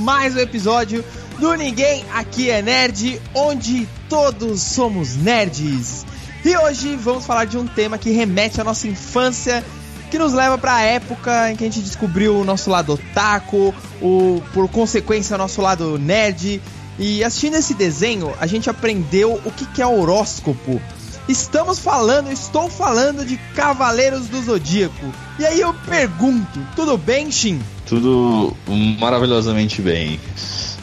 mais um episódio do Ninguém Aqui é Nerd, onde todos somos nerds. E hoje vamos falar de um tema que remete à nossa infância, que nos leva para a época em que a gente descobriu o nosso lado otaku, o por consequência o nosso lado nerd. E assistindo esse desenho, a gente aprendeu o que, que é horóscopo. Estamos falando, estou falando de Cavaleiros do Zodíaco. E aí eu pergunto, tudo bem, Shin? Tudo maravilhosamente bem.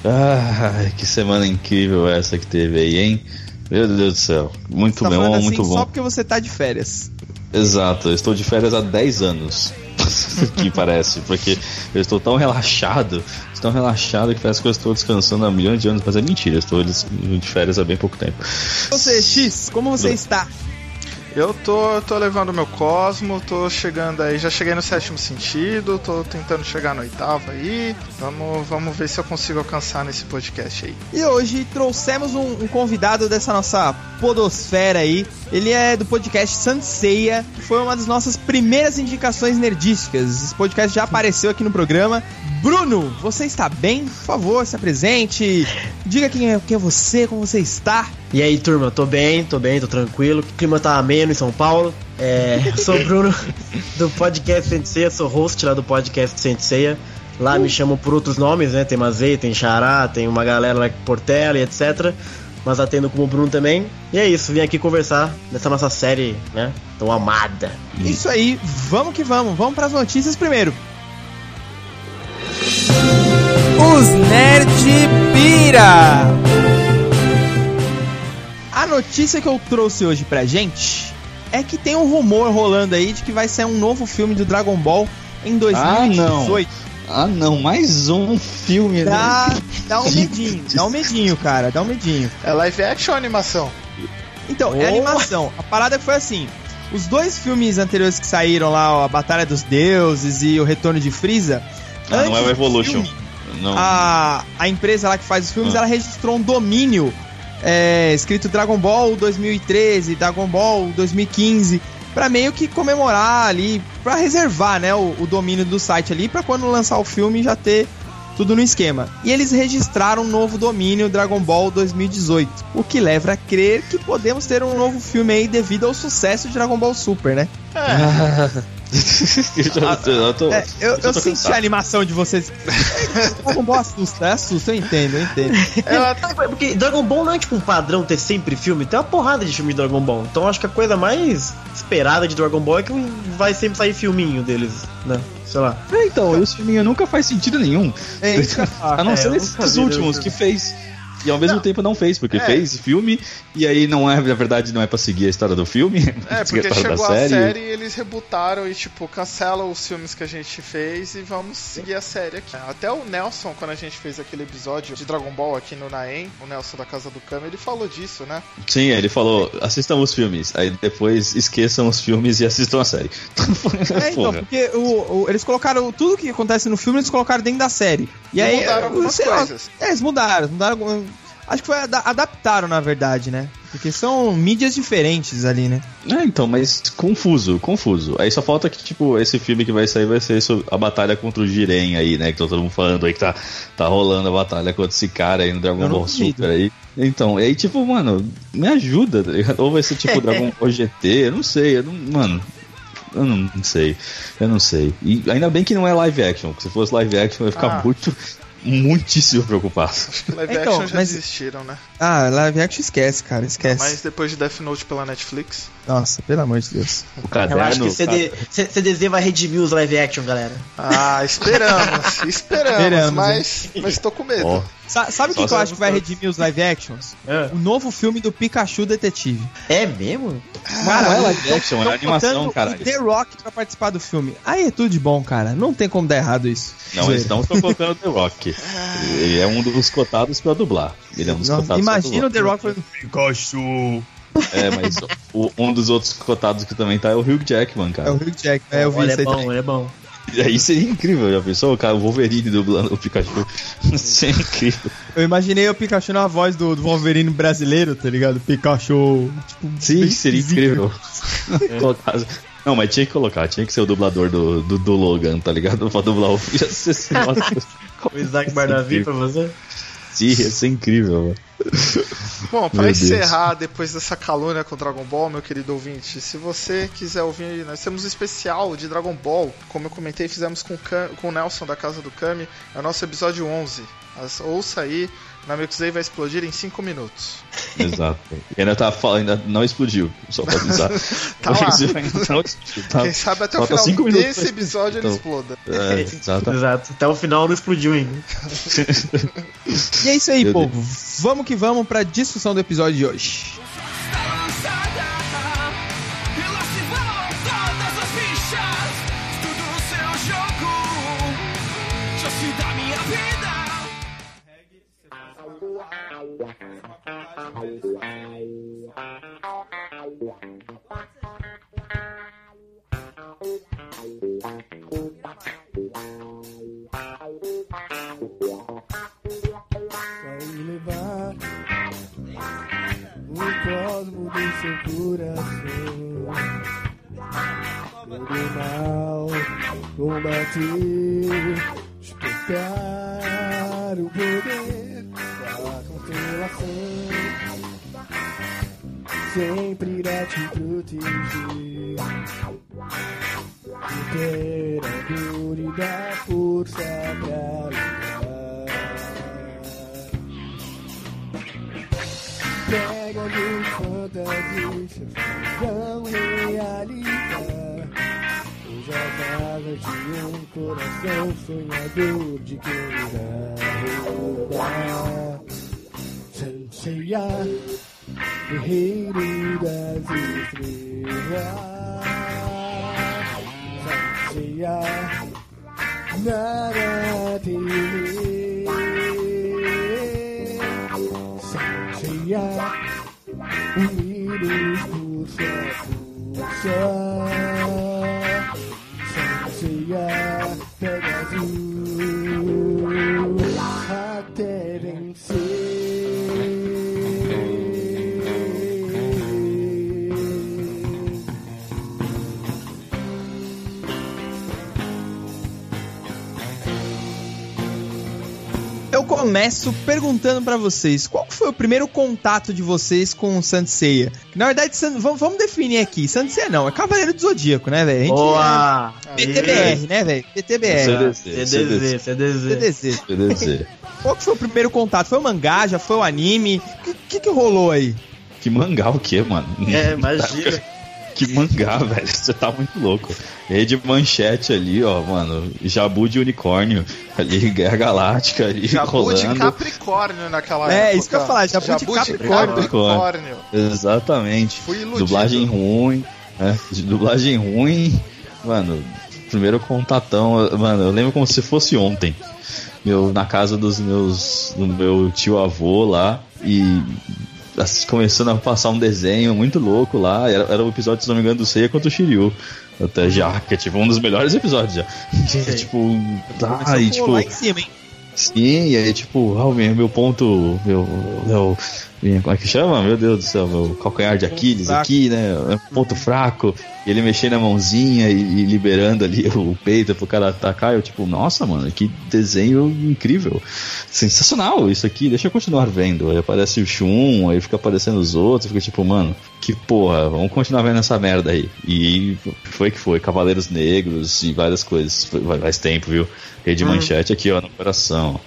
Ah, que semana incrível essa que teve aí, hein? Meu Deus do céu. Muito Tá bom, falando assim muito bom. Só porque você tá de férias. Exato, eu estou de férias há 10 anos. que parece, porque eu estou tão relaxado, tão relaxado que parece que eu estou descansando há milhões de anos, mas é mentira, eu estou de férias há bem pouco tempo. Você, X, como você está? Eu tô, tô levando meu Cosmo, tô chegando aí, já cheguei no sétimo sentido, tô tentando chegar no oitavo aí. Vamos, vamos ver se eu consigo alcançar nesse podcast aí. E hoje trouxemos um, um convidado dessa nossa podosfera aí. Ele é do podcast Sanseia, foi uma das nossas primeiras indicações nerdísticas. Esse podcast já apareceu aqui no programa. Bruno, você está bem? Por favor, se apresente. Diga quem é, quem é você, como você está. E aí, turma, tô bem, tô bem, tô tranquilo. O clima tá ameno em São Paulo. É, eu sou o Bruno do podcast Senseia, sou host lá do podcast Senseia. Lá me chamam por outros nomes, né? Tem Mazei, tem Xará, tem uma galera lá Portela e etc. Mas atendo como Bruno também. E é isso, vim aqui conversar nessa nossa série, né? Tão amada. Isso aí, vamos que vamos. Vamos para as notícias primeiro. Os Nerd Pira. A notícia que eu trouxe hoje pra gente é que tem um rumor rolando aí de que vai sair um novo filme do Dragon Ball em 2018. Ah, não, mais um filme, né? Dá, dá um medinho, dá um medinho, cara, dá um medinho. É live action ou animação? Então, é Oh. animação. A parada foi assim: os dois filmes anteriores que saíram lá, ó, a Batalha dos Deuses e o Retorno de Freeza. Ah, não é o Evolution. filme, Não. a, a empresa lá que faz os filmes, Ah. ela registrou um domínio é, escrito Dragon Ball 2013, Dragon Ball 2015, pra meio que comemorar ali, pra reservar, né, o, o domínio do site ali, pra quando lançar o filme já ter tudo no esquema. E eles registraram um novo domínio Dragon Ball 2018, o que leva a crer que podemos ter um novo filme aí devido ao sucesso de Dragon Ball Super, né? É, eu, tô- eu tô- É, eu, eu eu tô senti cansado. a animação de vocês. Dragon Ball assusta, é assusta, eu entendo, eu entendo. É porque Dragon Ball não é tipo um padrão ter sempre filme, tem uma porrada de filme de Dragon Ball. Então acho que a coisa mais esperada de Dragon Ball é que vai sempre sair filminho deles, né? Sei lá. É, então, esse filminho nunca faz sentido nenhum. É. A não É, ser esses últimos que fez. E ao mesmo Não. tempo não fez, porque É. fez filme e aí não é, na verdade, não é pra seguir a história do filme. é, porque a chegou da a série e eles rebutaram e, tipo, cancelam os filmes que a gente fez e vamos seguir a série aqui. Até o Nelson, quando a gente fez aquele episódio de Dragon Ball aqui no Naem, o Nelson da Casa do Kama, ele falou disso, né? Sim, ele falou: assistam os filmes, aí depois esqueçam os filmes e assistam a série. É, então, porque o, o- eles colocaram tudo que acontece no filme, eles colocaram dentro da série. E, E aí. mudaram eu- algumas sei lá, coisas. é, eles mudaram, mudaram. Acho que foi ada- adaptaram, na verdade, né? Porque são mídias diferentes ali, né? É, então, mas confuso, confuso. Aí só falta que, tipo, esse filme que vai sair vai ser a batalha contra o Jiren aí, né? Que tá todo mundo falando aí que tá, tá rolando a batalha contra esse cara aí no Dragon Ball. Super aí. Então, e aí, tipo, mano, me ajuda, tá ligado? Ou vai ser tipo Dragon Ball GT, eu não sei, eu não, mano. Eu não, não sei, eu não sei. E ainda bem que não é live action, porque se fosse live action ia ficar Ah. muito, muitíssimo preocupado. Live Então, action já mas- desistiram, né? Ah, live action esquece, cara, esquece. Mas depois de Death Note pela Netflix. Nossa, pelo amor de Deus. O caderno. Eu acho que CD, C- CDZ vai redimir os live action, galera. Ah, esperamos, esperamos, Esperamos, mas, mas tô com medo. Ó, Sa- sabe o que, que eu acho que vai redimir os live actions? É, O novo filme do Pikachu Detetive. mesmo? não é live action, é animação, cara. o The Rock pra participar do filme. Aí é tudo de bom, cara. Não tem como dar errado isso. Não, eles não estão colocando o The Rock. Ele é um dos cotados pra dublar. Ele é um dos Nossa, cotados imagina o The Rock falando Pikachu. É, mas o- um dos outros cotados que também tá é o Hugh Jackman, É cara. o Hugh Jackman, é, eu vi Olha, isso é aí bom, também. ele é bom. E aí seria incrível, já pensou? O cara, o Wolverine dublando o Pikachu. Seria incrível. Eu imaginei o Pikachu na voz do, do Wolverine brasileiro, tá ligado? Pikachu. Tipo, Sim, seria incrível. Colocar- Não, mas tinha que colocar, tinha que ser o dublador do, do, do Logan, tá ligado? Pra dublar o. Nossa, O Isaac Bardavi pra você. Sim, ia ser incrível, mano. Bom, Deus. encerrar depois dessa calúnia com Dragon Ball, meu querido ouvinte, se você quiser ouvir, nós temos um especial de Dragon Ball, como eu comentei, fizemos com, com o Nelson da Casa do Kami, é o nosso episódio 11. As- ouça aí, na Mixday vai explodir em 5 minutos. Exato. E ainda tá falando, ainda não explodiu, só pra avisar. Tá lá. Não explodiu, tá? Quem sabe até o falta final cinco minutos desse pra episódio ele então. exploda. É, exato. Exato. Até o final não explodiu ainda. E é isso aí, Meu povo. Vamos que vamos pra discussão do episódio de hoje. Despertar o poder da constelação. Sempre irá te proteger. E ter a dor e dar força pra lutar. Pega meus fantasias, vão realizar. As asas de um coração sonhador de quem irá roubar. Guerreiro das estrelas. Senseiya, nada temer. Senseiya, unidos por sua força. Começo perguntando pra vocês, qual foi o primeiro contato de vocês com o Saint Seiya? Que, Na verdade, San- vamos, definir aqui, Saint Seiya não, é Cavaleiro do Zodíaco, né, velho? Boa! é PTBR, né, velho? PTBR. CDZ, CDZ, CDZ. CDZ. CDZ. Qual que foi o primeiro contato? Foi o mangá? Já foi o anime? O que, que que rolou aí? Que mangá o quê, mano? É, imagina. Que mangá, velho. Você tá muito louco. E aí de manchete ali, ó, mano. Jabu de unicórnio. Ali, Guerra Galáctica ali, Jabu de rolando. Capricórnio naquela É, época. isso que eu ia falar, Jabu de Capricórnio. Capricórnio. Exatamente. Fui iludido. Dublagem ruim, né? De dublagem ruim. Mano, primeiro contatão, mano, eu lembro como se fosse ontem. Meu, na casa dos meus. do meu tio avô lá. E começando a passar um desenho muito louco lá. Era, era o episódio, se não me engano, do Seiya contra o Shiryu. Até já, que é tipo um dos melhores episódios já. Que, tipo, tá, e Pô, tipo. lá em cima, hein? Sim, e aí, tipo, ah, meu, meu ponto. Meu, meu. Como é que chama? Meu Deus do céu, meu calcanhar de Aquiles fraco. aqui, né? É um ponto fraco. E ele mexendo a mãozinha e, e liberando ali o peito pro cara atacar. Eu, tipo, nossa, mano, que desenho incrível. Sensacional isso aqui, deixa eu continuar vendo. Aí aparece o Shun, aí fica aparecendo os outros, fica tipo, mano, que porra, vamos continuar vendo essa merda aí. E foi que foi, Cavaleiros Negros e várias coisas. Faz tempo, viu? Rede manchete aqui, ó, no coração.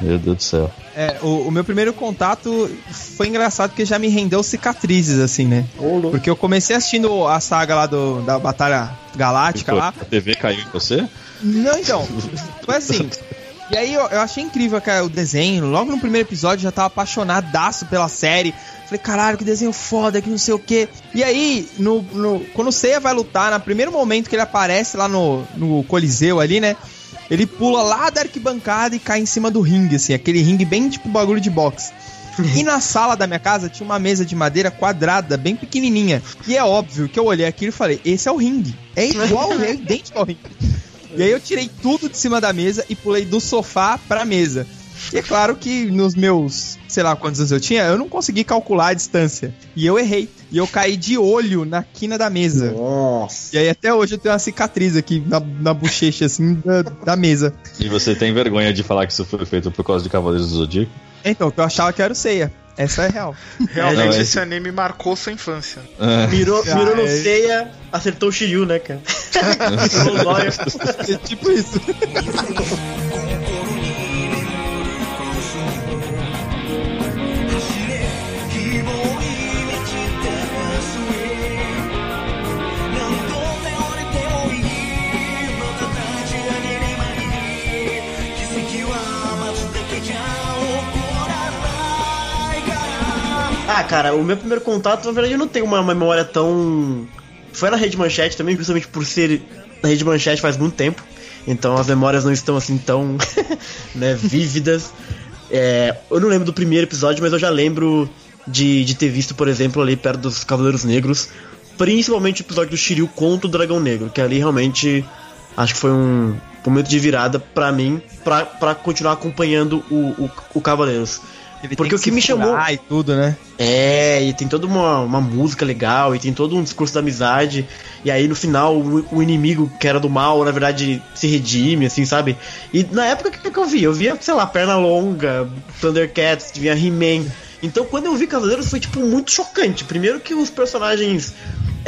Meu Deus do céu. É, o, o meu primeiro contato foi engraçado porque já me rendeu cicatrizes, assim, né? Porque eu comecei assistindo a saga lá do, da Batalha Galáctica lá. A TV caiu em você? Não, então. Foi assim. E aí eu, eu achei incrível cara, o desenho. Logo no primeiro episódio eu já tava apaixonadaço pela série. Falei, caralho, que desenho foda, que não sei o quê. E aí, no, no- quando o Seiya vai lutar, no primeiro momento que ele aparece lá no, no Coliseu ali, né? Ele pula lá da arquibancada e cai em cima do ringue, assim, aquele ringue bem tipo bagulho de boxe. E na sala da minha casa tinha uma mesa de madeira quadrada, bem pequenininha. E é óbvio que eu olhei aquilo e falei: esse é o ringue. É igual, é idêntico ao ringue. E aí eu tirei tudo de cima da mesa e pulei do sofá pra mesa. E é claro que nos meus, sei lá quantos anos eu tinha, eu não consegui calcular a distância. E eu errei. E eu caí de olho na quina da mesa. Nossa. E aí até hoje eu tenho uma cicatriz aqui na, na bochecha, assim, da, da mesa. E você tem vergonha de falar que isso foi feito por causa de Cavaleiros do Zodíaco? Então, que eu achava que era o Ceia. Essa é real. Realmente Não, esse esse- anime marcou sua infância. É. Mirou, Ah, mirou no é. ceia, acertou o Shiryu, né, cara? É tipo isso. Ah, cara, o meu primeiro contato, na verdade, eu não tenho uma memória tão. Foi na Rede Manchete também, principalmente por ser na Rede Manchete faz muito tempo. Então as memórias não estão assim tão né, vívidas. É, eu não lembro do primeiro episódio, mas eu já lembro de, de ter visto, por exemplo, ali perto dos Cavaleiros Negros. Principalmente o episódio do Shiryu contra o Dragão Negro, que ali realmente acho que foi um momento de virada pra mim, pra continuar acompanhando o, o, o Cavaleiros. Ele Porque o que me chamou- furar e tudo, né? É, e tem toda uma, uma música legal, e tem todo um discurso da amizade, e aí no final o, o inimigo que era do mal, na verdade, se redime, assim, sabe? E na época, o que, que eu vi? Eu via, sei lá, Pernalonga, Thundercats, vinha He-Man. Então quando eu vi Cavaleiros foi, tipo, muito chocante. Primeiro que os personagens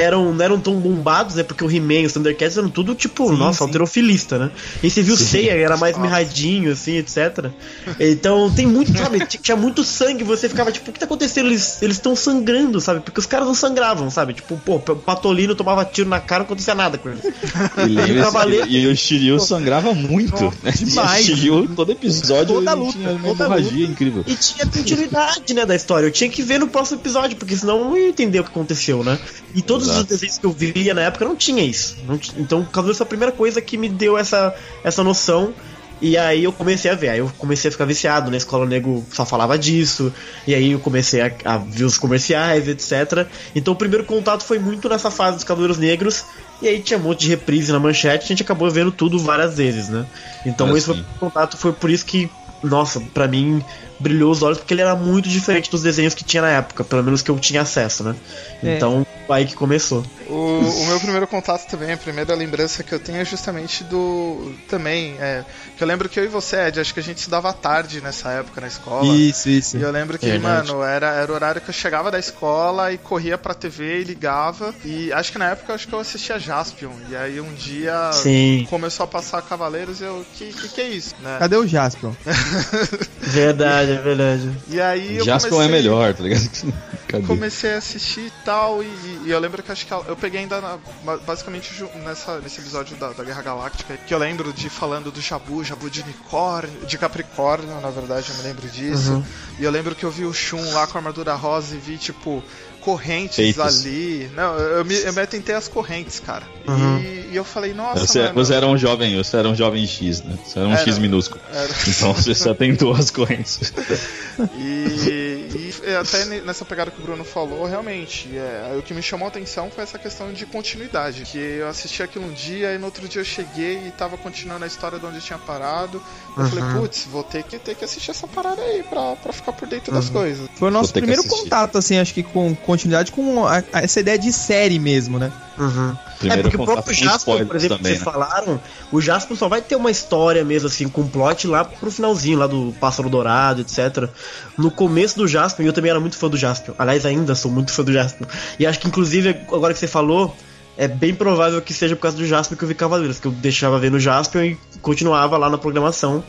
eram, não eram tão bombados, né? Porque o He-Man e os Thundercats eram tudo, tipo, Sim, nossa, sim. alterofilista, né? E você viu o Seiya, era mais mirradinho, assim, etc. Então tem muito, sabe? Tinha muito sangue, você ficava tipo, o que tá acontecendo? Eles eles estão sangrando, sabe? Porque os caras não sangravam, sabe? Tipo, pô, o Patolino tomava tiro na cara, não acontecia nada com eles. E, lembre-se Cavaleiro- e o Shiryu sangrava muito. né? demais. O Shiryu, todo episódio, Toda luta, tinha uma toda hemorragia incrível. E tinha continuidade, né, da história. Eu tinha que ver no próximo episódio, porque senão eu não ia entender o que aconteceu, né? E todos Exato. os desenhos que eu via na época não tinha isso. Não Então, Cavaleiros foi a primeira coisa que me deu essa, essa noção. E aí eu comecei a ver, aí eu comecei a ficar viciado, na escola o nego só falava disso, e aí eu comecei a, a ver os comerciais, etc. Então o primeiro contato foi muito nessa fase dos Cavaleiros Negros, e aí tinha um monte de reprise na manchete, a gente acabou vendo tudo várias vezes, né? Então Ah, esse foi contato, foi por isso que, nossa, pra mim brilhou os olhos, porque ele era muito diferente dos desenhos que tinha na época, pelo menos que eu tinha acesso, né? É. Então, aí que começou. O, o meu primeiro contato também, a primeira lembrança que eu tenho é justamente do. Também, é, que eu lembro que eu e você, Ed, acho que a gente estudava à tarde nessa época na escola. Isso, isso. E eu lembro que, Verdade. mano, era, era o horário que eu chegava da escola e corria pra TV e ligava. E acho que na época eu acho que eu assistia Jaspion. E aí um dia Sim, começou a passar Cavaleiros e eu, que, que que é isso? Né? Cadê o Jaspion? verdade, é verdade. E aí eu Jaspion comecei... é melhor, tá ligado? Cadê? comecei a assistir e tal, e, e eu lembro que acho que eu peguei ainda na- ba- basicamente nessa, nesse episódio da, da Guerra Galáctica, que eu lembro de falando do Jabu, Jabu de unicórnio, de Capricórnio, na verdade, eu me lembro disso. Uhum. E eu lembro que eu vi o Shun lá com a armadura rosa e vi, tipo, correntes Peitos. ali. Não, eu, me, eu me atentei às correntes, cara. Uhum. E, e eu falei, nossa, Você, mano, você era um jovem, você era um jovem X, né? Você era um Era. X minúsculo. era- Então você se atentou às correntes. E, e até ne- nessa pegada que o Bruno falou, realmente, é, o que me chamou a atenção foi essa questão de continuidade. Que eu assisti aquilo um dia e no outro dia eu cheguei e tava continuando a história de onde eu tinha parado. Eu falei, putz, vou ter que, ter que assistir essa parada aí pra, pra ficar por dentro das coisas. Foi o nosso primeiro contato, assim, acho que com continuidade, com a- a- essa ideia de série mesmo, né? Uhum. É porque o próprio Jasper, por exemplo, também, que vocês né? falaram, o Jasper só vai ter uma história mesmo, assim, com plot lá pro finalzinho, lá do Pássaro Dourado, etc. No começo do Jasper, eu também era muito fã do Jasper. Aliás, ainda sou muito fã do Jasper. E acho que, inclusive, agora que você falou, é bem provável que seja por causa do Jasper que eu vi Cavaleiros, que eu deixava vendo o Jasper e continuava lá na programação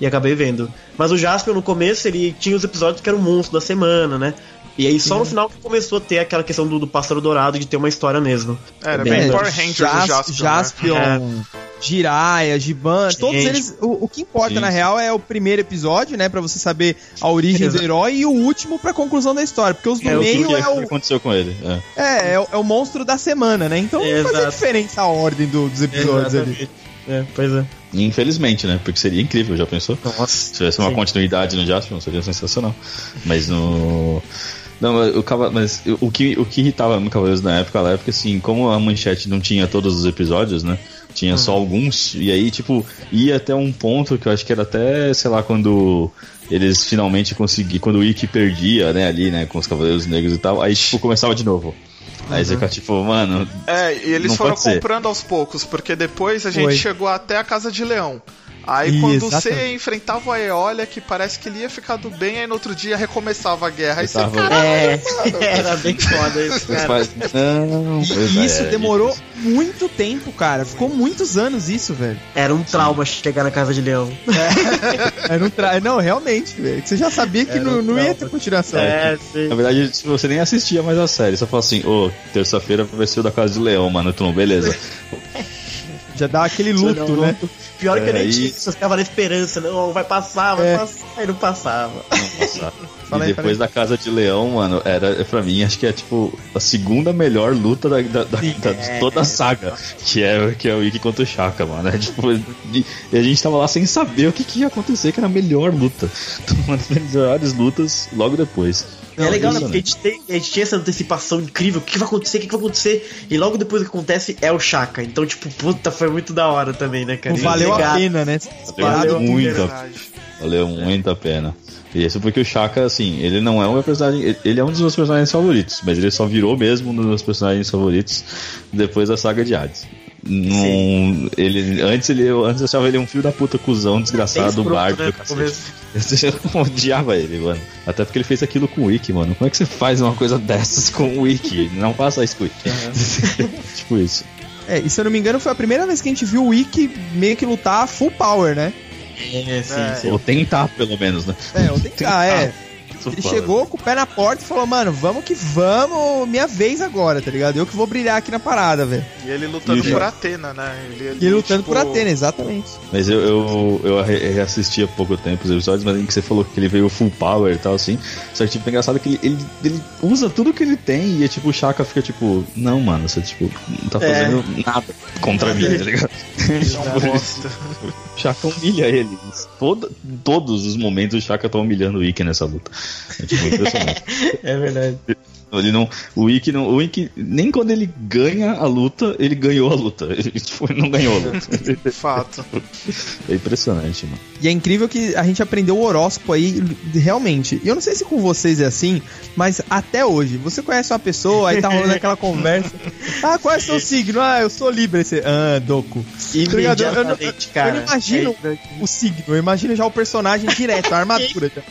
e acabei vendo. Mas o Jasper, no começo, ele tinha os episódios que era o monstro da semana, né? E aí só no final que começou a ter aquela questão do, do pássaro dourado de ter uma história mesmo. Era Bem, bem é, Power Rangers Jas- Jaspion, né? Jaspion, Jiraiya, Giban, todos Gente. eles. O, o que importa Sim. na real é o primeiro episódio, né? Pra você saber a origem do Exato. herói e o último pra conclusão da história. Porque os do É, o O que, meio que é o, aconteceu com ele? É. é, é, o, é o monstro da semana, né? Então não faz Exato. diferença a ordem do- dos episódios ali. É, pois é. Infelizmente, né? Porque seria incrível, já pensou? Nossa. Se tivesse uma Sim. continuidade no Jaspion, seria sensacional. Mas no. Não, mas o, mas o que, o que irritava no Cavaleiros na época, na época, assim, como a manchete não tinha todos os episódios, né? Tinha só alguns, e aí, tipo, ia até um ponto que eu acho que era até, sei lá, quando eles finalmente conseguiam, quando o Ikki perdia, né, ali, né, com os Cavaleiros Negros e tal, aí, tipo, começava de novo. Aí você fica tipo, mano, É, e eles foram comprando aos poucos, porque depois a gente Foi. chegou até a Casa de Leão. Aí Ih, quando exatamente. você enfrentava o Aeolha, que parece que ele ia ficar do bem, aí no outro dia recomeçava a guerra. Aí você, Tava- caralho, É, mano. era bem foda isso, Você cara. Não, E é, isso e- demorou muito tempo, cara. Ficou muitos anos isso, velho. Era um trauma chegar na casa de leão. Era um tra... Não, realmente, velho. Você já sabia que não, um não ia trauma. ter continuação. É, sim. Na verdade, você nem assistia mais a série, só fala assim, ô, terça-feira vai ser o da Casa de Leão, mano. Tu não, beleza. Já dá aquele luto, Não, né? Pior que eu É, nem tinha, você ficava na esperança, não, vai passar, vai É. passar, e não passava. Fala e aí, depois da Casa de Leão, mano, era pra mim, acho que é tipo a segunda melhor luta da, da- da- da- de toda a saga. Que é, que é o Ikki contra o Shaka, mano. É, tipo, e, e a gente tava lá sem saber o que, que ia acontecer, que era a melhor luta. Então, uma das melhores lutas logo depois. E é legal, né? Porque a gente, tem, a gente tinha essa antecipação incrível. O que vai acontecer? O que vai acontecer? E logo depois que acontece é o Chaka. Então, tipo, puta, foi muito da hora também, né, cara? Não valeu a pena, né? Valeu muito. Valeu muito a pena. E isso porque o Shaka, assim, ele não é um personagem. ele- Ele é um dos meus personagens favoritos, mas ele só virou mesmo um dos meus personagens favoritos depois da saga de Hades. Não, ele, antes, ele, eu antes eu achava ele um filho da puta, cuzão, desgraçado, escroto, bardo. né, do cacete. Eu odiava ele, mano. Até porque ele fez aquilo com o Wiki, mano. Como é que você faz uma coisa dessas com o Wiki? Não faça isso com o Wiki. tipo isso. É, e se eu não me engano, foi a primeira vez que a gente viu o Ikki meio que lutar full power, né? É, sim, É. sim. Ou tentar, pelo menos, né? É, eu tenho que... Ah, é. Ele chegou com o pé na porta e falou, mano, vamos que vamos, minha vez agora, tá ligado? Eu que vou brilhar aqui na parada, velho. E ele lutando E por? Atena, né? Ele, E ele lutando tipo, por Atena, exatamente. Mas eu, eu, eu re- reassisti há pouco tempo os episódios, mas em que você falou que ele veio full power e tal, assim. Só que, tipo, é engraçado que ele, ele, ele usa tudo que ele tem e, é, tipo, o Shaka fica, tipo, não, mano, você, tipo, não tá É. fazendo nada contra mim, tá ligado? É o Shaka humilha ele. Todo, todos os momentos o Shaka tá humilhando o Ikki nessa luta. É, tipo. É verdade. Ele não, o Ikki não, o Ikki, nem quando ele ganha a luta, ele ganhou a luta. Ele, tipo, ele não ganhou a luta. Fato. É impressionante, mano. E é incrível que a gente aprendeu o horóscopo aí, realmente. Eu não sei se com vocês é assim, mas até hoje, você conhece uma pessoa, aí tá rolando aquela conversa. Ah, qual é o seu signo? Ah, eu sou Libra. Você, ah, Doco. ligado? Eu- eu não- Imediatamente, cara. eu não imagino É, o signo, eu imagino já o personagem direto, a armadura. já.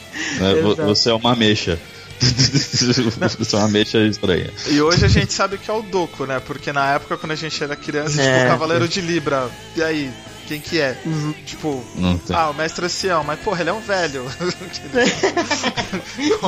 É, você é uma mexa. você é uma mexa estranha. E hoje a gente sabe que é o Doku, né? Porque na época, quando a gente era criança, É, tipo, Cavaleiro de Libra. E aí, quem que é? Uhum. Tipo, ah, o Mestre Ancião, mas porra, ele é um velho.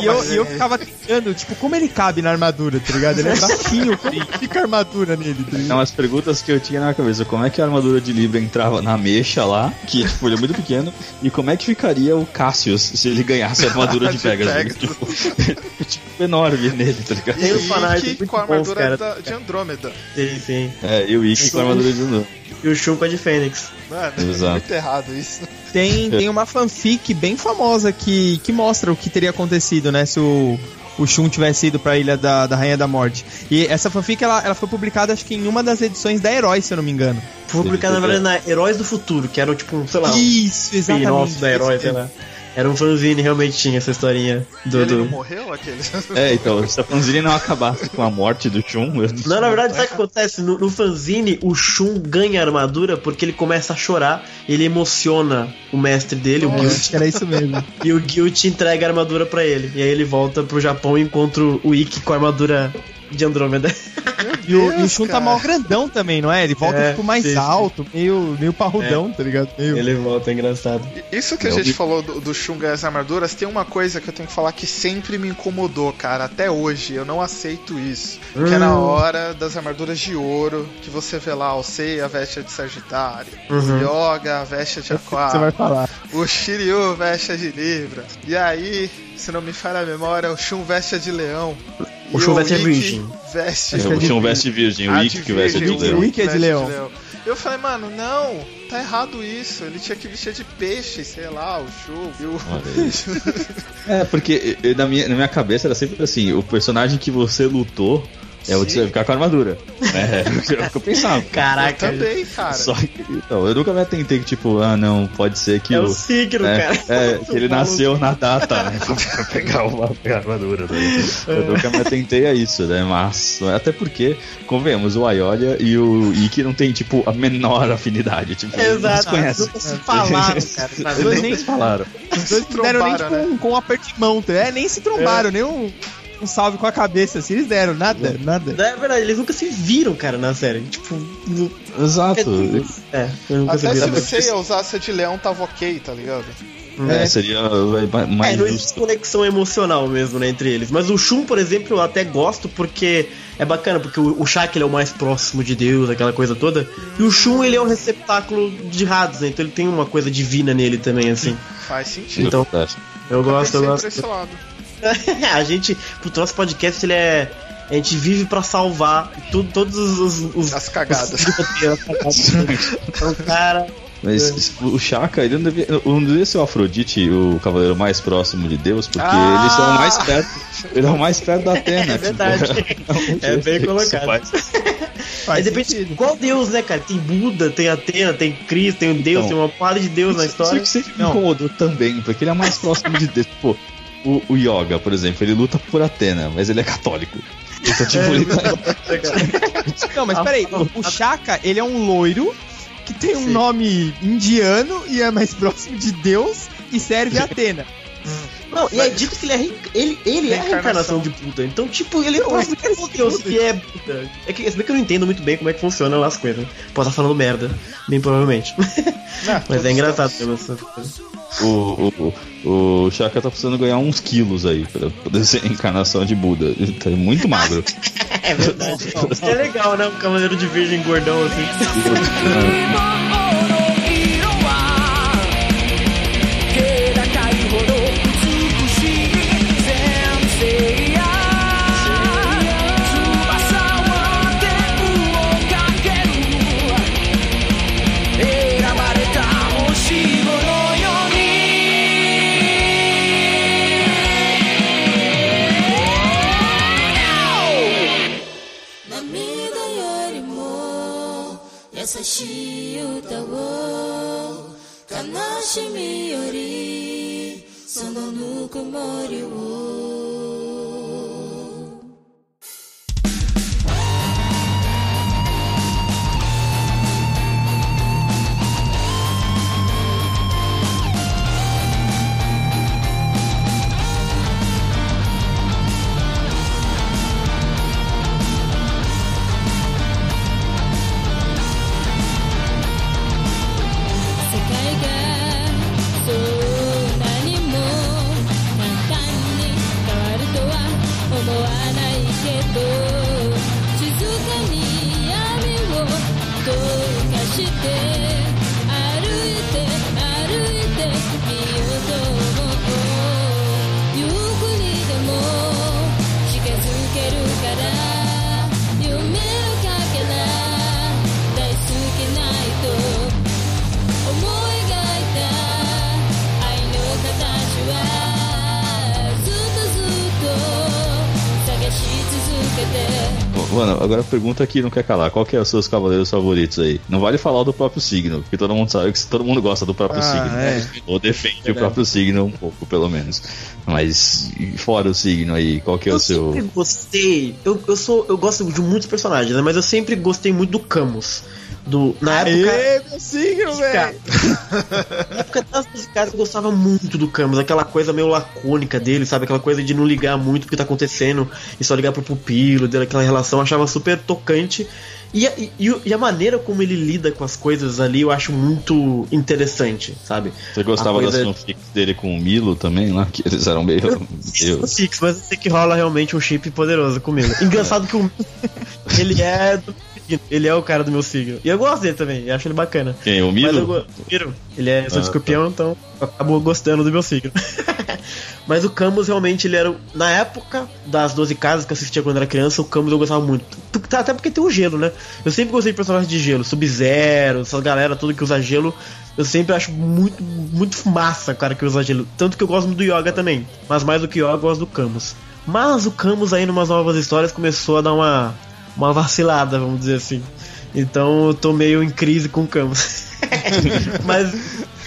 E eu, assim? eu ficava tentando, tipo, como ele cabe na armadura, tá ligado? Ele é baixinho, fica a armadura nele, tá ligado? Não, as perguntas que eu tinha na cabeça, como é que a armadura de Libra entrava na mecha lá, que tipo, ele é muito pequeno, e como é que ficaria o Cassius se ele ganhasse a armadura de De Pegasus? Pegasus. Tipo, tipo, enorme nele, tá ligado? Tem E Ikki muito com a armadura cara. da- de Andrômeda. Sim, sim. É, e o Ikki com a armadura de novo. E o Shun com a de Fênix. Mano, Exato. muito errado isso. Tem, tem uma fanfic bem famosa que, que mostra o que teria acontecido, né? Se o, o Shun tivesse ido pra Ilha da, da Rainha da Morte. E essa fanfic, ela, ela foi publicada, acho que em uma das edições da Herói, se eu não me engano. Foi publicado, na verdade, na Heróis do Futuro, que era tipo, sei lá, Isso, exatamente. spin-off da Herói, sei lá. Era um fanzine, realmente tinha essa historinha do... ele não morreu, aquele? É, então, se a fanzine não acabasse com a morte do Chun, eu Não, na verdade, sabe o que acontece? No, no fanzine, o Shun ganha a armadura porque ele começa a chorar, ele emociona o mestre dele, o Guilt, era isso mesmo. e o Guilt entrega a armadura pra ele. E aí ele volta pro Japão e encontra o Ikki com a armadura de Andrômeda. E o, e o Deus, Shun tá mal grandão também, não é? Ele volta, É, tipo, mais sim, sim. alto, meio, meio parrudão, tá ligado? Meio... ele volta, é engraçado. Isso que a gente falou do, do Shun ganhar as armaduras, tem uma coisa que eu tenho que falar que sempre me incomodou, cara, até hoje. Eu não aceito isso. Que é na Hum. hora das armaduras de ouro, que você vê lá o Sei a veste de Sagitário, Uhum. o Yoga a veste de Você vai Aquário, falar. o Shiryu veste de Libra. E aí, se não me falha a memória, o Shun veste de Leão. O E Shun veste Ikki virgem. Veste é o Chun veste virgem, o de que veste de o leão. Ikki é de leão. Eu falei, mano, não, tá errado isso. Ele tinha que vestir de peixe, sei lá, o. E o... Olha isso. É, porque na minha, na minha cabeça era sempre assim, o personagem que você lutou É você vai ficar com a armadura. É, é o que eu pensava. Caraca. Eu também, cara. Só que, então, eu nunca me atentei que, tipo, ah, não, pode ser que É o. o signo, é, cara. é, que ele nasceu na data, né? Pra pegar uma pegar a armadura. Né? Eu nunca me atentei a isso, né? Mas, até porque, convenhamos, o Aiolia e o Ikki não tem, tipo, a menor afinidade. Tipo, eles Exato. conhecem. Nunca se falaram, cara. sabe? Eles nem- se falaram. Os dois não deram nem trombaram, tipo, um, com um aperto de mão, tá? é, nem se trombaram, nem um, um salve com a cabeça, assim, eles deram, nada, nada. É verdade, eles nunca se viram, cara, na série. Tipo, no... Exato. é, Até se o Seiya usasse a de leão, tava ok, tá ligado? É, seria vai, mais É, não justo. existe conexão emocional mesmo, né, entre eles. Mas o Shun, por exemplo, eu até gosto porque é bacana, porque o, o Shaq ele é o mais próximo de Deus, aquela coisa toda. E o Shun, ele é um receptáculo de rados, né? Então ele tem uma coisa divina nele também, assim. Faz sentido. Então, eu gosto, eu gosto. a gente, pro nosso podcast, ele é. A gente vive pra salvar tudo, todos os. os, os As cagadas. os- as cagadas. Então, cara. Mas o Shaka, ele não devia, não devia ser o Afrodite, o cavaleiro mais próximo de Deus, porque Ah! eles são mais perto. Ele é o mais perto da Atena. É verdade. Tipo, É bem isso colocado. faz- Aí depende qual Deus, né, cara? Tem Buda, tem Atena, tem Cristo, tem um Deus, Então, tem uma porrada de Deus na Isso história. que sempre me incomodou também, porque ele é mais próximo de Deus. Pô, o, o Yoga, por exemplo, ele luta por Atena, mas ele é católico. Então, tipo, ele tá- Não, mas peraí, o, o Shaka, ele é um loiro que tem um nome indiano e é mais próximo de Deus e serve a Atena. Não, e é dito que ele é, ele, ele é a reencarnação de Buda. Então, tipo, ele é próximo de Deus que é Buda. É que, se bem que eu não entendo muito bem como é que funcionam as coisas. Posso estar falando merda, bem provavelmente. Não, Mas é engraçado mesmo essa coisa. o, o, o, Shaka tá precisando ganhar uns quilos aí pra poder ser a encarnação de Buda. Ele tá muito magro. É verdade. É legal, né? Um cavaleiro de virgem gordão assim. 優しい歌を悲しみよりそのぬくもりを Mano, agora a pergunta que não quer calar: qual que é os seus cavaleiros favoritos aí? Não vale falar do próprio signo, porque todo mundo sabe que todo mundo gosta do próprio Ah, signo. é. Ou defende o próprio signo um pouco, pelo menos. Mas fora o signo aí, qual que é Eu o seu. sempre gostei. Eu, eu sou. Eu gosto de muitos personagens, né? Mas eu sempre gostei muito do Camus. Do, na época. Aê, meu signo, velho! Na época das musicais eu gostava muito do Camus, aquela coisa meio lacônica dele, sabe? Aquela coisa de não ligar muito o que tá acontecendo e só ligar pro pupilo, dele, aquela relação, eu achava super tocante. E a, e, e a maneira como ele lida com as coisas ali eu acho muito interessante, sabe? Você gostava coisa- das fanfics dele com o Milo também, lá? Que eles eram meio. Não Six, mas eu sei que rola realmente um chip poderoso comigo. Engraçado que o ele é do signo, ele é o cara do meu signo. E eu gosto dele também, eu acho ele bacana. Quem? O Mas eu Miro, ele é sou Ah, escorpião, então eu acabo gostando do meu signo. Mas o Camus realmente ele era. Na época das 12 casas que eu assistia quando era criança, o Camus eu gostava muito. Porque- Até porque tem o gelo, né? Eu sempre gostei de personagens de gelo, Sub-Zero, essa galera toda que usa gelo. Eu sempre acho muito, muito massa o cara que usa gelo. Tanto que eu gosto muito do Yoga também. Mas mais do que Yoga, eu gosto do Camus. Mas o Camus aí, numas novas histórias, começou a dar uma, uma vacilada, vamos dizer assim. Então eu tô meio em crise com o Camus. Mas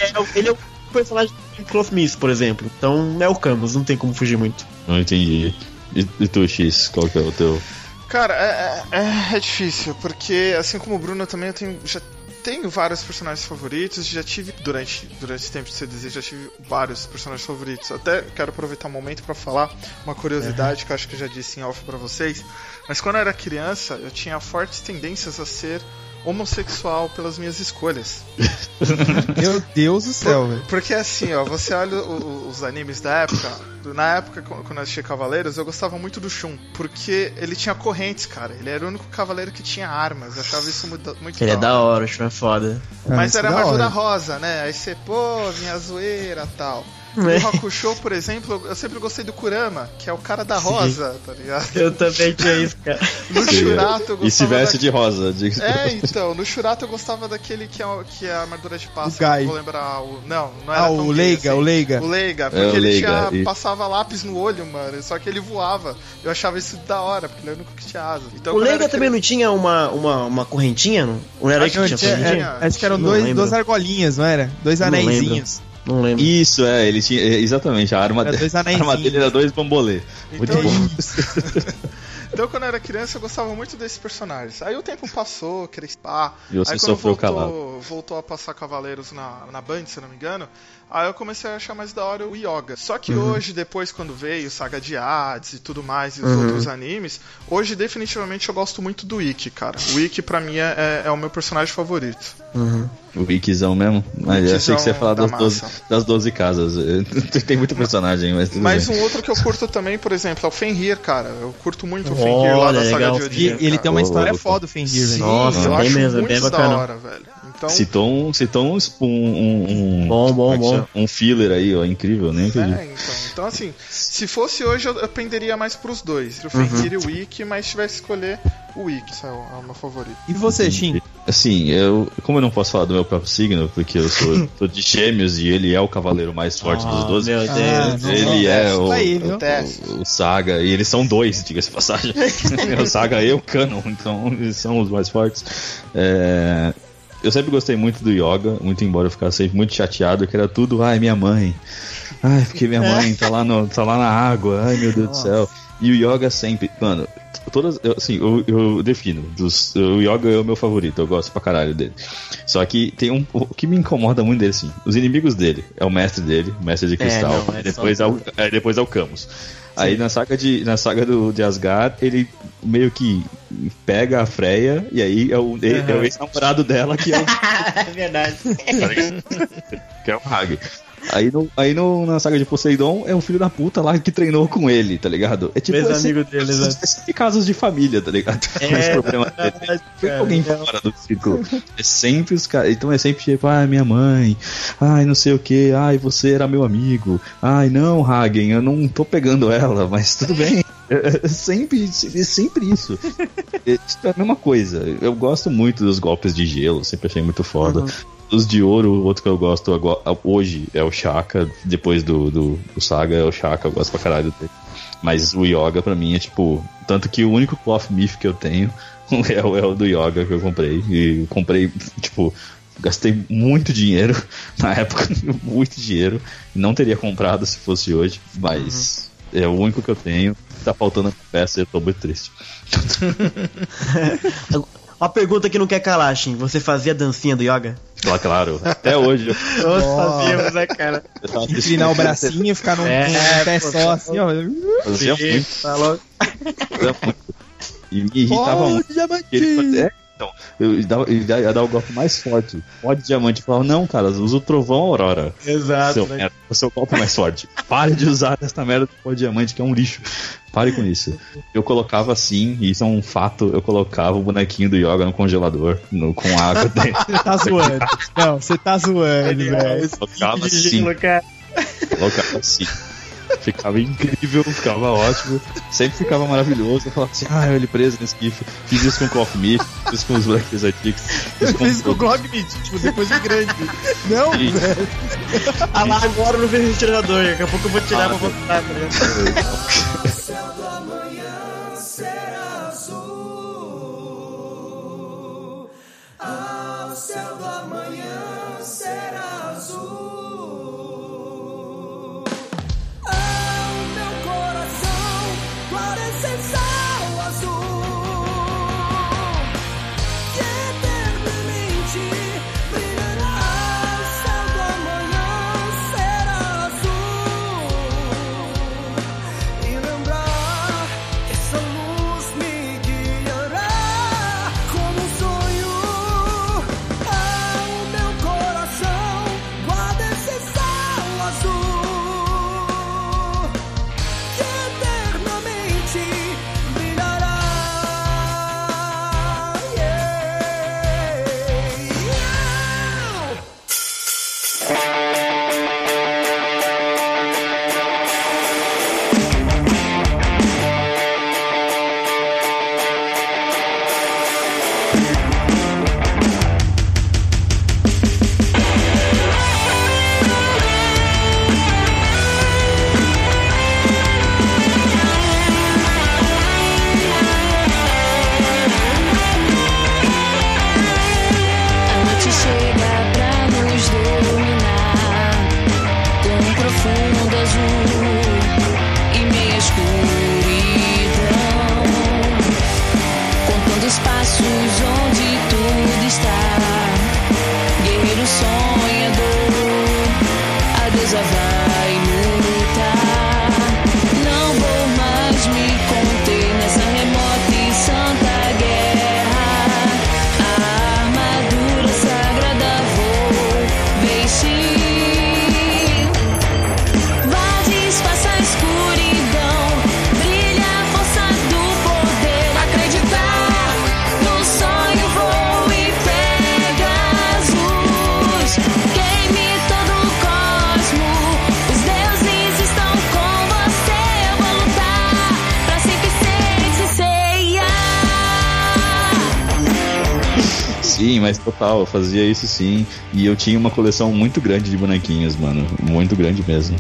é, ele é o personagem do Cloth Miss, por exemplo. Então é o Camus, não tem como fugir muito. Não entendi. E, e tu, X, qual que é o teu? Cara, é, é, é difícil, porque assim como o Bruno eu também eu tenho, já tenho vários personagens favoritos, já tive durante, durante esse tempo de CDZ, já tive vários personagens favoritos. Até quero aproveitar o momento pra falar uma curiosidade que eu acho que eu já disse em off pra vocês. Mas quando eu era criança, eu tinha fortes tendências a ser homossexual pelas minhas escolhas. Meu Deus do céu, velho. Porque assim, ó, você olha o- o- os animes da época. Na época, qu- quando eu assistia Cavaleiros, eu gostava muito do Shun. Porque ele tinha correntes, cara. Ele era o único cavaleiro que tinha armas. Eu achava isso muito, muito Ele é da hora, acho que é foda. Mas isso era é da rosa, né? Aí você, pô, minha zoeira tal. É. No Hakusho, por exemplo, eu sempre gostei do Kurama, que é o cara da rosa, tá ligado? Eu também tinha isso, cara. No Shurato eu gostava E se veste da... de rosa. diga-se de É, então, no Shurato eu gostava daquele que é, o- que é a armadura de pássaro. Gai. Vou lembrar o. Não, não era Ah, tão o Leiga, assim. o Leiga. O Leiga, porque É, o ele Leiga, tinha, e- passava lápis no olho, mano. Só que ele voava. Eu achava isso da hora, porque ele era o único que tinha asa. Então, O Leiga era também não tinha uma, uma, uma correntinha? Não, não era aí que Acho tinha que É, correntinha? é, acho que eram Não dois, lembro. duas argolinhas, não era? Dois anéisinhos. Não lembro. Isso, é, ele tinha. é, Exatamente, a arma, Era dois a arma dele era dois bambolê. Muito Então, bom. Então, quando eu era criança, eu gostava muito desses personagens. Aí o tempo passou, cresci pá. E você aí quando sofreu voltou, voltou a passar Cavaleiros na, na Band, se eu não me engano, aí eu comecei a achar mais da hora o Yoga. Só que Uhum. hoje, depois, quando veio Saga de Hades e tudo mais, e os Uhum. outros animes, hoje definitivamente eu gosto muito do Ikki, cara. O Ikki, pra mim, é, é o meu personagem favorito. O Wikizão mesmo. Mas eu achei que você ia falar da das 12, massa. das 12 casas. Tem muito personagem, mas tudo Mas bem. um outro que eu curto também, por exemplo, é o Fenrir, cara. Eu curto muito o Fenrir lá da Saga legal. de E Odin. ele tem uma história louco. foda, o Fenrir, Sim, velho. Nossa, eu bem acho mesmo, muito bem da bacana. hora, velho. Então, Citou um, citou um, um, um, Bom, bom, é bom. Um filler aí, ó, incrível, nem acredito. É, então, então assim, se fosse hoje eu, eu penderia mais pros dois, pro Fenrir e o Wiki, mas se tivesse que escolher o Wiki, esse é o, é o meu favorito. E você, Shin? Assim, eu, como eu não posso falar do meu próprio signo, porque eu sou, sou de gêmeos e ele é o cavaleiro mais forte dos 12. Meu Deus. Ah, não Ele é o, Aí, o, o Saga, e eles são dois, diga-se de passagem. o Saga e o Canon, então eles são os mais fortes. É, eu sempre gostei muito do Yoga, muito embora eu ficasse sempre muito chateado, que era tudo, ai, minha mãe. Ai, porque minha mãe tá lá, no, tá lá na água, ai meu Deus do céu. E o Yoga sempre, mano, todas, eu, assim, eu, eu defino, dos, o Yoga é o meu favorito, eu gosto pra caralho dele. Só que tem um, o que me incomoda muito dele, assim, os inimigos dele, é o mestre dele, mestre de cristal, não, é depois, só- é o, é, depois é o Camus. Aí na saga, de, na saga do, de Asgard, ele meio que pega a Freya, e aí é o, é o ex-namorado dela que é o É verdade. que é o Hag. Aí, no, aí no, na saga de Poseidon é um filho da puta lá que treinou com ele, tá ligado? É tipo Mesmo é sempre- amigo dele, é sempre casos de família, tá ligado? É, Esse problema dele. verdade, Foi cara. alguém fora do círculo. É sempre os caras. Então é sempre tipo, ai, minha mãe, ai, não sei o que, ai, você era meu amigo, ai, não, Hagen, eu não tô pegando ela, mas tudo bem. É, é sempre, é sempre isso. É, isso é a mesma coisa. Eu gosto muito dos golpes de gelo, sempre achei muito foda. Os de ouro, o outro que eu gosto agora- hoje é o Shaka, depois do, do, do Saga é o Shaka, eu gosto pra caralho dele. Mas o Yoga pra mim é tipo. Tanto que o único Cloth Myth que eu tenho é o, é o do Yoga que eu comprei. E comprei, tipo, gastei muito dinheiro na época, muito dinheiro. Não teria comprado se fosse hoje, mas é o único que eu tenho. Tá faltando a peça e eu tô muito triste. Uma pergunta que não quer calar, Shin. Você fazia dancinha do yoga? Claro, claro. Até hoje Nós fazíamos, né, cara? Inclinar o bracinho, ficar num, É, pé pô, só, assim, ó. Fazia muito, Tá muito. E me irritava muito. Ele fazia- é, então, eu ia ia dar o golpe mais forte. Pode diamante. Eu falava, não, cara, usa o trovão Aurora. Exato. Seu né? merda, o seu golpe mais forte. Pare de usar essa merda do pó de diamante, que é um lixo. Pare com isso. Eu colocava assim, e isso é um fato, eu colocava o bonequinho do Yoga no congelador, no, com água dentro. Você tá zoando. Não, você tá zoando, velho. colocava De assim, gelo, cara. colocava assim. Ficava incrível, ficava ótimo. Sempre ficava maravilhoso. Eu falava assim, ah, ele preso nesse GIF. Fiz isso com o Coffee Meat, fiz com os Black Exotics. Fiz isso com o Glock Meat, tipo, depois de grande. Não, e... velho. Ah agora não vejo retirador. Daqui a pouco eu vou tirar ah, pra botar, né? O céu do amanhã será azul. O céu será azul. Sim, mas total, eu fazia isso sim. E eu tinha uma coleção muito grande de bonequinhos, mano. Muito grande mesmo.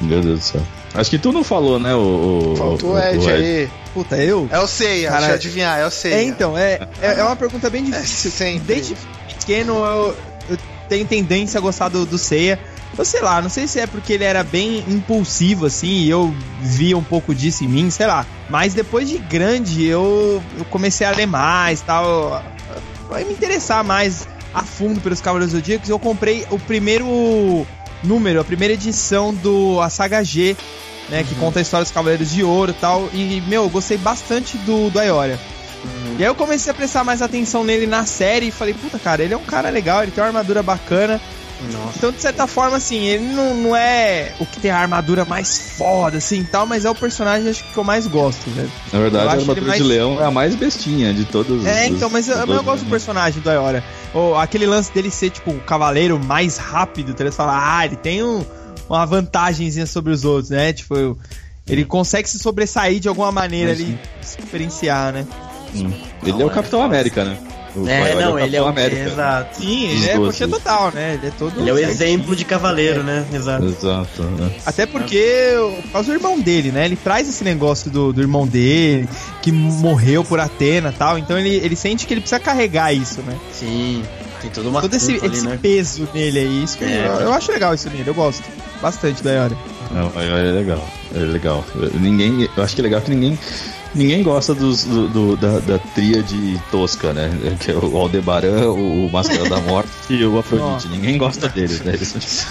Meu Deus do céu. Acho que tu não falou, né, o. o Faltou o o- Ed o aí. Puta, eu? É o Seiya, Cara, deixa eu adivinhar, é o Seiya. É, então, é, é, é uma pergunta bem difícil. É, sempre. Desde pequeno eu, eu tenho tendência a gostar do, do Seiya. Eu sei lá, não sei se é porque ele era bem impulsivo, assim, e eu via um pouco disso em mim, sei lá. Mas depois de grande, eu, eu comecei a ler mais tal. Vai me interessar mais a fundo pelos Cavaleiros Zodíacos. Eu comprei o primeiro número, a primeira edição do a saga G, né? Que conta a história dos Cavaleiros de Ouro e tal. E, meu, eu gostei bastante do, do Aioria. E aí eu comecei a prestar mais atenção nele na série e falei, puta, cara, ele é um cara legal, ele tem uma armadura bacana. Nossa. Então, de certa forma, assim, ele não, não é o que tem a armadura mais foda, assim, e tal, mas é o personagem acho que eu mais gosto, velho. Na verdade, Eu a armadura mais- de leão é a mais bestinha de todos É, os- então, mas eu, eu gosto do né? personagem do Aioria. Ou aquele lance dele ser, tipo, o cavaleiro mais rápido, tá ligado? Você fala, ah, ele tem um, uma vantagemzinha sobre os outros, né? Tipo, ele consegue se sobressair de alguma maneira Mas ali, se diferenciar, né? Hum. Ele é o Capitão América, né? É, não, ele é o. América. Exato. Sim, ele é coxinha sim. total, né? Ele é todo. Ele é o exemplo de cavaleiro, né? Exato. Exato. né? Até porque, por causa do irmão dele, né? Ele traz esse negócio do, do irmão dele, que morreu por Atena e tal. Então ele, ele sente que ele precisa carregar isso, né? Sim. Tem toda uma Todo esse, ali, esse né? peso nele aí. Isso que É. eu, eu acho legal isso nele, eu gosto bastante da. Não, é, é legal. É legal. Ninguém, eu acho que é legal que ninguém. Ninguém gosta dos, do, do- da, da tríade tosca, né? Que é o Aldebaran, o, o Máscara da Morte e o Afrodite. Ninguém gosta deles, né? Eles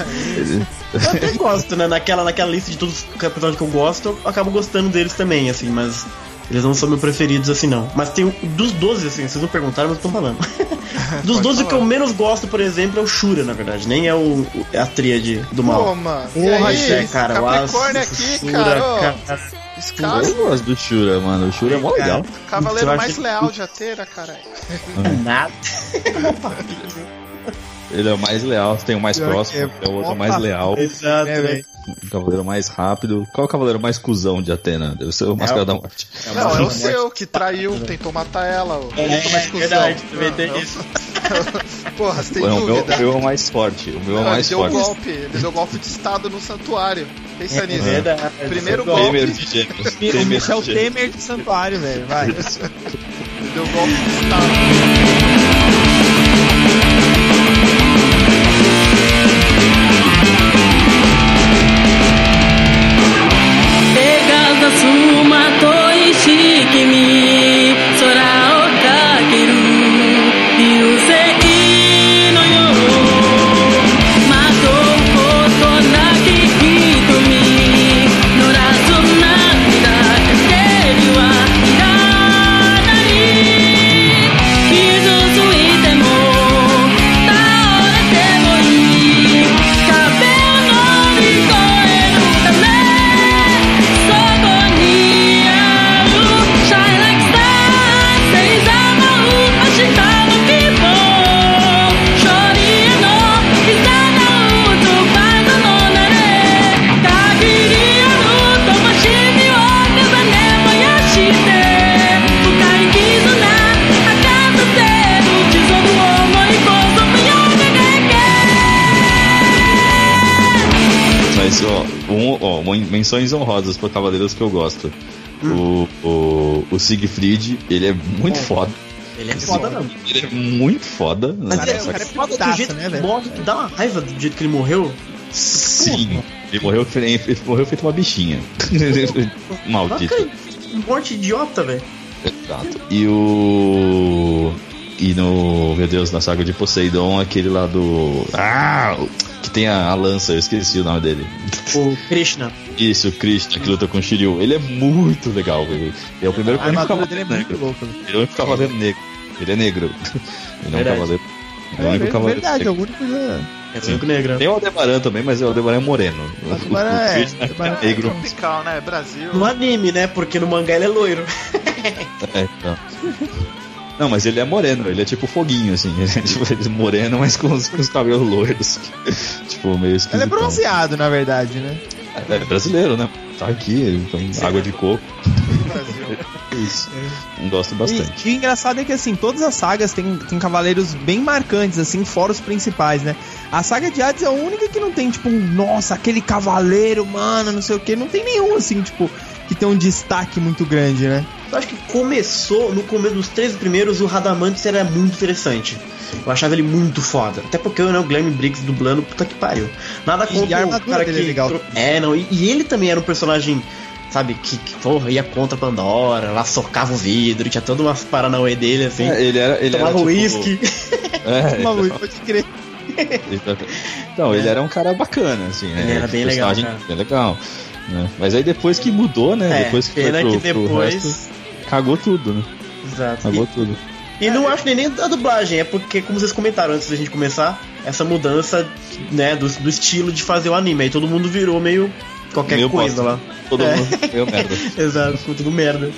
Eu até gosto, né? Naquela, naquela lista de todos os personagens que eu gosto, eu acabo gostando deles também, assim, mas. Eles não são meus preferidos assim, não. Mas tem o- dos 12, assim, vocês não perguntaram, mas eu tô falando. dos 12, o que eu menos gosto, por exemplo, é o Shura, na verdade. Nem é o, o- é a tríade do mal. Pô, mano. Porra, é, cara, o Capricórnio Aço, aqui, Shura, cara. cara. Esse cara, Eu gosto do Shura, mano. O Shura é mó legal. cavaleiro mais que- leal de Atena, caralho. Nada. Ele é o mais leal, tem o mais Pior próximo, é o outro mais leal, Exato, É, né? velho. O cavaleiro mais rápido. Qual é o cavaleiro mais cuzão de Atena? Deve ser o Máscara o- da Morte. Não, é o seu que traiu, tentou matar ela. O É, mais é cuzão. verdade, também tem Não, isso. Porra, você tem Não, o meu, dúvida? o meu é o mais forte. O meu é o Não, ele mais deu forte. golpe, ele deu golpe de estado no santuário. Pensa É nisso. verdade. Primeiro golpe. Temer de gêmeos. O Temer Michel de gêmeos. Temer de Santuário, velho. Vai. Ele deu golpe de estado. Menções honrosas pra cavaleiros que eu gosto. O, o, o Siegfried, ele é muito foda. Ele é foda mesmo. Ele é muito foda. Mas né? ele é, Só o cara é foda do jeito né, que velho? morre, que dá uma raiva do jeito que ele morreu. Sim. Ele morreu, ele morreu feito uma bichinha. Maldito. Morte idiota, velho. Exato. E o. E no. Meu Deus, na saga de Poseidon, aquele lá do. Ah! o- tem a, a lança, eu esqueci o nome dele. O Krishna. Isso, o Krishna, que luta com o Shiryu. Ele é muito legal, velho. Ele é o primeiro A armadura cavaleiro dele é muito negro. louca. velho. Ele é o único cavaleiro negro. Ele é negro. Ele é um Verdade. cavaleiro. Ele é o É, único cavaleiro verdade, é negro. o único já. É o único negro. Tem o Aldebaran também, mas o Aldebaran é moreno. O, Aldebaran o é- Aldebaran é negro. Tropical, né? Brasil. No anime, né? Porque no mangá ele é loiro. É, então. Não, mas ele é moreno, ele é tipo foguinho, assim. Ele é tipo ele é moreno, mas com os, com os cabelos loiros. tipo, meio esquisito. Ele é bronzeado, na verdade, né? É brasileiro, né? Tá aqui, põe água de coco. Brasil. É isso. Gosto bastante. E, e o engraçado é que, assim, todas as sagas têm, têm cavaleiros bem marcantes, assim, fora os principais, né? A saga de Hades é a única que não tem, tipo, um, nossa, aquele cavaleiro, mano, não sei o que. Não tem nenhum, assim, tipo, que tem um destaque muito grande, né? Eu acho que começou, no começo dos três primeiros, o Radamantes era muito interessante. Eu achava ele muito foda. Até porque né, o Glenn Briggs dublando, puta que pariu. Nada contra o cara dele que. é legal. É, não. E, e ele também era um personagem, sabe, que, que porra, ia contra Pandora, lá socava o vidro, tinha toda umas paranauê dele, assim. É, ele era. Ele tomava era, tipo, uísque. É, Maluco, pode crer. Então, ele era um cara bacana, assim, né? Ele era bem legal, cara. bem legal. Né? Mas aí depois que mudou, né? É, depois que foi pro, que pro depois. resto, cagou tudo, né? Exato. Cagou tudo. E não acho nem, nem da dublagem, é porque, como vocês comentaram antes da gente começar, essa mudança, né, do, do estilo de fazer o anime. Aí todo mundo virou meio qualquer Meio coisa bosta. lá. Todo É. mundo meio merda. Exato, ficou tudo merda.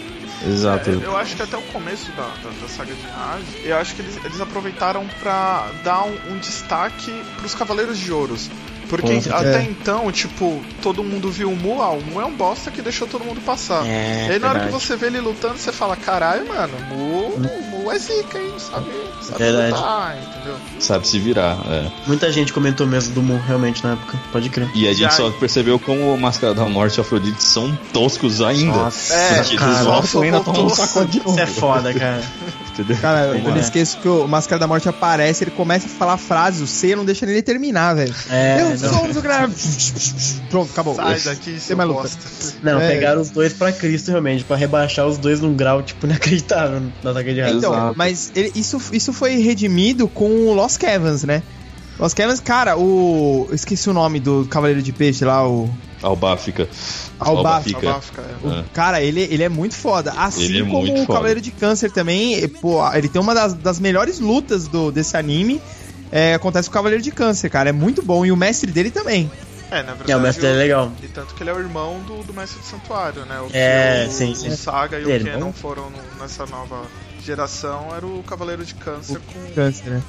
Exato. É, eu acho que até o começo da, da, da saga de Hades, eu acho que eles, eles aproveitaram pra dar um, um destaque pros Cavaleiros de Ouros. Porque até então, tipo, todo mundo viu o Mu, ah, o Mu é um bosta que deixou todo mundo passar. É, e aí na hora que você vê ele lutando, você fala, caralho, mano, Mu, Mu é zica, hein? Sabe, sabe Verdade. lutar, entendeu? Sabe se virar. é. Muita gente comentou mesmo do Mu, realmente, na época. Pode crer. E a gente Já- só percebeu como o Máscara da Morte e o Afrodite são toscos ainda. Nossa, É, cara. eles voltam ainda tomam um sacode de novo. Isso é foda, cara. Entendeu? Cara, eu É. não esqueço que o Máscara da Morte aparece, ele começa a falar frases, o C não deixa nem ele terminar, velho. É, eu não. sou grave. Pronto, acabou. Sai daqui, seu luta. bosta. Não, É. pegaram os dois pra Cristo, realmente, pra rebaixar os dois num grau, tipo, inacreditável na ataque de raio. Então, Exato. mas ele- isso, isso foi redimido com o Lost Cavans, né? Lost Cavans, cara, o. eu Esqueci o nome do Cavaleiro de Peixe lá, o. Albafica. Albafica. Abafica, é. o- É. Cara, ele, ele é muito foda. Assim é como o foda. Cavaleiro de Câncer também, pô, ele tem uma das, das melhores lutas do, desse anime. É, acontece com o Cavaleiro de Câncer, cara. É muito bom. E o mestre dele também. É, na verdade. É, o mestre é legal. E tanto que ele é o irmão do, do mestre do santuário, né? O que É, o, sim, o. Saga e o Kenon não? foram no- nessa nova geração era o Cavaleiro de Câncer com. Câncer, né?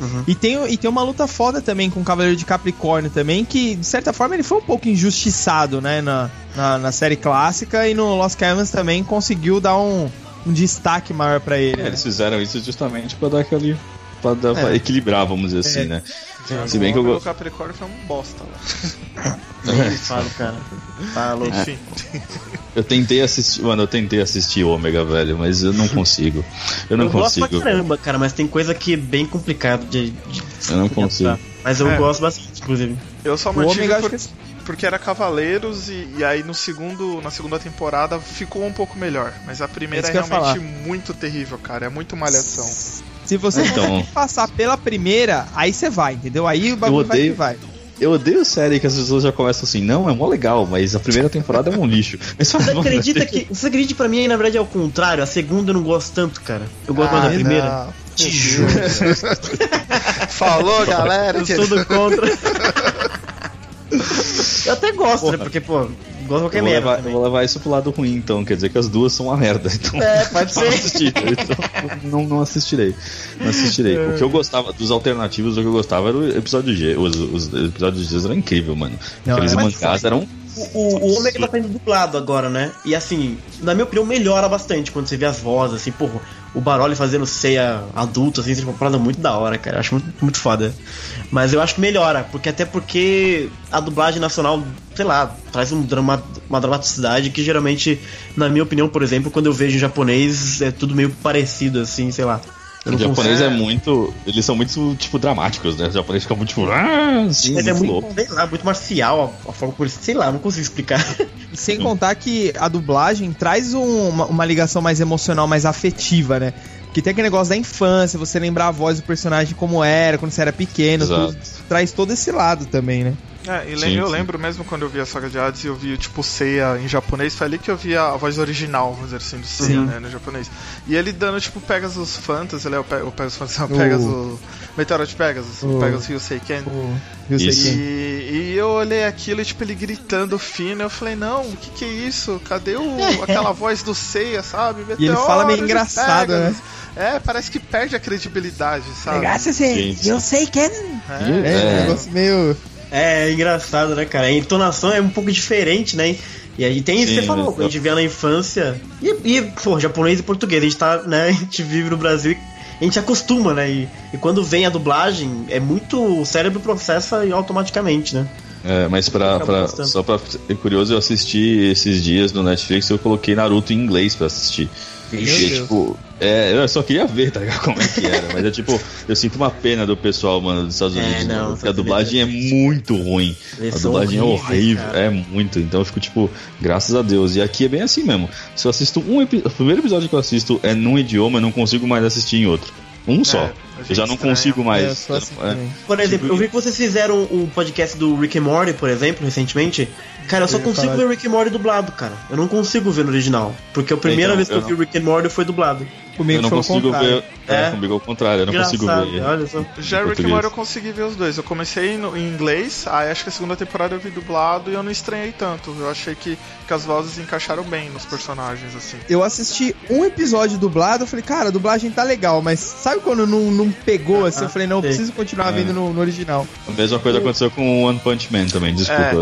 Uhum. E tem, e tem uma luta foda também com o Cavaleiro de Capricórnio também, que de certa forma ele foi um pouco injustiçado, né, na, na, na série clássica e no Lost Cavans também conseguiu dar um, um destaque maior pra ele. É, né? eles fizeram isso justamente pra dar aquele. Pra, dar, pra É. equilibrar, vamos dizer assim, É. né? Se bem que eu O gosto. Capricórnio foi um bosta lá. Nem falo, cara. Tá louco. Enfim. Eu tentei assistir. Mano, eu tentei assistir Ômega, velho, mas eu não consigo. Eu não gosto pra consigo. caramba, cara, mas tem coisa que é bem complicado de. de- Eu não consigo. Mas eu É. gosto bastante, inclusive. Eu só O mantive por- que é porque era Cavaleiros e, e aí no segundo, na segunda temporada ficou um pouco melhor. Mas a primeira É é, eu realmente muito terrível, cara. É muito malhação. Se você Então. passar pela primeira, aí você vai, entendeu? Aí o bagulho vai que vai. Eu odeio série que as pessoas já começam assim, não, é mó legal, mas a primeira temporada é um lixo. Mas Você mano, acredita que. Você acredita que pra mim, na verdade, é o contrário? A segunda eu não gosto tanto, cara. Eu gosto mais da Ah, primeira. não. Te juro. Falou, galera. Eu sou do contra. eu até gosto, né? Porque, pô, gosto de qualquer Eu vou, levar, eu vou levar isso pro lado ruim, então. Quer dizer que as duas são uma merda. Então, É, pode não ser. assistir. Então, não, não assistirei. Não assistirei. O que eu gostava dos alternativos, o que eu gostava era o episódio G. Os, os episódios G eram incríveis, mano. Não, Aqueles é. mangás eram. O, o, o Ômega tá sendo dublado agora, né? E assim, na minha opinião, melhora bastante quando você vê as vozes, assim, porra. O Baroli fazendo ceia adulto, assim, seja uma parada muito da hora, cara. Eu acho muito, muito foda. Mas eu acho que melhora, porque até porque a dublagem nacional, sei lá, traz um drama, uma dramaticidade que geralmente, na minha opinião, por exemplo, quando eu vejo em japonês, é tudo meio parecido, assim, sei lá. Eu O japonês consigo- é muito. Eles são muito, tipo, dramáticos, né? O japonês fica muito, tipo. Ah, Mas é muito muito, louco. sei lá, muito marcial a, a forma como eles. Sei lá, não consigo explicar. Sem contar que a dublagem traz um- uma, uma ligação mais emocional, mais afetiva, né? Que tem aquele negócio da infância, você lembrar a voz do personagem como era, quando você era pequeno, tudo, traz todo esse lado também, né? É, e Sim, eu sim. lembro mesmo quando eu vi a saga de Hades e eu vi, tipo, Seiya em japonês, foi ali que eu vi a, voz original, vamos dizer assim, do Seiya, né, no japonês. E ele dando, tipo, Pegasus Phantasy, ele é o, Pe o Pegasus Phantasy, não, O- Pegasus... Meteoro de Pegasus, o Pegasus Ryuseiken. O, eu sei Isso. quem. E, e eu olhei aquilo e, tipo, ele gritando fino, eu falei, não, o que que é isso? Cadê o, aquela voz do Seiya, sabe? E ele fala meio Meteoro engraçado, Pegasus. É, parece que perde a credibilidade, sabe? Sim. eu sei quem. É. É, É. um negócio meio. É, é engraçado, né, cara? A entonação é um pouco diferente, né? E aí tem isso que você falou, a gente vê na infância. E, e, pô, japonês e português, a gente tá, né? A gente vive no Brasil e a gente acostuma, né? E, e quando vem a dublagem, é muito. O cérebro processa e automaticamente, né? É, mas pra, pra- só pra ser curioso, eu assisti esses dias no Netflix eu coloquei Naruto em inglês pra assistir. Meu E, Deus. tipo, é, eu só queria ver, tá ligado? Como é que era. Mas é tipo, eu sinto uma pena do pessoal, mano, dos Estados É, Unidos. não, mano, porque a dublagem é muito ruim. A dublagem é horrível, cara. é muito. Então eu fico tipo, graças a Deus. E aqui é bem assim mesmo. Se eu assisto um episódio. O primeiro episódio que eu assisto é num idioma, eu não consigo mais assistir em outro. Um só. Eu já não estranha. consigo mais. É, assim É. Por exemplo, Tipo, eu vi que vocês fizeram o podcast do Rick and Morty, por exemplo, recentemente. Cara, eu só Eu consigo falar ver Rick and Morty dublado, cara. Eu não consigo ver no original. Porque a primeira Então, vez que eu, eu vi Rick and Morty foi dublado. Comigo eu não o consigo ver. É, É. comigo ao contrário, eu não consigo Engraçado, ver. Olha só. Já Rick and. Morty eu consegui ver os dois. Eu comecei no, em inglês, aí acho que a segunda temporada eu vi dublado e eu não estranhei tanto. Eu achei que, que as vozes encaixaram bem nos personagens, assim. Eu assisti um episódio dublado, eu falei, cara, a dublagem tá legal, mas sabe quando não, não pegou assim? Eu falei, não, eu sei. preciso continuar É. vendo no, no original. A mesma coisa aconteceu com o One Punch Man também, desculpa. É.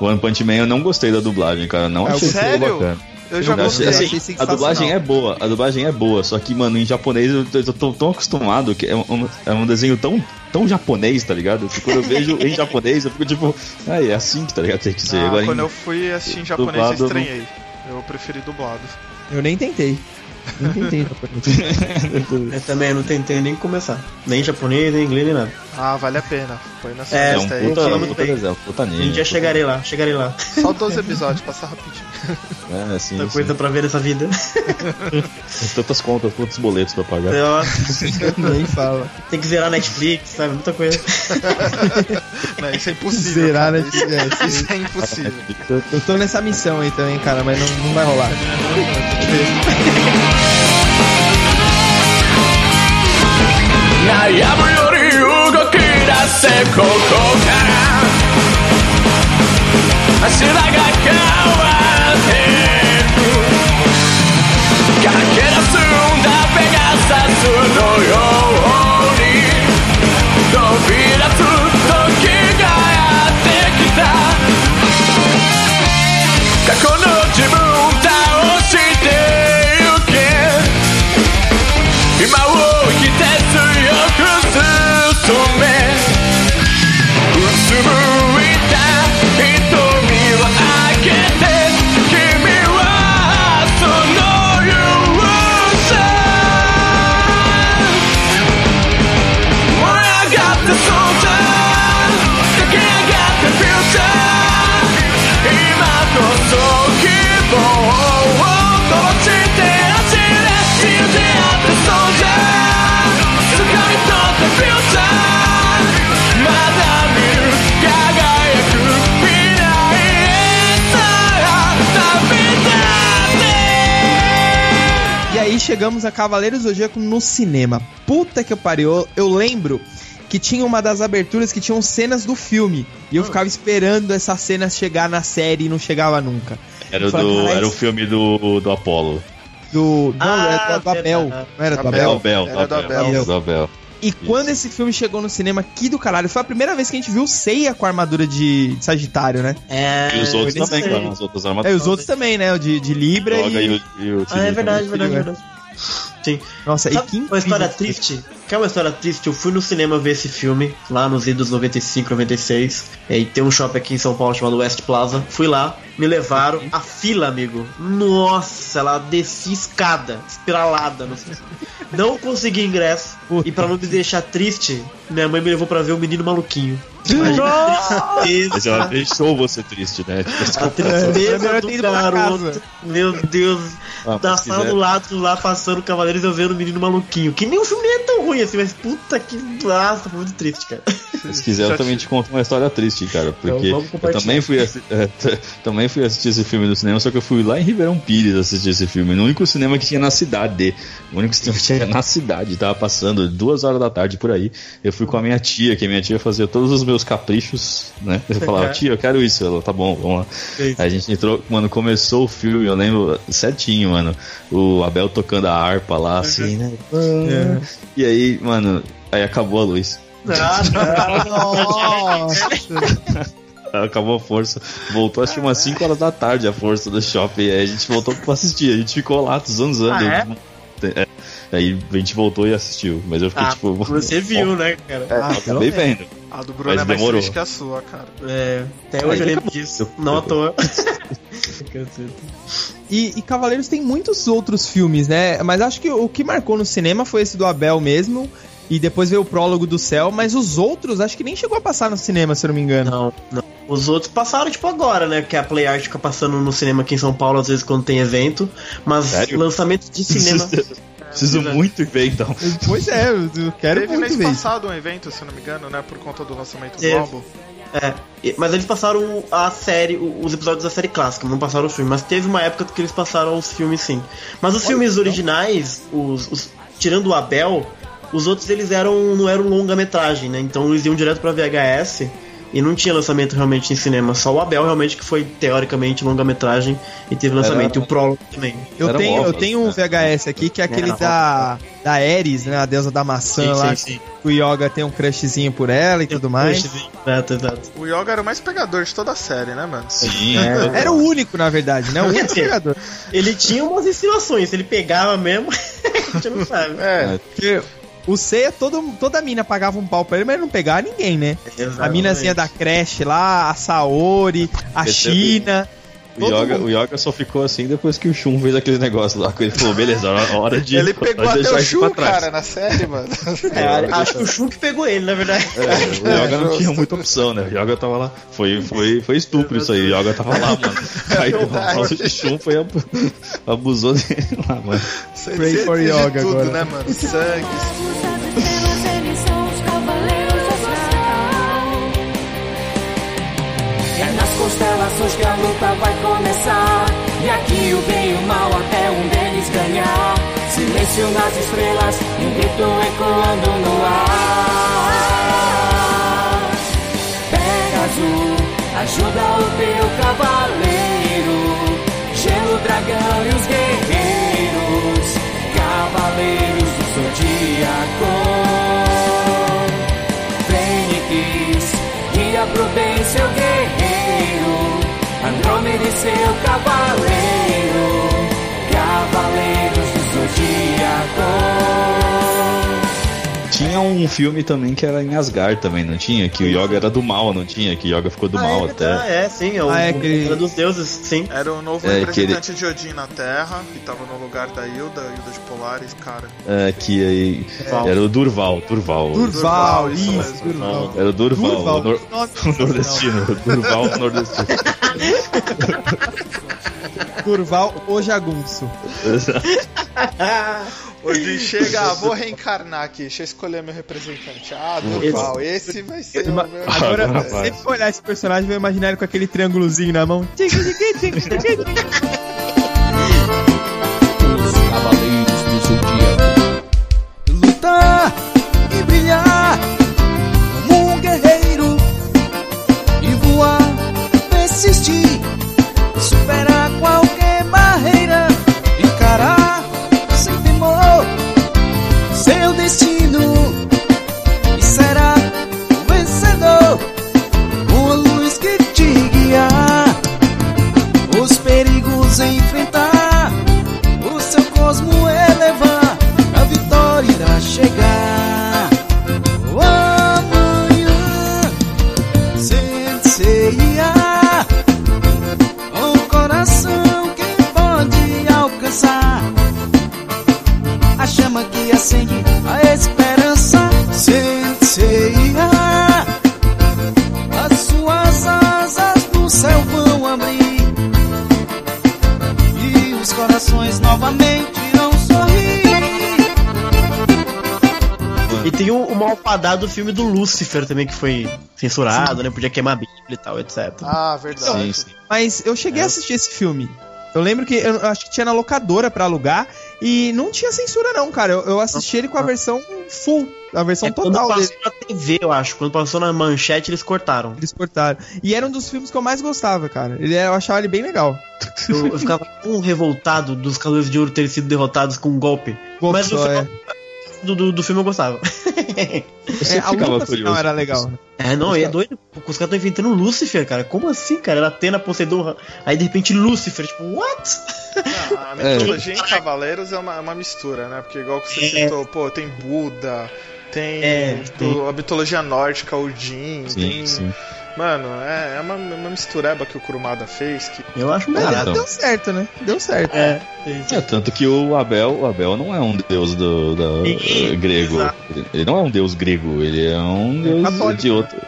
O One Punch Man eu não gostei da dublagem, cara. Não É, achei sério? bacana. Eu já gostei. assim, a dublagem é boa, a dublagem é boa, só que, mano, em japonês eu tô, eu tô tão acostumado que é um, é um desenho tão, tão japonês, tá ligado? Que quando eu vejo em japonês, eu fico tipo, ah, é assim que tá ligado? Tem que ser. Ah, Agora, quando em- eu fui assistir em japonês, dublado, eu estranhei. Eu preferi dublado. Eu nem tentei. Nem tentei. Eu também não tentei nem começar. Nem japonês, nem inglês, nem nada. Ah, vale a pena. Põe na sua É, é um lista aí. puta, um puta desenho, puta Um anime. dia chegarei lá, chegarei lá. Só 12 episódios, passa rapidinho. É, assim, Muita assim. coisa pra ver nessa vida. Tantas contas, quantos boletos pra pagar. Ó, nem fala. Tem que zerar Netflix, sabe? Muita coisa. Não, isso é impossível. Zerar, cara. né? Isso, É, isso é impossível. Eu, eu tô nessa missão aí também, cara, mas não, não vai rolar. 悩むより動き出せここから。柱が変わっていく駆け出すんだペガサスのよう chegamos a Cavaleiros do Zodíaco no cinema. Puta que eu pariu. Eu lembro que tinha uma das aberturas que tinham cenas do filme. E eu ficava esperando essa cena chegar na série e não chegava nunca. Era, do, "Caralho, era o filme do, do Apollo. Do. Não, Ah, era do Abel. verdade. Não era do Abel. É Abel? Abel, Era do Abel. Do Abel. E quando esse filme chegou no cinema, que do caralho. Foi a primeira vez que a gente viu o Seiya com a armadura de de Sagitário, né? É. E os outros também, sei. claro, os outros É, armaduras. os outros também, né? O de, de Libra Joga e... e o, e o Ah, é verdade, verdade, verdade. Sim. Nossa, Sabe e que uma história incrível. triste? Quer uma história triste? Eu fui no cinema ver esse filme, lá nos idos 95, 96. é, E tem um shopping aqui em São Paulo chamado West Plaza. Fui lá, me levaram. A fila, amigo. Nossa, ela desci escada, espiralada. Não, sei. não consegui ingresso. Puta. E pra não me deixar triste, minha mãe me levou pra ver o menino maluquinho. Mas ela deixou você triste, né? A É, tristeza do garoto. Meu Deus. Ah, da sala quiser- do lado, lá passando Cavaleiros eu vendo o menino maluquinho. Que nem o filme nem é tão ruim assim, mas puta que. Nossa, foi muito triste, cara. Se quiser, eu também te conto uma história triste, cara. Porque Então, eu também fui, é, também fui assistir esse filme no cinema, só que eu fui lá em Ribeirão Pires assistir esse filme. No único cinema que tinha na cidade. O único cinema que tinha na cidade. Tava passando duas horas da tarde por aí. Eu fui com a minha tia, que a minha tia fazia todos os meus caprichos, né? Eu falava, tia, eu quero isso. Ela, tá bom, vamos lá. Aí a gente entrou, mano, começou o filme, eu lembro certinho, mano. O Abel tocando a harpa lá, assim, né? É. E aí, mano, aí acabou a luz. Ah, Acabou a força. Voltou acho que umas 5 horas da tarde a força do shopping. Aí a gente voltou pra assistir. A gente ficou lá zanzando. Ah, É. Aí a gente voltou e assistiu. Mas eu fiquei Ah, tipo. você viu, né, cara? É, eu acabei vendo. A do Bruno Mas é mais demorou. triste que a sua, cara. É, até hoje eu lembro disso. Não à toa. E, e Cavaleiros tem muitos outros filmes, né? Mas acho que o que marcou no cinema foi esse do Abel mesmo. E depois veio o prólogo do céu, mas os outros acho que nem chegou a passar no cinema, se eu não me engano. Não, não. Os outros passaram, tipo, agora, né? Que a Play Art fica passando no cinema aqui em São Paulo, às vezes, quando tem evento. Mas Sério? lançamento de cinema. Preciso muito ver então. Pois é, eu eu quero Teve muito mês ver. passado um evento, se eu não me engano, né? Por conta do lançamento do Teve. álbum. É, mas eles passaram a série, os episódios da série clássica, não passaram o filme. Mas teve uma época que eles passaram os filmes sim. Mas os filmes originais, os, os- tirando o Abel, os outros eles eram não eram longa-metragem, né? Então eles iam direto pra VHS e não tinha lançamento realmente em cinema. Só o Abel realmente que foi teoricamente longa-metragem e teve lançamento. Era- E o prólogo também. Eu Era tenho, eu óbvio, tenho um né? VHS aqui que é aquele Era da, da Ares, né? A deusa da maçã lá. que O Yoga tem um crushzinho por ela e tudo mais. Exato, exato. O Yoga era o mais pegador de toda a série, né, mano? Sim. Era o único, na verdade, né? O único pegador. Ele tinha umas insinuações, ele pegava mesmo, a gente não sabe. É, Porque o Seiya, todo, toda mina pagava um pau pra ele, mas ele não pegava ninguém, né? A minazinha da creche lá, a Saori, a Percebe? China. O Yoga, o Yoga só ficou assim depois que o Shun fez aquele negócio lá. que Ele falou, beleza, hora- hora de. ele pegou até o Shun, cara, na série, mano. É, acho que o Shun que pegou ele, na verdade. É, o Yoga não tinha muita opção, né? O Yoga tava lá. Foi, foi, foi estupro isso aí. O Yoga tava lá, mano. Aí o Paulo de Shun foi abu- abusou dele lá, mano. Pray for yoga tudo, agora. né, mano? Sangue. Constelações que a luta vai começar. E aqui o bem e o mal até um deles ganhar. Silêncio nas estrelas, um grito ecoando no ar. Pegasus, ajuda o teu cavaleiro. Gelo, dragão e os guerreiros. Cavaleiros do zodíaco. Fênix, guia pro bem seu guerreiro, Andrômeda e seu cavaleiro, Cavaleiros do Zodíaco. Tinha um filme também que era em Asgard também, não tinha? Que o Yoga era do mal, não tinha? Que o Yoga ficou do mal Ah, até. é, sim, é o Ah, é o aquele- Guerra dos deuses, sim. Era o novo É, representante de Odin na Terra, que tava no lugar da Hilda, Hilda de Polaris, cara. É, que aí. Era o Durval, Durval. Durval, isso isso, mesmo. Durval. Era o Durval, Durval, o, nor- que o nordestino. Durval nordestino. Durval o Jagunço. Odin chega, ah, vou reencarnar aqui, deixa eu escolher meu representante. Ah, Durval, esse vai ser o meu Agora, rapaz. sempre que olhar esse personagem, vou imaginar ele com aquele triângulozinho na mão. Cavaleiros do Zodíaco. Lutar e brilhar como um guerreiro e voar, persistir, malfadado do filme do Lucifer também, que foi censurado, né? Podia queimar a Bíblia e tal, etc. Ah, verdade. Sim, sim. Mas eu cheguei a assistir esse filme. Eu lembro que eu acho que tinha na locadora pra alugar e não tinha censura não, cara. Eu, eu assisti ele com a versão full, a versão É, quando total passou dele. na TV, eu acho. Quando passou na manchete, eles cortaram. Eles cortaram. E era um dos filmes que eu mais gostava, cara. Ele, eu achava ele bem legal. Eu, eu ficava tão revoltado dos Cavaleiros de Ouro terem sido derrotados com um golpe. Golpe Mas no só, final é. Do, do, do filme eu gostava. Eu É, sempre a ficava luta curioso. final era legal. É, não, é doido. Os caras estão inventando Lúcifer, cara. Como assim, cara? Era Atena, Poseidon, aí de repente Lúcifer. Tipo, what? Ah, a mitologia em Cavaleiros é uma, é uma mistura, né? Porque igual que você É. citou, pô, tem Buda, tem, É, tipo, tem. a mitologia nórdica, Odin, Sim, tem... sim. Mano, é, é uma, uma mistureba que o Kurumada fez que... Eu acho Mas Ah, melhor. então. deu certo, né? Deu certo. É, É, tanto que o Abel, o Abel não é um deus do, da- Sim, grego. exato. Ele, não é um deus grego, ele é um deus católico, de outro.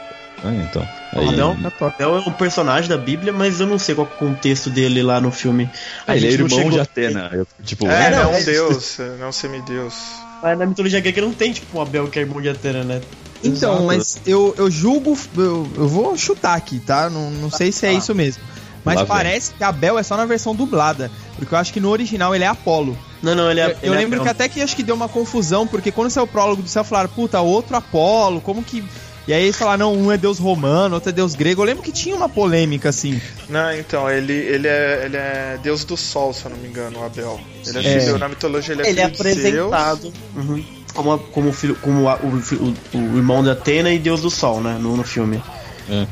Ah, então. Aí, Abel. Abel é um personagem da Bíblia, mas eu não sei qual que é o contexto dele lá no filme. Ah, ele é irmão chegou- de Atena. Eu, tipo, É, não, é é- um deus, não é um semideus. Mas na mitologia grega não tem, tipo, um Abel que é irmão de Atena, né? Então, Exato. mas eu, eu julgo. Eu, eu vou chutar aqui, tá? Não, não sei se é Tá. isso mesmo. Mas Lá vem. parece que Abel é só na versão dublada. Porque eu acho que no original ele é Apolo. Não, não, ele é. Eu, ele eu é lembro Abel. que até que acho que deu uma confusão, porque quando saiu o prólogo do céu, falaram, puta, outro Apolo, como que. E aí eles falaram, não, um é deus romano, outro é deus grego. Eu lembro que tinha uma polêmica assim. Não, então, ele, ele, é, ele é deus do sol, se eu não me engano, o Abel. Ele é, É. filho, na mitologia ele é Ele é filho de apresentado uhum, como, como, filho, como a- o, o- o irmão de Atena e Deus do Sol, né? No, no filme.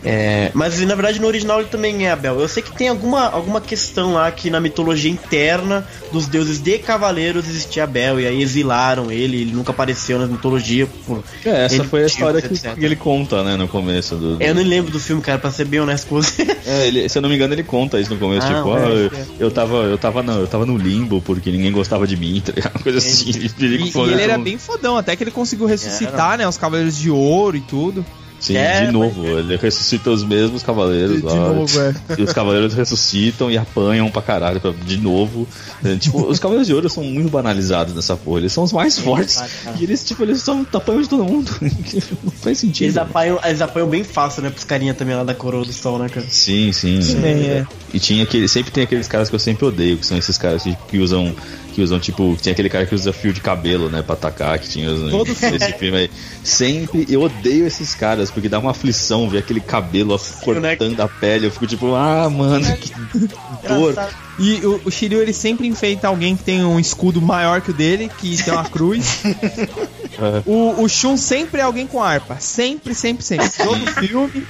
É, mas na verdade no original ele também é Abel. Eu sei que tem alguma, alguma questão lá que na mitologia interna dos deuses de cavaleiros existia Abel, e aí exilaram ele, ele nunca apareceu na mitologia. Por... É, essa Ele foi a história que, que ele conta, né, no começo do. do- Eu não lembro do filme, cara, pra ser bem honesto com você. É, ele- se eu não me engano, ele conta isso no começo, Ah, tipo, é, ah, eu, é. eu tava, eu tava no, eu tava no limbo porque ninguém gostava de mim, tá? Uma coisa assim. Ele, E, ele e ele era bem fodão, até que ele conseguiu ressuscitar, né? Os Cavaleiros de Ouro e tudo. Sim, É, de novo, ele ressuscita os mesmos cavaleiros De- de lá. novo, é. E os cavaleiros ressuscitam e apanham pra caralho, pra- de novo. É, tipo, os cavaleiros de ouro são muito banalizados nessa porra. Eles são os mais fortes. cara. E eles, tipo, eles são apanham de todo mundo. Não faz sentido. Eles apanham, eles apanham bem fácil, né? Pros carinha também lá da coroa do sol, né, cara? Sim, sim. Também, é. E tinha aquele, sempre tem aqueles caras que eu sempre odeio, que são esses caras que, que usam, que usam tipo, tem aquele cara que usa fio de cabelo, né, pra atacar, que tinha Todo esse filme aí. Sempre eu odeio esses caras, porque dá uma aflição ver aquele cabelo né? cortando a pele, eu fico tipo, ah, mano, que dor. E o, o Shiryu, ele sempre enfeita alguém que tem um escudo maior que o dele, que tem uma cruz. o, o Shun sempre é alguém com harpa. Sempre, sempre, sempre. Todo filme.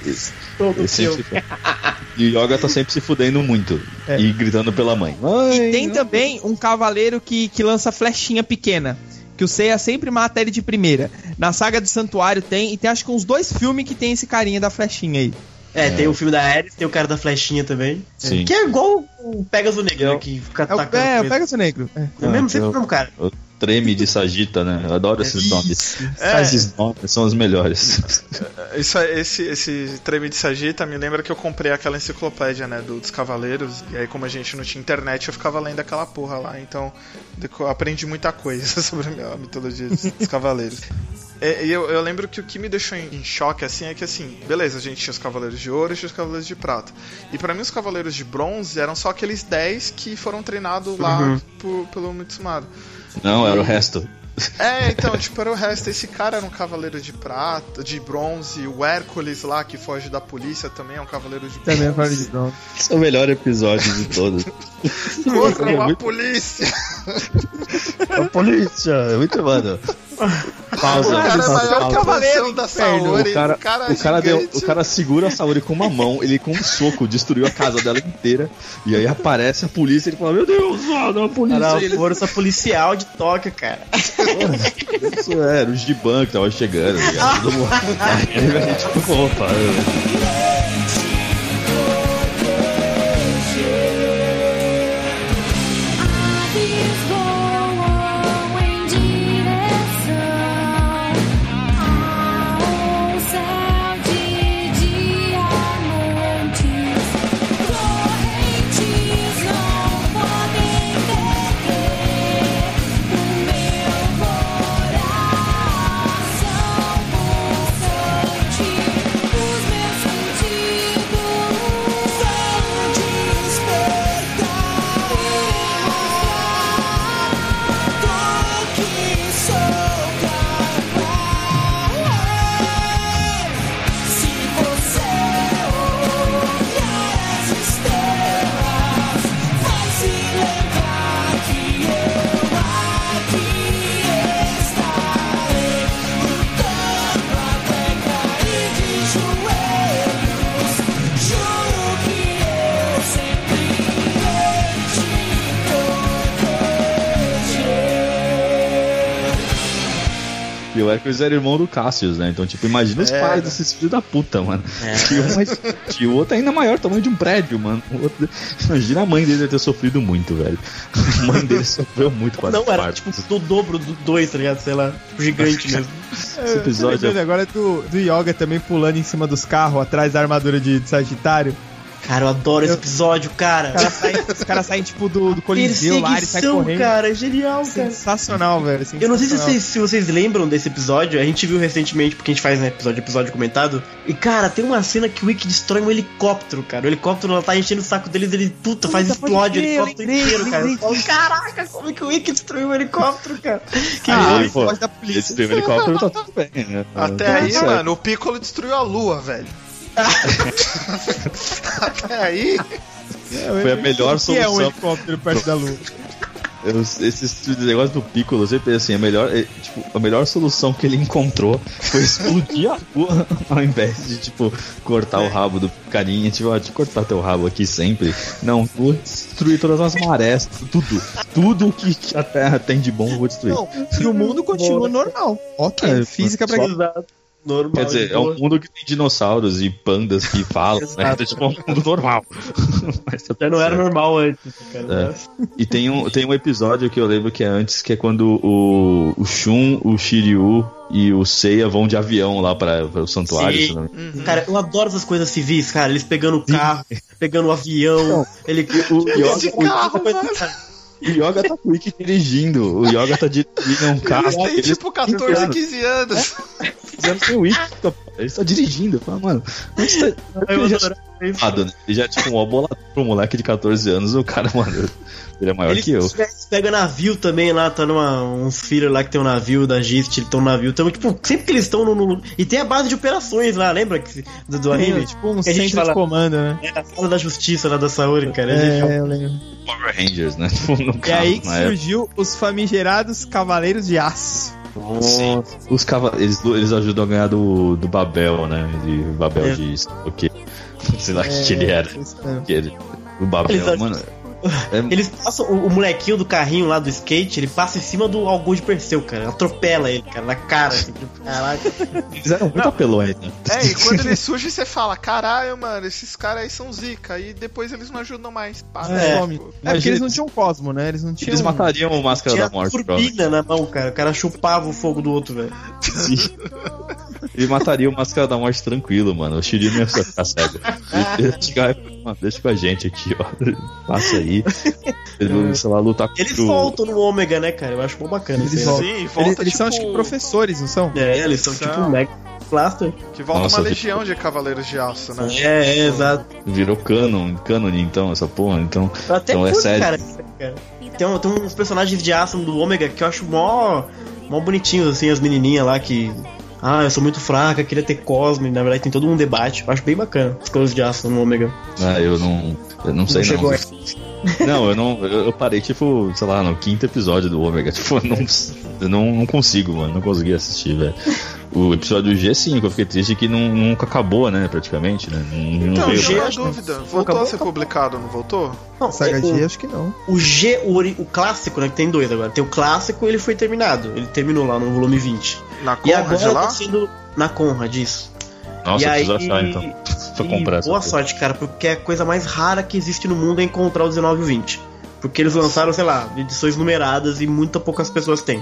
Todo filme. sempre- E o Yoga tá sempre se fudendo muito. É. E gritando pela mãe. E Mãe, tem não- também um cavaleiro que, que lança flechinha pequena. Que o Seiya sempre mata ele de primeira. Na saga do Santuário tem, e tem acho que uns dois filmes que tem esse carinha da flechinha aí. É, tem o filme da Ares, tem o cara da flechinha também. Sim. Que é igual o Pegasus Negro, né? Que fica É o, atacando. é, o. Pegasus Negro. É. É mesmo, sempre eu- o mesmo cara. O treme de Sagita, né? Eu adoro esses nomes. É. Esses nomes são os melhores. Isso, é- esse, esse treme de Sagita me lembra que eu comprei aquela enciclopédia, né, do- dos cavaleiros, e aí como a gente não tinha internet, eu ficava lendo aquela porra lá, então aprendi muita coisa sobre a mitologia dos, dos cavaleiros. E, e eu, eu lembro que o que me deixou em, em choque, assim, é que assim, beleza, a gente tinha os cavaleiros de ouro e tinha os cavaleiros de prata. E pra mim os cavaleiros de bronze eram só aqueles 10 que foram treinados lá Uhum. por- pelo Mitsumado. Não, era o resto. É, então, tipo, era o resto. Esse cara era um cavaleiro de prata, de bronze. O Hércules lá, que foge da polícia, também é um cavaleiro de Também é bronze. de bronze. Esse é o melhor episódio de todos. Outra, É uma muito- polícia. A polícia! É muito, mano. Pausa. O cara é maior da Saori. O cara, o cara, é o, cara deu, o cara segura a Saori com uma mão, ele com um soco destruiu a casa dela inteira. E aí aparece a polícia e ele fala: Meu Deus, mano, a polícia. Era a força policial de Tóquio, cara. Isso era o Giban que tava chegando, ligado? Aí a gente ficou, opa. Aves o Hércules era irmão do Cassius, né? Então, tipo, imagina os É, pais né? desses filhos da puta, mano. É. Um mais- que o outro é ainda maior, tamanho de um prédio, mano. O outro- Imagina a mãe dele ter sofrido muito, velho. A mãe dele sofreu muito com as Não, era partes. tipo do dobro do 2, tá ligado? Sei lá, tipo, gigante mesmo. Esse episódio Lembrando agora do, do Yoga também pulando em cima dos carros, atrás da armadura de, de Sagitário. Cara, eu adoro esse episódio, cara. Os caras saem, os caras saem, tipo, do, do Coliseu lá, eles saem correndo. cara, é genial, cara. Sensacional, velho. Eu não sei se sensacional. vocês, se vocês lembram desse episódio, a gente viu recentemente, porque a gente faz um episódio, episódio comentado. E, cara, tem uma cena que o Wick destrói um helicóptero, cara. O helicóptero ela tá enchendo o saco deles, ele, puta, faz Puta, explode o eu helicóptero lembrei, inteiro, cara. lembrei Eu Caraca, como é que o Wick destruiu o helicóptero, cara? Que Ah, ele pô, da polícia. esse teve helicóptero tá tudo bem, né? Até Tá aí, certo. mano, o Piccolo destruiu a lua, velho. Até aí, Foi a melhor O que é um solução. helicóptero perto da lua? Eu, esses negócios do Piccolo, eu sempre assim, a melhor, é, tipo, a melhor solução que ele encontrou foi explodir a rua ao invés de, tipo, cortar o rabo do carinha, tipo, ó, deixa eu cortar teu rabo aqui sempre. Não, vou destruir todas as marés, tudo. Tudo que, que a Terra tem de bom eu vou destruir. Não, e o mundo continua normal. Ok, É, física pra só-. Normal. Quer dizer, é um mundo que tem dinossauros e pandas que falam, né? Então, tipo, é um mundo normal. Mas tá Já não era normal antes, cara. É. E tem um, tem um episódio que eu lembro que é antes, que é quando o, o Shun, o Shiryu e o Seiya vão de avião lá para o santuário. Me- Cara, eu adoro essas coisas civis, cara. Eles pegando o carro, pegando o avião. Ele. O esse carro, mano. O Yoga tá com o Ikki dirigindo. O Yoga tá dirigindo um carro. eles têm Eles tipo 14, 15 anos. fizeram sem o Ikki. tá- Ele tá dirigindo. Fala, mano, onde tá- Eu ele já né? Ele já é tipo um bolador pro moleque de 14 anos. O cara, mano, ele é maior Eles que eu. eles pegam navio também lá, tá numa, uns filhos lá que tem um navio da Gist, eles estão no navio. Então, tipo, sempre que eles estão no, no- E tem a base de operações lá, lembra? Que, do, do anime? Tipo um centro fala- de comando, né? É a sala da justiça lá da Saori, cara. Eles- É, eu lembro. Power Rangers, né? Tipo, no E aí que na época. surgiu os famigerados Cavaleiros de Aço. Sim. Os cava eles, eles ajudam a ganhar do, do Babel, né? De Babel É. de. O que? Sei lá o que, que ele era. Que ele, o Babel, Eles mano. É, Eles passam, o, o molequinho do carrinho lá do skate, ele passa em cima do de Perseu, cara. Atropela ele, cara, na cara, assim, tipo, caraca. eles eram muito apelões, né? É, e quando ele surge, você fala: caralho, mano, esses caras aí são zica. E depois eles não ajudam mais. Para, É. Some. tipo, É porque eles não tinham Cosmo, né? Eles não tinham. Eles matariam o Máscara Tinha da Morte, turbina na mão, cara. O cara chupava o fogo do outro, velho. Ele mataria o Máscara da Morte tranquilo, mano. O Shiryu não ia ficar cego. Deixa com a gente aqui, ó. Passa aí. Ele, sei lá, lutar contra Eles o- voltam no Ômega, né, cara? Eu acho bom bacana. Eles voltam. Sim, volta Eles, eles são, tipo, acho que, professores, não são? É, eles são São. tipo um Mega Blaster. Que volta Nossa, uma legião de Cavaleiros de Aço, né? É, é, exato. Virou canon, canon então, essa porra. Então, até então é sério. cara, cara. Tem, tem uns personagens de aço do Ômega que eu acho mó, mó bonitinhos, assim, as menininhas lá que. Ah, eu sou muito fraca, queria ter Cosmo. e, Na verdade, tem todo um debate. Eu acho bem bacana as coisas de aço no Ômega. Ah, eu não. Eu não sei não. chegou Não, eu não. Eu parei, tipo, sei lá, no quinto episódio do Ômega. Tipo, eu não, eu não, não consigo, mano. Não consegui assistir, velho. O episódio G, sim, que eu fiquei triste que não, nunca acabou, né? Praticamente, né? Não, não Então, veio. tinha uma acho que dúvida. Voltou acabou, a ser publicado, não voltou? Não, Saga é, G, o, acho que não. o G, o, o clássico, né? Que tem dois agora. Tem o clássico ele foi terminado. Ele terminou lá no volume 20. Na E Conrad agora lá? tá sendo na Conrad, isso. Nossa, e eu aí, preciso achar então. Pra comprar essa. Boa sorte, cara, porque a coisa mais rara que existe no mundo é encontrar o 19 e o 20. Porque eles lançaram, sei lá, edições numeradas e muito poucas pessoas têm.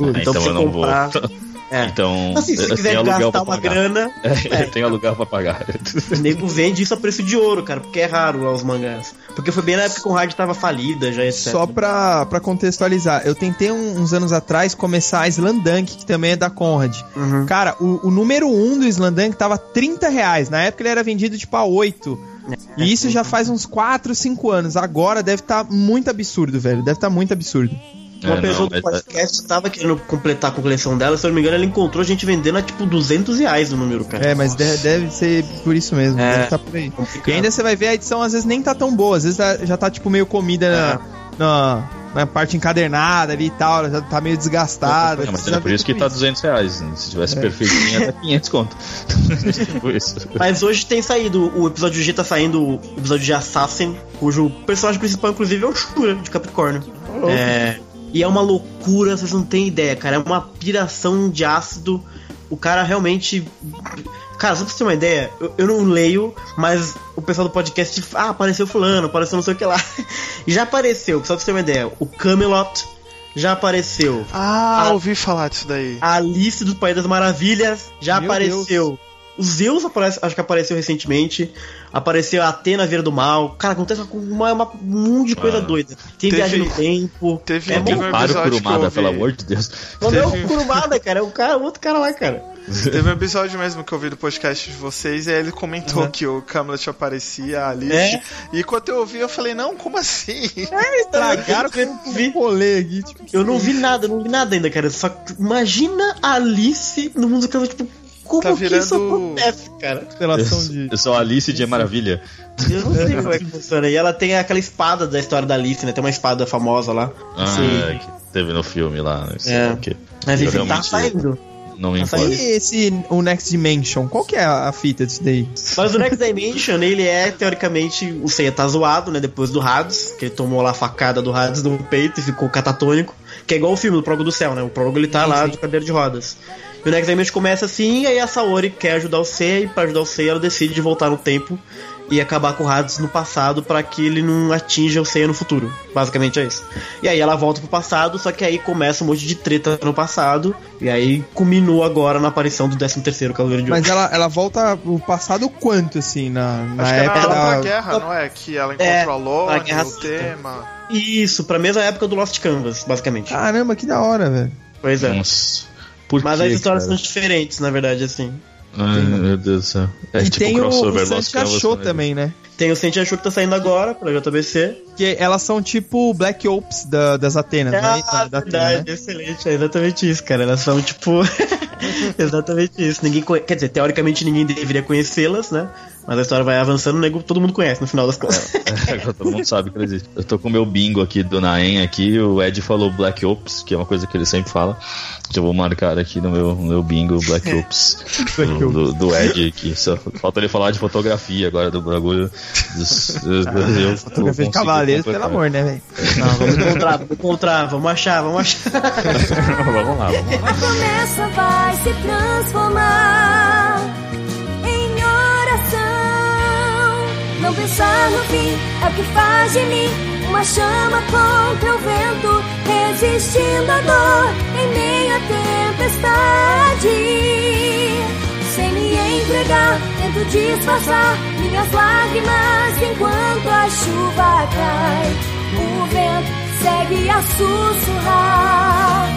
Ah, então pra você eu não comprar- vou. É. Então. Assim, se quiser gastar pra uma pagar. grana, É, eu tenho aluguel pra pagar. o nego vende isso a preço de ouro, cara, porque é raro lá os mangás. Porque foi bem na época que o Conrad tava falida, já etc. Só pra, pra contextualizar, eu tentei um- uns anos atrás começar a Slandunk, que também é da Conrad. Uhum. Cara, o, o número 1 um do Slandunk tava 30 reais. Na época ele era vendido tipo a 8. E isso já faz uns 4, 5 anos. Agora deve estar muito absurdo, velho. Deve estar muito absurdo. Uma É, pessoa não, do mas- podcast tava querendo completar com a coleção dela, se eu não me engano, ela encontrou a gente vendendo a tipo 200 reais o número, cara. É, mas de- deve ser por isso mesmo. É. Deve tá por aí. Complicado. E ainda você vai ver a edição, às vezes nem tá tão boa. Às vezes tá- já tá tipo meio comida na, na, na parte encadernada ali e tal. ela Já tá meio desgastada. É, mas é por isso que tudo tá 200 reais. né? Se tivesse perfeitinho, ia dar 500 conto. tipo isso. Mas hoje tem saído, o episódio G tá saindo, o episódio de Assassin, cujo personagem principal, inclusive, é o Shura, de Capricórnio. É, E é uma loucura, vocês não têm ideia, cara. É uma piração de ácido. O cara realmente. Cara, só pra você ter uma ideia, eu, eu não leio, mas o pessoal do podcast. Ah, apareceu Fulano, apareceu não sei o que lá. E já apareceu, só pra você ter uma ideia, o Camelot já apareceu. Ah, Ah. ouvi falar disso daí. A Alice do País das Maravilhas já Meu apareceu. O Zeus aparece, acho que apareceu recentemente. Apareceu a Atena Vira do Mal. Cara, acontece uma, uma- um monte de coisa Ah. doida. Tem Teve- viagem no tempo. Teve, É teve um Para o episódio eu Kurumada, pelo amor de Deus. Não é teve- o Kurumada, cara. É o cara, o outro cara lá, cara. Teve um episódio mesmo que eu ouvi do podcast de vocês e aí ele comentou que o Camelot aparecia, a Alice. É. E quando eu ouvi, eu falei, não, como assim? Estragaram vi. o rolê aqui. Tipo, Eu não vi nada, não vi nada ainda, cara. Só imagina a Alice no mundo que ela, tipo, como Tá que isso virando- acontece, cara? relação Eu, de. eu sou a Alice de Maravilha. Eu não sei como é que funciona. E ela tem aquela espada da história da Alice, né? Tem uma espada famosa lá. Ah, Sim. que teve no filme lá. Não sei É. o quê. Mas enfim, tá saindo. Não me Tá importa. E esse, o Next Dimension, qual que é a a fita disso daí? Mas o Next Dimension, ele é, teoricamente, o Seiya tá zoado, né? Depois do Hades, que ele tomou lá a facada do Hades no peito e ficou catatônico. Que é igual o filme do Prólogo do Céu, né? O Prólogo ele tá Sim, lá sim. de cadeira de rodas. E o Next Dimension começa assim, e aí a Saori quer ajudar o Seiya, e pra ajudar o Seiya ela decide de voltar no tempo e acabar com o Hades no passado pra que ele não atinja o Seiya no futuro. Basicamente é isso. E aí ela volta pro passado, só que aí começa um monte de treta no passado, e aí culminou agora na aparição do 13º Cavaleiro de Ouro. Mas ela, ela volta o passado quanto, assim, na, na Acho que é época na, da. na guerra, não é? Que ela É, encontrou a Lone, na Guerra o tema. Isso, pra mesma época do Lost Canvas, basicamente. Caramba, que da hora, velho. pois é. Nossa. Por Mas quê, as histórias cara? são diferentes, na verdade, assim. Ai, meu Deus do céu. É e tipo tem o, crossover o Lost Santi Canvas achou também. né? Tem o Senti Show que tá saindo agora pela JBC. Que elas são tipo Black Ops da- das Atenas, né? Ah, Da- da Atena, verdade, né? excelente, é exatamente isso, cara. Elas são tipo. exatamente isso. Ninguém conhe... Quer dizer, teoricamente ninguém deveria conhecê-las, né? Mas a história vai avançando, o nego todo mundo conhece no final das contas. Agora todo mundo sabe que ela existe. Eu tô com o meu bingo aqui do Naem aqui, o Ed falou Black Ops, que é uma coisa que ele sempre fala. Já vou marcar aqui no meu, no meu bingo Black Ops do, do, do Ed aqui. Só falta ele falar de fotografia agora do bagulho. Dos, dos, dos, eu Fotografia de cavaleiros, pelo amor, né, velho? Não, vamos encontrar, vamos encontrar, vamos achar, vamos achar. vamos lá, vamos lá. A promessa vai se transformar Não pensar no fim é o que faz de mim uma chama contra o vento, resistindo à dor em meio à tempestade. Sem me entregar, tento disfarçar minhas lágrimas enquanto a chuva cai. O vento segue a sussurrar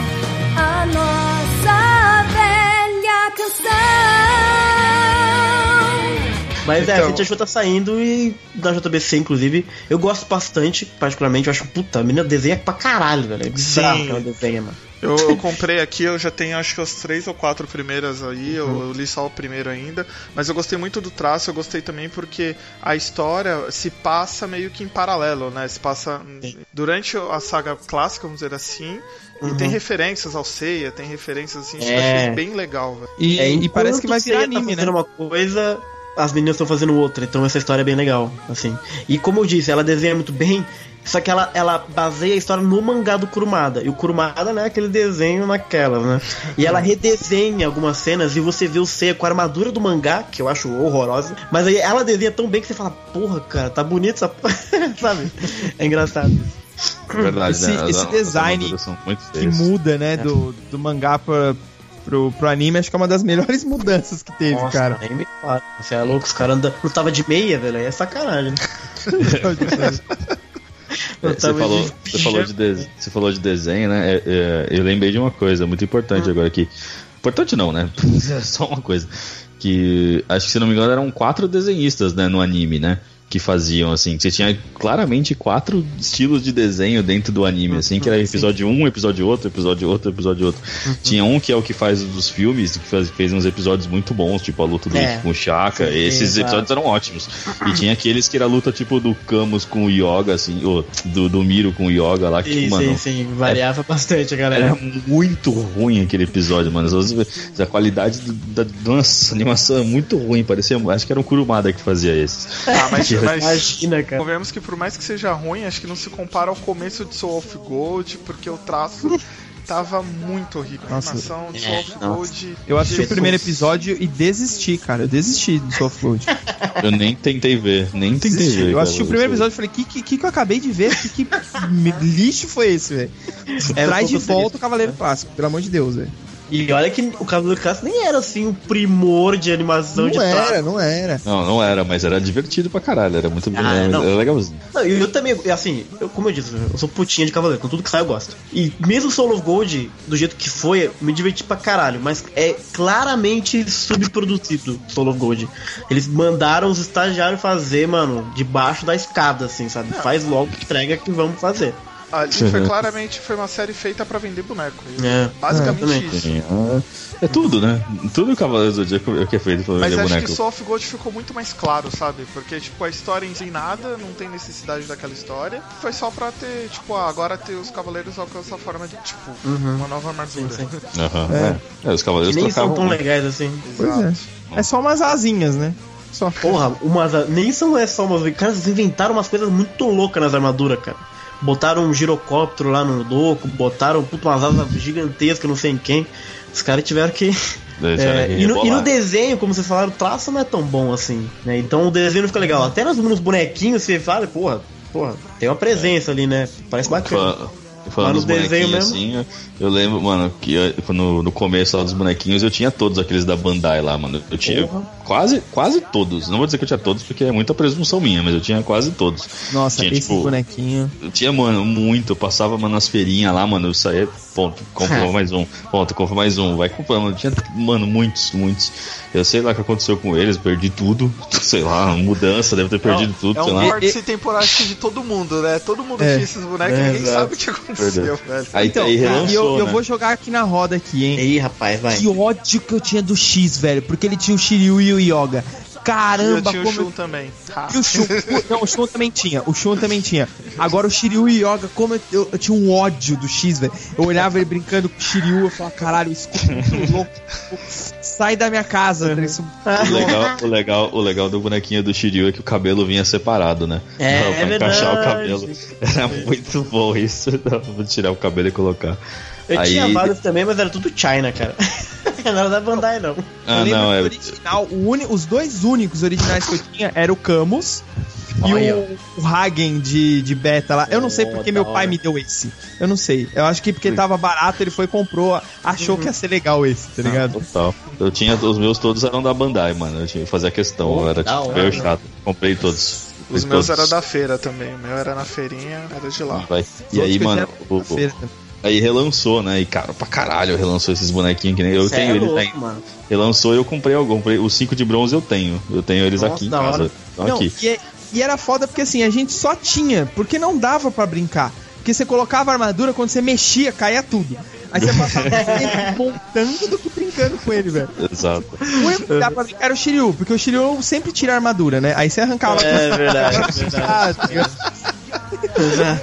a nossa velha canção. Mas é, a Então- Show tá saindo e da JBC, inclusive. Eu gosto bastante, particularmente. Eu acho, puta, a menina desenha pra caralho, velho. É bizarro Sim. que ela desenha, mano. Eu, eu comprei aqui, eu já tenho acho que as três ou quatro primeiras aí, eu, eu li só o primeiro ainda, mas eu gostei muito do traço, eu gostei também porque a história se passa meio que em paralelo, né? Se passa durante a saga clássica, vamos dizer assim, e tem referências ao Seiya, tem referências assim, acho que eu É. achei bem legal, velho. E, É, e parece que vai virar você anime, tá né? uma coisa, as meninas estão fazendo outra, então essa história é bem legal, assim. E como eu disse, ela desenha muito bem, só que ela, ela baseia a história no mangá do Kurumada. E o Kurumada, né, é aquele desenho naquelas, né? E ela redesenha algumas cenas e você vê o Seiya com a armadura do mangá, que eu acho horrorosa, mas aí ela desenha tão bem que você fala, porra, cara, tá bonito essa sabe? É engraçado. É verdade, Esse- né? As- esse design armaduras são muito Que muda, né, do, do mangá pra, pro, pro anime, acho que é uma das melhores mudanças que teve, Nossa, cara. nem me fala. Você é louco, os caras andam. Lutava de meia, velho. Aí é sacanagem. É, Você falou, de você, falou de de- você falou de desenho, né? É, é, eu lembrei de uma coisa muito importante agora aqui. Importante não, né? Só uma coisa. Que acho que se não me engano eram quatro desenhistas, né, no anime, né? Que faziam, assim, você tinha claramente quatro estilos de desenho dentro do anime, assim, que era episódio um, episódio outro, episódio outro, episódio outro. Tinha um que é o que faz dos filmes, que faz- fez uns episódios muito bons, tipo a luta do É. Ikki com o Shaka. Sim, Esses exato. episódios eram ótimos. E tinha aqueles que era a luta tipo do Camus com o Yoga, assim, ou do, do Miro com o Yoga lá, que, Sim, mano, sim, sim. Variava bastante a galera. era muito ruim aquele episódio, mano. A qualidade do- da nossa, a animação é muito ruim. Parecia, acho que era um Kurumada que fazia esses. Ah, mas Deus. Mas Imagina, cara. convenhamos que por mais que seja ruim, acho que não se compara ao começo de Soul of Gold, porque o traço tava muito horrível. A Nossa. animação de É, Soul of nossa. Gold. Eu assisti o primeiro episódio e desisti, cara. Eu desisti do Soft Gold. Eu nem tentei ver, nem tentei ver. Eu cara, assisti o primeiro episódio e falei, que, que, que eu acabei de ver? Que, que lixo foi esse, velho? É, Traz de volta o Cavaleiro Clássico, pelo amor de Deus, velho. E olha que o Cavaleiro Clássico nem era assim um primor de animação de traço. não era. Não, não era, mas era divertido pra caralho, era muito Ah, era, não. era legalzinho. Não, e eu também, assim, eu, como eu disse, eu sou putinha de Cavaleiro, com tudo que sai eu gosto. E mesmo Soul of Gold, do jeito que foi, eu me diverti pra caralho, mas é claramente subproduzido Soul of Gold. Eles mandaram os estagiários fazer, mano, debaixo da escada, assim, sabe? Faz logo, entrega que vamos fazer. Ali foi claramente foi uma série feita pra vender boneco. É, Basicamente também. isso. Sim, é, é tudo, né? Tudo o Cavaleiro do Zodíaco é o que é feito pra Mas vender acho boneco. que Soul of Gold ficou muito mais claro, sabe? Porque, tipo, a história em si nada, não tem necessidade daquela história. Foi só pra ter, tipo, ah, agora ter os cavaleiros alcançam a forma de, tipo, uma nova armadura. Sim, Aham, É. é. É, os Que Cavaleiros nem são trocavam. tão legais assim. É. É só umas asinhas, né? Só. Porra, umas, nem são é só umas. Cara, eles inventaram umas coisas muito loucas nas armaduras, cara. Botaram um girocóptero lá no doco, botaram umas asas gigantescas, não sei em quem. Os caras tiveram que. É, e, no, e no desenho, como vocês falaram, o traço não é tão bom assim, né? Então o desenho não fica legal. Até nos, nos bonequinhos você fala, porra, porra, tem uma presença ali, né? Parece bacana. Fa- Falando Mas dos bonequinhos assim, eu lembro, mano, que eu- no, no começo lá dos bonequinhos eu tinha todos aqueles da Bandai lá, mano. Eu tinha. Quase, quase todos. Não vou dizer que eu tinha todos porque é muita presunção minha, mas eu tinha quase todos. Nossa, tinha, esse tipo, bonequinho. Eu tinha, mano, muito. Eu passava, mano, nas feirinhas lá, mano. Eu saía, ponto, compra mais um, ponto, compra mais um. Vai comprando. Eu tinha, mano, muitos, muitos. Eu sei lá o que aconteceu com eles, perdi tudo. Sei lá, mudança, deve ter perdido tudo, É sei um lá. acho que de todo mundo, né? Todo mundo É. tinha esses bonecos e É, ninguém exato. sabe o que aconteceu, velho. Aí, Então, aí relançou, eu, eu né? vou jogar aqui na roda aqui, hein? Ih, rapaz, vai. Que ódio que eu tinha do X, velho. Porque ele tinha o Shiryu e o Yoga. E eu Caramba, tinha o como Shun eu... também. Ah. E o Shun, o- não, o Shun também tinha, o Shun também tinha. Agora o Shiryu e o Yoga, como eu, eu- eu tinha um ódio do X, velho. Eu olhava ele brincando com o Shiryu, eu falava, caralho, isso é louco. Sai da minha casa? Isso O legal, o, legal, o legal do bonequinho do Shiryu é que o cabelo vinha separado, né? É, pra é encaixar o cabelo. Era muito bom isso. Dava pra tirar o cabelo e colocar. Eu Aí- tinha vários também, mas era tudo China, cara. não era da Bandai, não. Ah, eu lembro não, que é. o original, o uni- os dois únicos originais que eu tinha era o Camus e o, o Hagen de, de beta lá. Eu não sei porque meu pai me deu esse. Eu não sei. Eu acho que porque tava barato, ele foi e comprou, achou Uhum. que ia ser legal esse, tá ligado? Total. Eu tinha, os meus todos eram da Bandai, mano. Eu tinha que fazer a questão. Oh, eu era tipo, meio chato. Comprei todos. Os meus todos. eram da feira também. O meu era na feirinha, era de lá. E aí, mano, o- na feira também. Aí relançou, né? E cara, pra caralho relançou esses bonequinhos que nem eu Cê tenho é eles louco, aí. mano. Relançou e eu comprei algum. Comprei os 5 de bronze eu tenho. Eu tenho eles Nossa, aqui em casa. Estão Não, aqui. e, é- e era foda porque assim, a gente só tinha, porque não dava pra brincar. Porque você colocava a armadura, quando você mexia, caía tudo. Aí você passava mais tempo montando do que brincando com ele, velho. Exato. O dá pra brincar era o Shiryu, porque o Shiryu sempre tira a armadura, né? Aí você arrancava É verdade, é verdade. Ligado?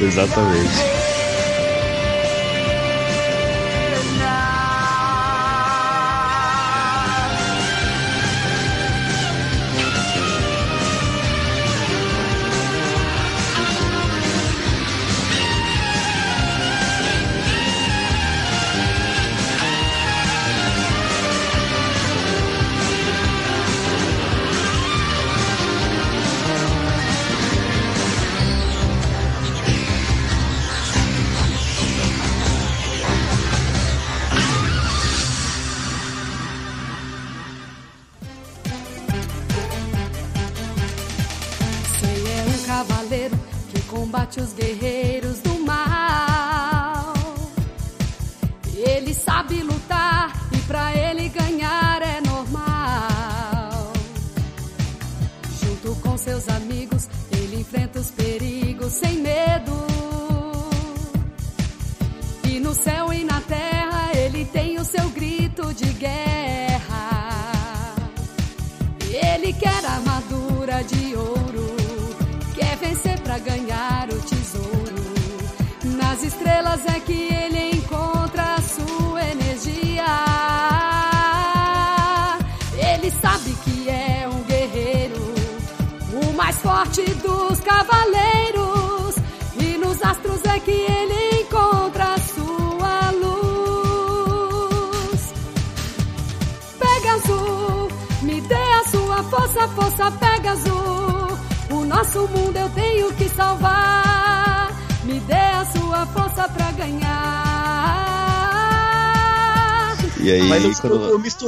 Exatamente.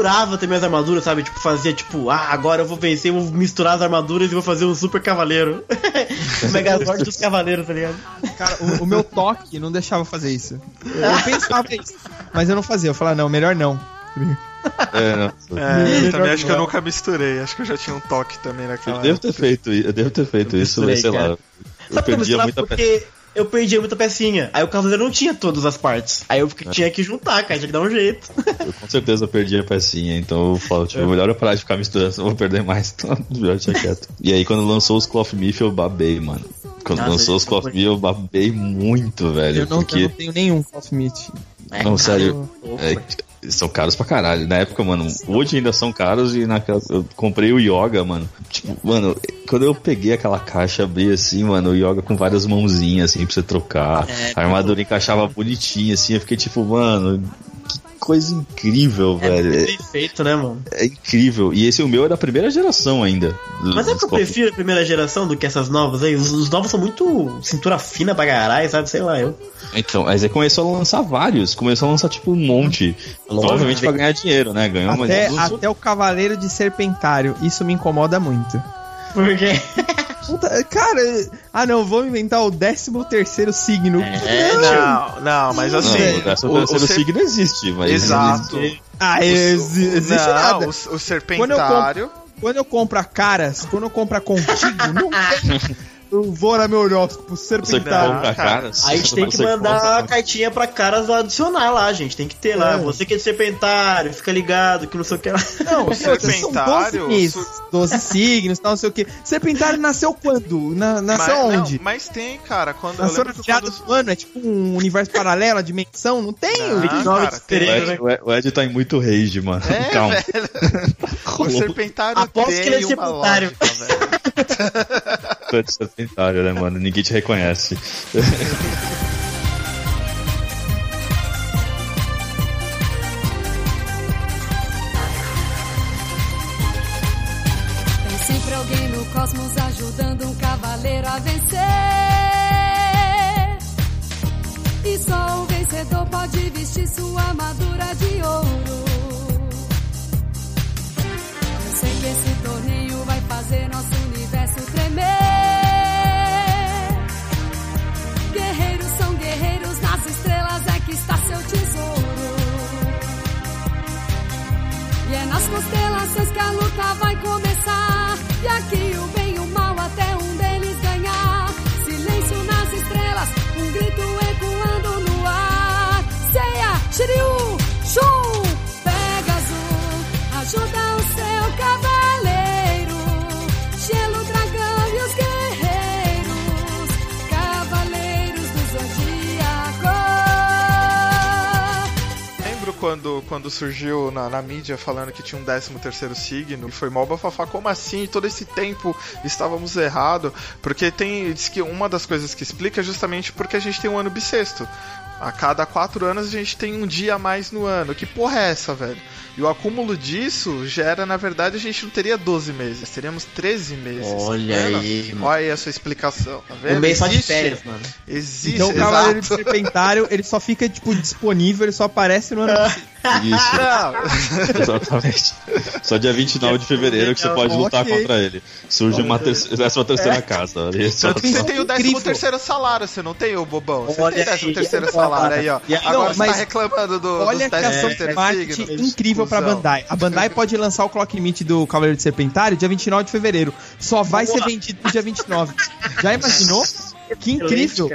Misturava também as armaduras, sabe? Tipo, fazia tipo, ah, agora eu vou vencer, vou misturar as armaduras e vou fazer um super cavaleiro. o Megazord dos cavaleiros, tá ligado? Cara, o, o meu toque não deixava fazer isso. Eu pensava isso, mas eu não fazia. Eu falava, não, melhor não. É, não. É, também acho que eu nunca misturei. Acho que eu já tinha um toque também naquela Eu devo ter época. feito, eu devo ter feito Eu isso, misturei, sei cara. lá. Eu Sabe perdia muita peça. Eu perdia muita pecinha. Aí o cavaleiro não tinha todas as partes. Aí eu fiquei- tinha que juntar, cara, tinha que dar um jeito. Eu com certeza perdi a pecinha, então eu falo, tipo, melhor eu parar de ficar misturando, senão eu vou perder mais. Então, melhor deixar quieto. E aí, quando lançou os Cloth Myth, eu babei, mano. Quando Nossa, lançou os isso Cloth Myth, eu babei muito, velho. Eu não, porque, eu não tenho nenhum Cloth Meat. não, sério, Pô, é, são caros pra caralho. Na época, mano, hoje ainda são caros e naquela. Eu comprei o Yoga, mano. Tipo, mano, quando eu peguei aquela caixa, abri assim, mano, o Yoga com várias mãozinhas, assim, pra você trocar. É, a armadura encaixava bonitinha, assim. Eu fiquei tipo, mano, coisa incrível, É velho. muito É, bem feito, né, mano? é incrível. E esse o meu é da primeira geração ainda. do- Mas é que eu prefiro a primeira geração do que essas novas aí. Os, os novos são muito cintura fina pra caralho, sabe? Sei lá, eu. Então, mas aí começou a lançar vários, começou a lançar tipo um monte. Provavelmente pra ganhar dinheiro, né? Ganhou uma Até, até o Cavaleiro de Serpentário. Isso me incomoda muito. Porque. Puta, cara, ah não, vou inventar o 13 terceiro signo. É, Não, não, mas Não, assim. o décimo o- o terceiro ser- signo existe, mas. Exato. Ah, exi- existe não, nada. O, o serpentário. Quando eu compro a caras, quando eu compro a contigo, não tem. Eu vou na meu horóscopo, Você cara. caras. Aí a gente tem que você mandar a cartinha pra caras adicionar lá, gente. Tem que ter lá. É. Você que é de serpentário, fica ligado, que não sei o que lá. Não, O são serpentário, 12 meses, 12 signos, tal, não sei o que. Serpentário nasceu quando? Na- nasceu mas, onde? Não, mas tem, cara. Quando eu Nasceu lembro na que virada quando... do ano, é tipo um universo paralelo, a dimensão? Não tem? Não, 29 cara, tem- O Ed, o Ed- o Ed tá em muito rage, mano. É, Calma. velho. O serpentário Aposto tem que ele é uma serpentário. lógica, velho. Tu é de serpentário, né, mano? Ninguém te reconhece. Tem sempre alguém no cosmos ajudando um cavaleiro a vencer. E só o vencedor pode vestir sua armadura de ouro. É que está seu tesouro. E é nas constelações que a luta vai começar. E aqui o quando, quando surgiu na, na mídia falando que tinha um 13 terceiro signo, e foi mó bafafá, como assim? Todo esse tempo estávamos errado, porque tem, diz que uma das coisas que explica é justamente porque a gente tem um ano bissexto. A cada quatro anos a gente tem um dia a mais no ano. Que porra é essa, velho? E o acúmulo disso gera, na verdade, a gente não teria 12 meses, teríamos 13 meses. Olha Tá aí, mano. Olha aí a sua explicação, tá vendo? Um mês só de Existe- férias, mano. Existe, Então o Cavaleiro de. Serpentário, ele só fica, tipo, disponível, ele só aparece no ano Isso, Não, exatamente. Só dia 29 de fevereiro que você pode lutar contra ele. Surge uma terceira, décima terceira casa. Ali, só- Tanto que você só- tem o Incrível. 13 terceiro salário, você não tem, ô bobão? Você Olha tem 13 aí, terceiro salário aí, ó. Agora Não, você tá reclamando do, Olha dos que 13 ação terceiro incrível pra. Bandai. A Bandai pode lançar o Clock Limit do Cavaleiro de Serpentário dia 29 de fevereiro. Só vai ser vendido no dia 29. Já imaginou? Que incrível.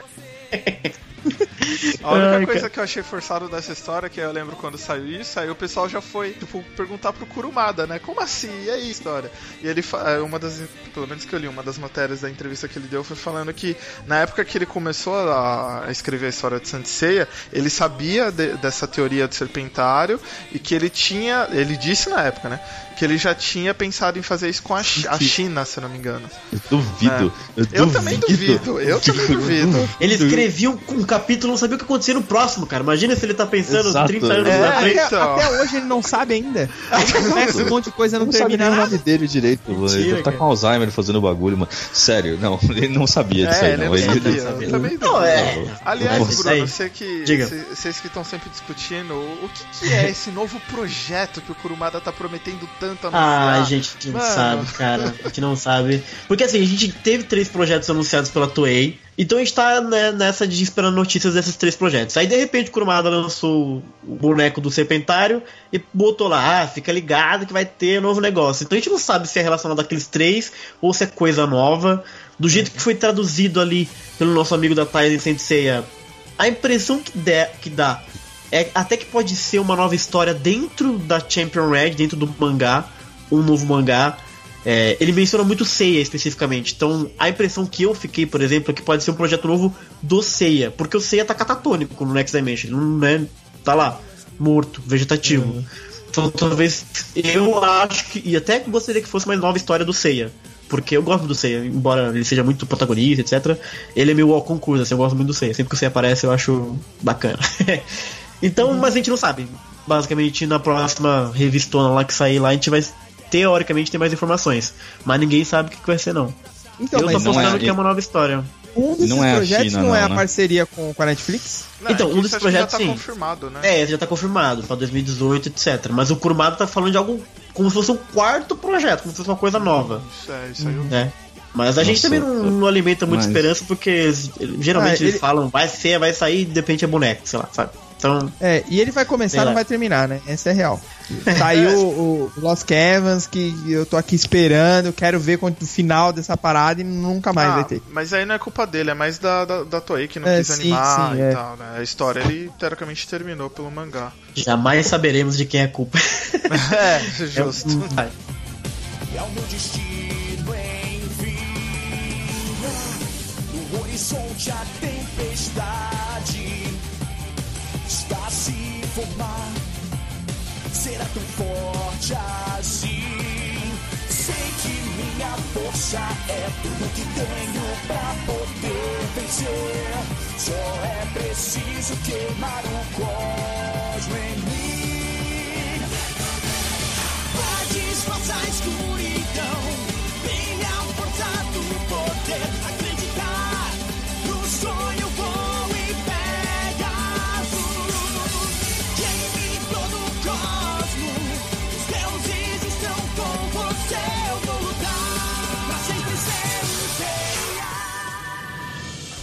A única Ai, coisa cara. que eu achei forçado dessa história, que eu lembro quando saiu isso, aí o pessoal já foi, tipo, perguntar pro Kurumada, né? Como assim? E aí, história? E ele, é, uma das, pelo menos que eu li, uma das matérias da entrevista que ele deu foi falando que na época que ele começou a, a escrever a história de Sanseia, ele sabia de- dessa teoria do serpentário e que ele tinha, ele disse na época, né? Que ele já tinha pensado em fazer isso com a, a China, se eu não me engano. Eu duvido. Eu, É. Eu também duvido, eu também duvido. Ele escrevia um, um capítulo e não sabia o que acontecia no próximo, cara. Imagina se ele tá pensando Exato. 30 anos É, na Até, frente. então. até hoje ele não sabe ainda. Ele começa um monte de coisa não, não sabe nem termina o nome dele direito. Ele Mentira, deve tá cara. com Alzheimer fazendo bagulho, mano. Sério, não, ele não sabia disso É, aí, ele não. não Ele, sabia, sabia. também Não, duvido. é. Aliás, Nossa, Bruno, você que, vocês que estão sempre discutindo, o que, que é esse novo projeto que o Kurumada tá prometendo tanto Ah, anunciar? a gente não Mano. sabe, cara. A gente não sabe. Porque assim, a gente teve três projetos anunciados pela Toei. Então a gente tá né, nessa de esperando notícias desses três projetos. Aí de repente o Kurumada lançou o boneco do Serpentário e botou lá, ah, fica ligado que vai ter novo negócio. Então a gente não sabe se é relacionado àqueles três ou se é coisa nova. Do jeito que foi traduzido ali pelo nosso amigo da Tyson Senseiya, a impressão que, der, que dá é até que pode ser uma nova história dentro da Champion Red, dentro do mangá, um novo mangá. É, ele menciona muito Seiya especificamente. Então, a impressão que eu fiquei, por exemplo, é que pode ser um projeto novo do Seiya. Porque o Seiya tá catatônico no Next Dimension. Ele não é. tá lá, morto, vegetativo. Então, talvez. Eu acho que. E até gostaria que fosse uma nova história do Seiya. Porque eu gosto do Seiya, embora ele seja muito protagonista, etc. Ele é meio ao concurso, assim, eu gosto muito do Seiya. Sempre que o Seiya aparece, eu acho bacana. então, mas a gente não sabe. Basicamente, na próxima revistona lá que sair lá, a gente vai teoricamente ter mais informações. Mas ninguém sabe o que que vai ser, não. Então, eu tô apostando é- que é uma nova história. um desses não é projetos China, não, é não, a né? parceria com, com a Netflix? Não, Então, é um que projetos, já tá sim. confirmado, né? É, esse já tá confirmado, pra 2018, etc. Mas o Kurumada tá falando de algo como se fosse um quarto projeto, como se fosse uma coisa nova. Isso, é, isso aí eu né? Mas a gente Nossa, também não, não alimenta muita mas- esperança porque eles- geralmente Ah, eles ele- falam vai ser, vai sair, de repente é boneco, sei lá, sabe? Então, É, e ele vai começar, não vai terminar, né? Essa é real. Saiu o, o Lost Cavans, que eu tô aqui esperando, quero ver quando, o final dessa parada e nunca mais Ah, vai ter. Mas aí não é culpa dele, é mais da, da, da Toei que não É, quis sim, animar sim, e é. tal, né? A história ele teoricamente terminou pelo mangá. jamais saberemos de quem é a culpa. é, justo. Vai. É o meu destino, enfim. No horizonte a tempestade se formar. Será tão forte assim. Sei que minha força é tudo que tenho pra poder vencer. Só é preciso queimar o cosmo em mim. Pra disfarçar a escuridão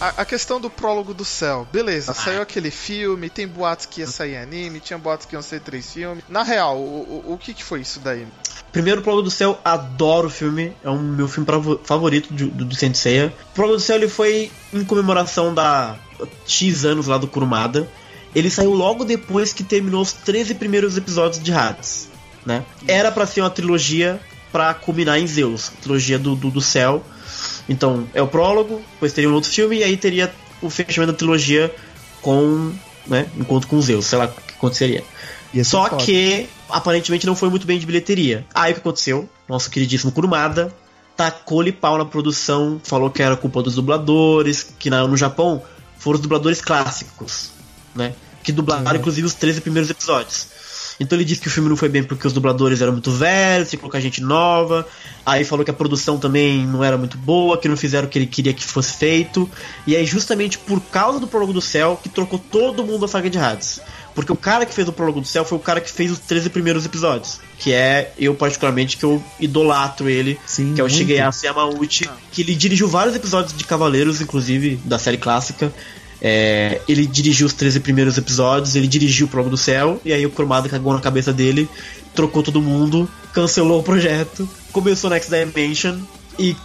A, a questão do prólogo do céu, beleza, Ah. saiu aquele filme, tem boatos que ia sair anime, tinha boatos que iam ser três filmes. Na real, o, o, o que, que foi isso daí? Primeiro, Prólogo do Céu, adoro o filme. É um meu filme favorito do, do, do Saint Seiya. O Prólogo do Céu ele foi em comemoração da X anos lá do Kurumada. Ele saiu logo depois que terminou os 13 primeiros episódios de Hades. Né? Era pra ser uma trilogia pra culminar em Zeus trilogia do, do, do céu. Então, é o prólogo, depois teria um outro filme, e aí teria o fechamento da trilogia com. Né, encontro com Zeus, sei lá o que aconteceria. Só foda. que aparentemente não foi muito bem de bilheteria. Aí o que aconteceu? Nosso queridíssimo Kurumada tacou-lhe pau na produção, falou que era culpa dos dubladores, que na- no Japão foram os dubladores clássicos, né? Que dublaram inclusive os 13 primeiros episódios. Então ele disse que o filme não foi bem porque os dubladores eram muito velhos, tinha que colocar gente nova. Aí falou que a produção também não era muito boa, que não fizeram o que ele queria que fosse feito. E aí, justamente por causa do Prólogo do Céu, que trocou todo mundo da saga de Hades. Porque o cara que fez o Prólogo do Céu foi o cara que fez os 13 primeiros episódios. Que é, eu particularmente, que eu idolatro ele, Sim, que é o. Shigeyasu Yamauchi, que ele dirigiu vários episódios de Cavaleiros, inclusive, da série clássica. É, ele dirigiu os 13 primeiros episódios, ele dirigiu o Prólogo do Céu, e aí o Kurumada cagou na cabeça dele, trocou todo mundo, cancelou o projeto, começou Next Dimension e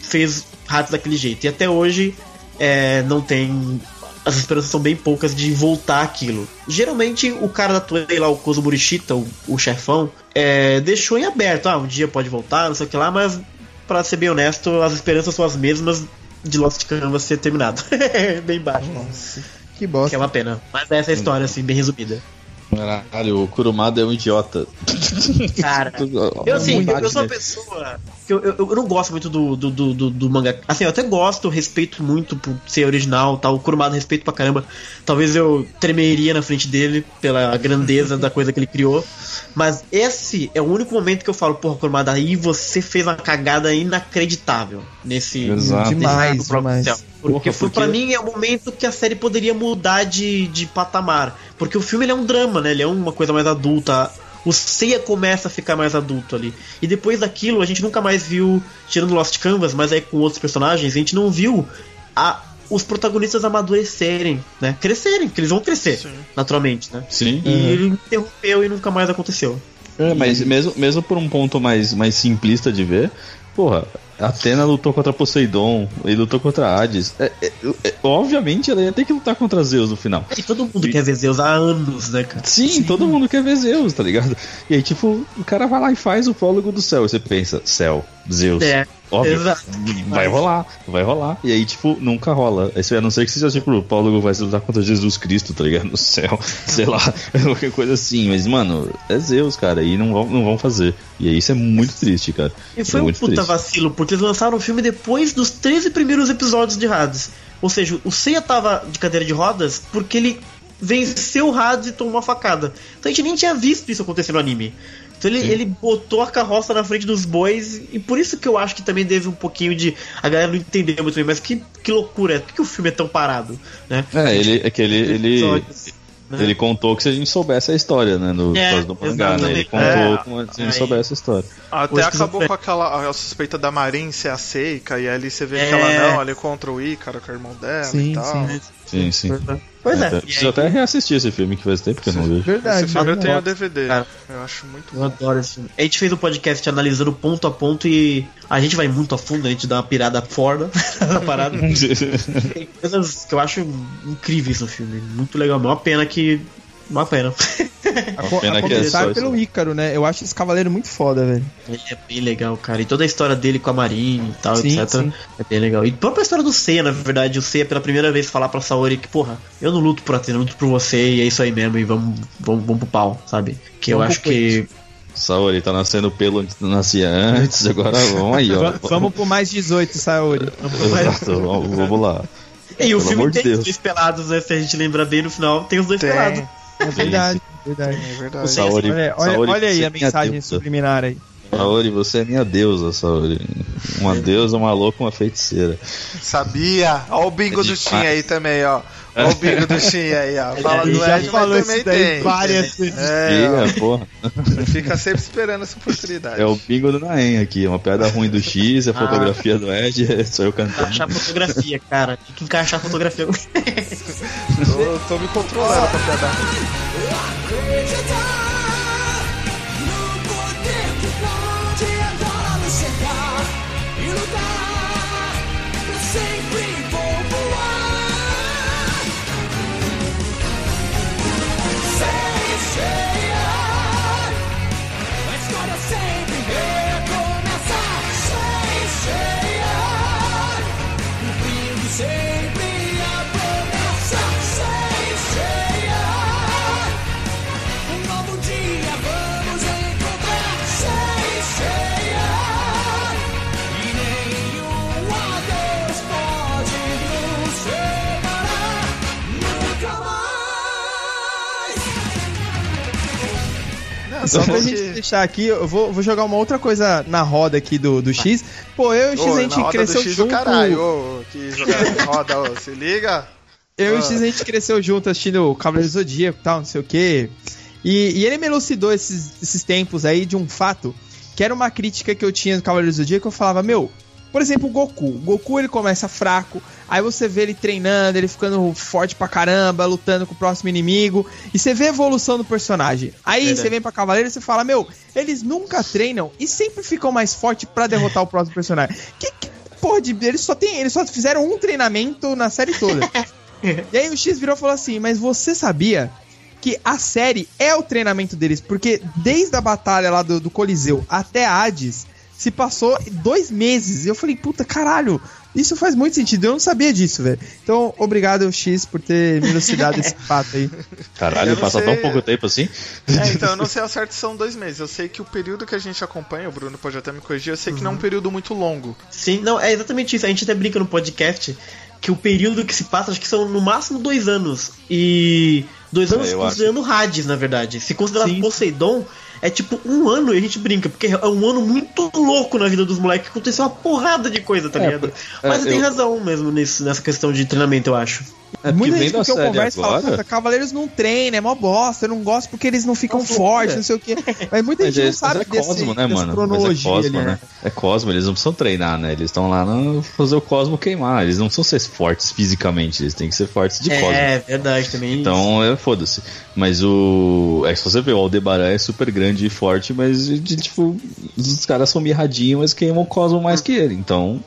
fez Hades daquele jeito. E até hoje é, não tem as esperanças são bem poucas de voltar aquilo. Geralmente o cara da Toei lá, o Kozo Morishita, o, o chefão, é, deixou em aberto. Ah, um dia pode voltar, não sei o que lá, mas pra ser bem honesto, as esperanças são as mesmas de Lost Canvas ser terminado. bem baixo. Que Que bosta. é uma pena. Mas essa é a história, assim, bem resumida. Caralho, o Kurumada é um idiota. Cara, Eu, assim, eu, eu sou uma pessoa que eu, eu, eu não gosto muito do, do, do, do, do mangá. Assim, eu até gosto, respeito muito por ser original tal. O Kurumada respeito pra caramba. Talvez eu tremeria na frente dele pela grandeza da coisa que ele criou. Mas esse é o único momento que eu falo, porra, Kurumada, aí você fez uma cagada inacreditável nesse. Exato. Demais, nesse próprio demais. céu. Porque Porra, foi porque- pra mim é o momento que a série poderia mudar de, de patamar. Porque o filme ele é um drama, né? Ele é uma coisa mais adulta. O Seiya começa a ficar mais adulto ali. E depois daquilo, a gente nunca mais viu, tirando Lost Canvas, mas aí com outros personagens, a gente não viu a, os protagonistas amadurecerem, né? Crescerem, porque eles vão crescer, Sim. naturalmente, né? Sim. E ele interrompeu e nunca mais aconteceu. É, mas mesmo, mesmo por um ponto mais, mais simplista de ver, porra, Atena lutou contra Poseidon e lutou contra Hades. É, é, é, obviamente ela ia ter que lutar contra Zeus no final. E todo mundo quer ver Zeus há anos, né, cara? Sim, todo mundo quer ver Zeus, tá ligado? E aí, tipo, o cara vai lá e faz o prólogo do céu. E você pensa, céu, Zeus. É, Óbvio, exato. vai rolar, vai rolar. E aí, tipo, nunca rola. Aí, a não ser que seja, tipo, o prólogo vai se lutar contra Jesus Cristo, tá ligado? No céu, sei lá, qualquer coisa assim. Mas, mano, é Zeus, cara, e não vão, não vão fazer. E aí, isso é muito triste, cara. E Isso foi é um puta triste. vacilo, porque eles lançaram o filme depois dos 13 primeiros episódios de Hades. Ou seja, o Seiya tava de cadeira de rodas porque ele venceu o Hades e tomou uma facada. Então a gente nem tinha visto isso acontecer no anime. Então ele, ele botou a carroça na frente dos bois, e por isso que eu acho que também teve um pouquinho de. A galera não entendeu muito bem, mas que, que loucura é, por que o filme é tão parado? Né? É, ele, é que ele, ele, né? ele contou que se a gente soubesse a história, né? No É, caso do mangá, né? Ele contou É. como se a gente Aí. soubesse a história. Até Hoje acabou que com aquela a suspeita da Marin ser a Seika, e ali você vê que É. ela não, ela é contra o Ícaro, que é o irmão dela Sim, e tal. sim. Sim, sim. Pois é. É, preciso até reassistir esse filme que faz tempo que eu não vejo. Verdade. Esse filme eu tenho o verdade. DVD. Cara. Eu acho muito Eu bom. adoro esse filme. A gente fez um podcast analisando ponto a ponto e a gente vai muito a fundo, a gente dá uma pirada fora na parada. Tem coisas que eu acho incríveis no filme. Muito legal. Uma pena que. Uma pena. A, a que é começar só pelo. Ícaro, né? Eu acho esse cavaleiro muito foda, velho. Ele é bem legal, cara. E toda a história dele com a Marine e tal, Sim, etc. sim. É bem legal. E a própria história do Seiya, na verdade, o Seiya pela primeira vez falar pra Saori que, porra, eu não luto por Atena, eu luto por você e é isso aí mesmo, e vamos, vamos, vamos pro pau, sabe? Que eu Vamos acho pro que. Saori tá nascendo pelo onde nascia antes, agora vamos aí, ó. Va- Vamos pro mais 18, Saori. Exato, vamos vamos lá. E o Pelo filme de tem os dois pelados, né? Se a gente lembra bem no final, tem os dois Tem. pelados. É verdade, verdade. É verdade. Saori, Olha, olha, Saori, olha aí a é mensagem deusa. subliminar aí. Saori, você é minha deusa, Saori. Uma deusa, uma louca, uma feiticeira. Sabia? Ó o bingo É do. Shin aí também, ó. Ó o bingo do Shin aí, ó. Fala do já Ed, falou mas isso também tem. várias vezes. É. Ih, é, porra. Fica sempre esperando essa oportunidade. É o bingo do Naem aqui. Uma piada ruim do X, a Ah. fotografia do Ed, sou eu cantando. Encaixar fotografia, cara. Tem que encaixar fotografia. Tô, tô me controlando pra piada ruim. Só pra gente deixar aqui, eu vou, vou jogar uma outra coisa na roda aqui do, do X. Pô, eu e o X Ô, a gente cresceu X junto. caralho, ô, que roda, ô, se liga. Eu e o Ah. X a gente cresceu junto assistindo o Cavaleiro do Zodíaco e tal, não sei o quê. E, e ele me elucidou esses, esses tempos aí de um fato que era uma crítica que eu tinha do Cavaleiro do Zodíaco. Eu falava, meu, por exemplo, o Goku. O Goku ele começa fraco, aí você vê ele treinando, ele ficando forte pra caramba, lutando com o próximo inimigo, e você vê a evolução do personagem. Aí Verdade. você vem pra Cavaleiro e você fala, meu, eles nunca treinam e sempre ficam mais fortes pra derrotar o próximo personagem. Que, que porra de. Eles só, tem, eles só fizeram um treinamento na série toda. E aí o X virou e falou assim: Mas você sabia que a série é o treinamento deles? Porque desde a batalha lá do, do Coliseu até a Hades se passou dois meses. E eu falei, puta caralho, isso faz muito sentido. Eu não sabia disso, velho. Então, obrigado, X, por ter me elucidado esse fato aí. Caralho, passa sei- tão pouco tempo assim? É, então eu não sei ao certo se são dois meses. Eu sei que o período que a gente acompanha, o Bruno pode até me corrigir, eu sei que não é um período muito longo. Sim, não, é exatamente isso. A gente até brinca no podcast que o período que se passa, acho que são no máximo dois anos. E. Dois anos É, considerando Hades, na verdade. Se considerar Sim. Poseidon, é tipo um ano e a gente brinca, porque é um ano muito louco na vida dos moleques, que aconteceu uma porrada de coisa, tá É, ligado? é, Mas tem eu- razão mesmo nisso, nessa questão de treinamento, eu acho. É, Muita gente vendo a que eu converso fala, agora... puta, Cavaleiros não treina, é mó bosta, eu não gosto porque eles não ficam fortes, não sei o quê. Mas muita Mas gente é, não sabe é desse, Cosmo, né, dessa mano? Mas é cronologia Cosmo, ali, né? É Cosmo, eles não precisam treinar, né? Eles estão lá no fazer o Cosmo queimar. Eles não precisam ser fortes fisicamente, eles têm que ser fortes de Cosmo. É, verdade também. Então, é, foda-se. Mas o. É que se você ver, o Aldebaran é super grande e forte, mas, de, tipo, os caras são mirradinhos, mas queimam o Cosmo mais que ele. Então,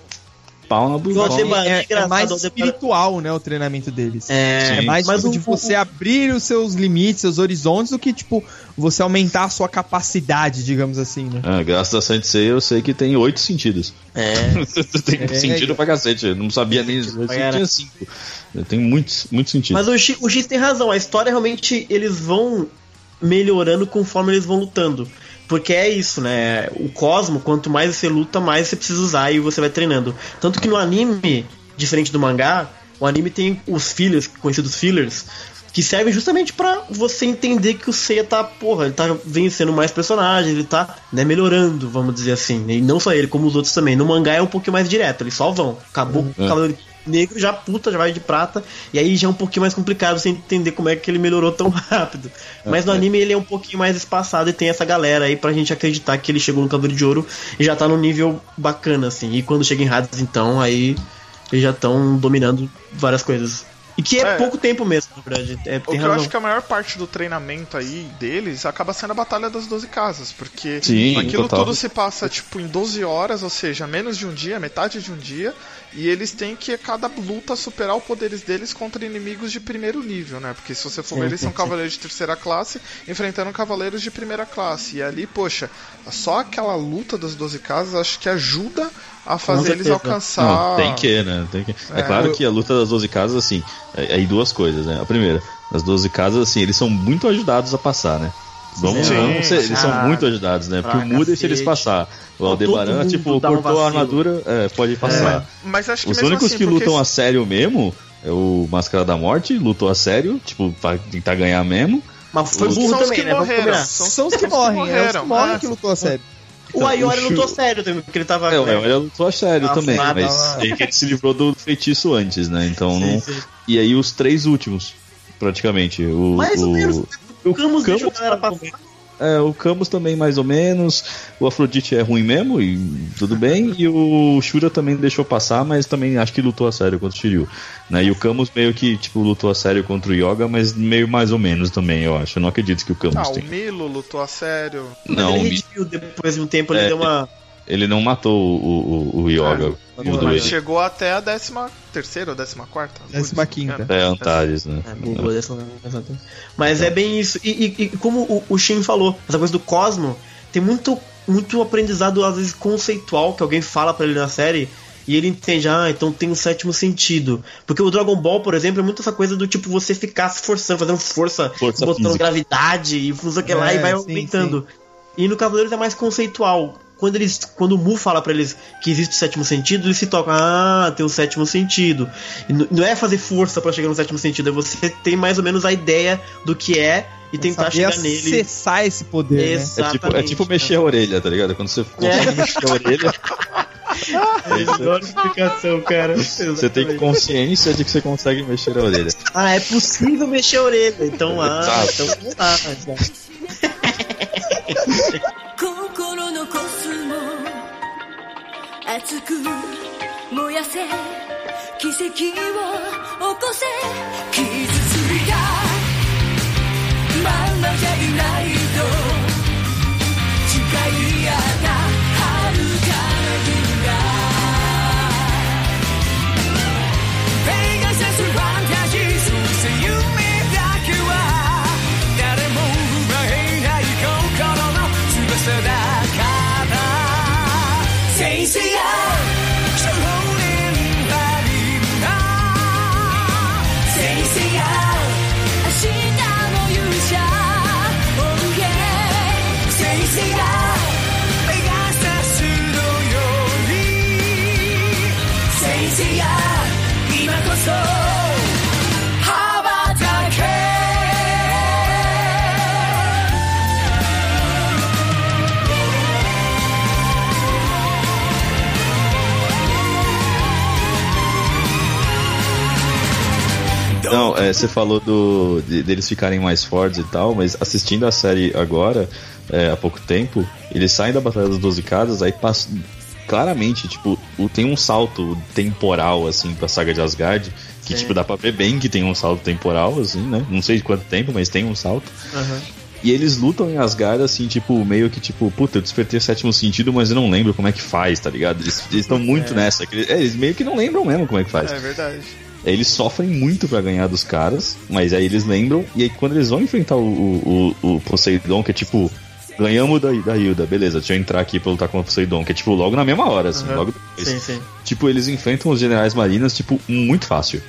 bunda. Aldebaran- É, é mais espiritual, né, o treinamento deles. É, É mais mas tipo, o, de você abrir os seus limites, seus horizontes, do que, tipo, você aumentar a sua capacidade, digamos assim, né? Ah, graças a Sensei, eu sei que tem oito sentidos. É. tem É, sentido pra cacete. Eu não sabia nem. Eu Cara. tinha cinco. Tem muitos, muitos sentidos. Mas o X, o X tem razão, a história realmente eles vão melhorando conforme eles vão lutando. Porque é isso, né? O Cosmo, quanto mais você luta, mais você precisa usar e você vai treinando. Tanto que no anime, diferente do mangá, o anime tem os fillers, conhecidos fillers, que servem justamente pra você entender que o Seiya tá, porra, ele tá vencendo mais personagens, ele tá, né, melhorando, vamos dizer assim. E não só ele, como os outros também. No mangá é um pouquinho mais direto, eles só vão. Acabou o É. Negro, já puta, já vai de prata, e aí já é um pouquinho mais complicado você entender como é que ele melhorou tão rápido. Mas no é. anime ele é um pouquinho mais espaçado e tem essa galera aí pra gente acreditar que ele chegou no Cavaleiro de Ouro e já tá num nível bacana, assim. E quando chega em Hades, então, aí eles já estão dominando várias coisas. E que é, É. pouco tempo mesmo, na verdade. É, O que eu razão. acho que a maior parte do treinamento aí deles acaba sendo a Batalha das 12 Casas, porque Sim, aquilo total. tudo se passa tipo em 12 horas, ou seja, menos de um dia, metade de um dia, e eles têm que a cada luta superar os poderes deles contra inimigos de primeiro nível, né? Porque se você for ver, eles são cavaleiros de terceira classe enfrentando cavaleiros de primeira classe. E ali, poxa, só aquela luta das 12 casas acho que ajuda a fazer eles alcançar. Não, tem que, né? Tem que. É, É, claro eu- que a luta das 12 casas, assim, é, aí duas coisas, né? A primeira, as 12 casas, assim, eles são muito ajudados a passar, né? Vamos, Sim, vamos ser, eles são cara. muito ajudados, né? Porque Pra o Mu deixa eles passar. O Aldebaran, tipo, dá um cortou a armadura, é, pode passar. Mas acho que Os mesmo únicos assim, que porque lutam a sério mesmo é o Máscara da Morte, lutou a sério, tipo, pra tentar ganhar mesmo. Mas foi Os- burro são os também, que né? Morreram. São, São os que morrem, é os que morreram. morrem É. que lutou a sério. O Ayori o Shu- lutou sério também, porque ele tava. É, o Elmer lutou a sério Ah, também, nada, mas é que ele se livrou do feitiço antes, né? Então não. Sim, sim. E aí os três últimos, praticamente. O, Mais ou o- menos. O Camus deixa a Camus galera passar. É, o Camus também mais ou menos. O Afrodite é ruim mesmo, e tudo bem. E o Shura também deixou passar, mas também acho que lutou a sério contra o Shiryu. Né? E o Camus meio que tipo, lutou a sério contra o Yoga, mas meio mais ou menos também, eu acho. Eu não acredito que o Camus Ah, o tem. Milo lutou a sério. Mas Não, ele o Mi- redimiu depois de um tempo, ele É, deu uma. Ele não matou o, o, o Yoga. Ah, mudou ele. chegou até a décima terceira ou décima quarta? Décima quinta. É, Antares, né? É, dessa- Mas é bem isso. E, e- e como o, o Shin falou, essa coisa do Cosmo, tem muito, muito aprendizado, às vezes, conceitual que alguém fala pra ele na série. E ele entende, ah, então tem um sétimo sentido. Porque o Dragon Ball, por exemplo, é muito essa coisa do tipo você ficar se forçando, fazendo força, Força botando física. gravidade e não sei o que lá, É, e vai sim, aumentando. E no Cavaleiros é mais conceitual. Quando, eles, quando o Mu fala pra eles que existe o sétimo sentido, eles se tocam, ah, tem um sétimo sentido. E não é fazer força pra chegar no sétimo sentido, é você ter mais ou menos a ideia do que é e tentar Saber chegar nele. acessar esse poder, né? É tipo, é Exatamente. tipo mexer a orelha, tá ligado? Quando você consegue mexer a orelha, Melhor explicação, cara. você tem consciência de que você consegue mexer a orelha. Ah, é possível mexer a orelha. Então, ah, Exato. então vamos 熱く燃やせ。奇跡を起こせ。Não, é, você falou do, de- deles ficarem mais fortes e tal, mas assistindo a série agora, é, há pouco tempo, eles saem da Batalha das Doze Casas, aí passa. Claramente, tipo, o- tem um salto temporal, assim, pra saga de Asgard, que, tipo, dá pra ver bem que tem um salto temporal, assim, né? Não sei de quanto tempo, mas tem um salto. E eles lutam em Asgard, assim, tipo, meio que tipo, puta, eu despertei o sétimo sentido, mas eu não lembro como é que faz, tá ligado? Eles estão muito nessa. que eles- é, eles meio que não lembram mesmo como é que faz. É verdade. Eles sofrem muito pra ganhar dos caras, mas aí eles lembram, e aí quando eles vão enfrentar o, o, o, o Poseidon, que é tipo, ganhamos da, da Hilda, beleza, deixa eu entrar aqui pra lutar contra o Poseidon, que é tipo logo na mesma hora, assim, Aham. logo depois. Sim, sim. Tipo, eles enfrentam os generais marinas, tipo, muito fácil.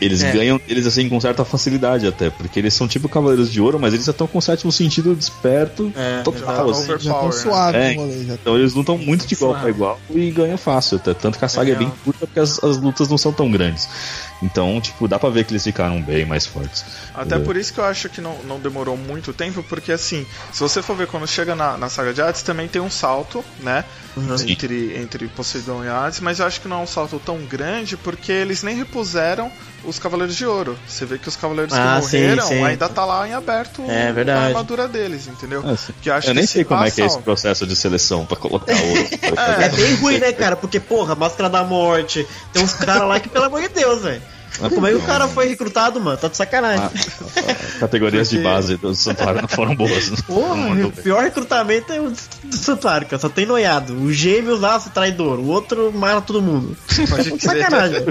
Eles É. ganham eles assim com certa facilidade até, porque eles são tipo cavaleiros de ouro, mas eles já estão com o sétimo sentido desperto É, total, assim. Já estão suaves É, no rolê. Já. Então eles lutam muito de igual para igual e ganham fácil até. Tanto que a saga é Legal. bem curta porque as, as lutas não são tão grandes. Então, tipo, dá pra ver que eles ficaram bem mais fortes. Até por isso que eu acho que não, não demorou muito tempo, porque assim, se você for ver quando chega na, na saga de Hades, também tem um salto, né? Sim. Entre, entre Poseidon e Hades, mas eu acho que não é um salto tão grande porque eles nem repuseram os Cavaleiros de Ouro. Você vê que os Cavaleiros Ah, que sim, morreram sim. ainda tá lá em aberto É verdade. a armadura deles, entendeu? É, Que eu acho eu que nem se sei como é que é esse processo de seleção pra colocar ouro. É bem ruim, né, cara? Porque, porra, Máscara da Morte, tem uns caras lá que, pelo amor de Deus, velho. Como é que o cara foi recrutado, mano? Tá de sacanagem. Ah, Categorias de base do santuário não foram boas. Não Porra, o pior recrutamento é o do Santuário, cara. Só tem noiado. O gêmeos lá, se traidor. O outro mata todo mundo. Pode crer. Sacanagem.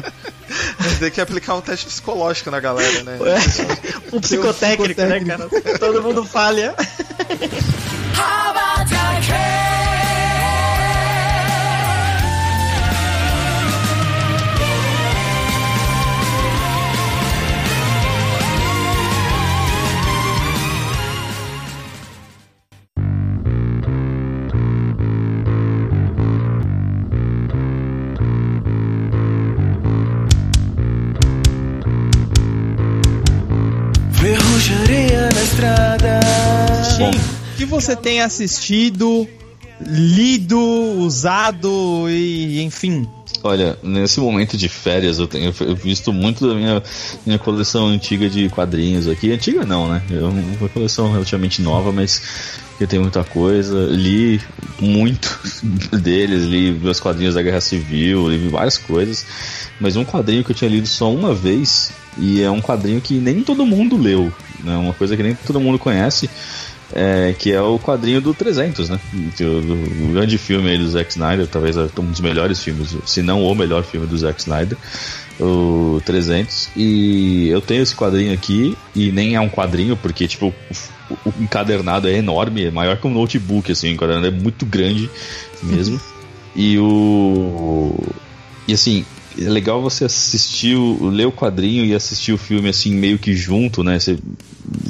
Tem que aplicar um teste psicológico na galera, né? É, um psicotécnico, né, cara? Todo mundo falha. 羽ば você tem assistido, lido, usado e enfim? Olha, nesse momento de férias eu tenho visto muito da minha, minha coleção antiga de quadrinhos aqui. Antiga não, né? É uma coleção relativamente nova, mas que tem muita coisa. Li muito deles, li meus quadrinhos da Guerra Civil, li várias coisas. Mas um quadrinho que eu tinha lido só uma vez, e é um quadrinho que nem todo mundo leu, né? Uma coisa que nem todo mundo conhece. É, que é o quadrinho do 300, né? O grande filme aí do Zack Snyder, talvez um dos melhores filmes, se não o melhor filme do Zack Snyder, o 300. E eu tenho esse quadrinho aqui, e nem é um quadrinho, porque, tipo, o encadernado é enorme, é maior que um notebook, assim, o encadernado é muito grande mesmo. e o. E assim, é legal você assistir, o, ler o quadrinho e assistir o filme assim, meio que junto, né? Você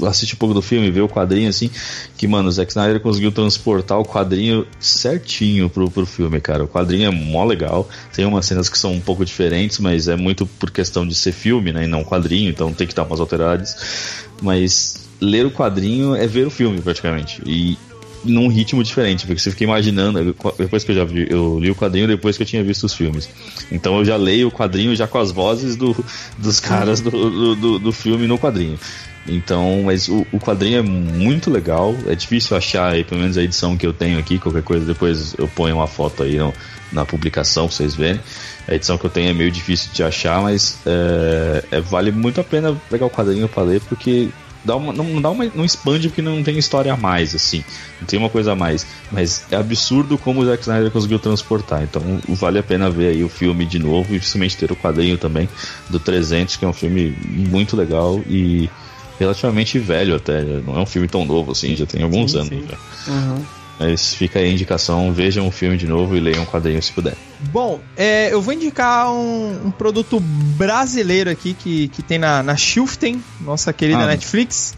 assiste um pouco do filme, vê o quadrinho assim, que, mano, o Zack Snyder conseguiu transportar o quadrinho certinho pro, pro filme, cara. O quadrinho é mó legal, tem umas cenas que são um pouco diferentes, mas é muito por questão de ser filme, né? E não quadrinho, então tem que dar umas alteradas. Mas ler o quadrinho é ver o filme, praticamente. E num ritmo diferente, porque você fica imaginando, depois que eu já vi, eu li o quadrinho depois que eu tinha visto os filmes. Então eu já leio o quadrinho já com as vozes do, dos caras do, do, do- do filme no quadrinho. Então, mas o, o quadrinho é muito legal, é difícil achar aí, pelo menos a edição que eu tenho aqui, qualquer coisa depois eu ponho uma foto aí no- na publicação pra vocês verem. A edição que eu tenho é meio difícil de achar, mas é, é- vale muito a pena pegar o quadrinho pra ler, porque dá uma, não, não dá uma, não expande porque não tem história a mais, assim. Não tem uma coisa a mais. Mas é absurdo como o Zack Snyder conseguiu transportar. Então vale a pena ver aí o filme de novo e principalmente ter o quadrinho também do 300, que é um filme muito legal e relativamente velho até. Não é um filme tão novo assim, já tem alguns Sim, anos sim. já. Mas fica aí a indicação, vejam o filme de novo e leiam o quadrinho se puder. Bom, é, eu vou indicar um, um produto brasileiro aqui que, que tem na, na Shiften, nossa querida Ah. Netflix.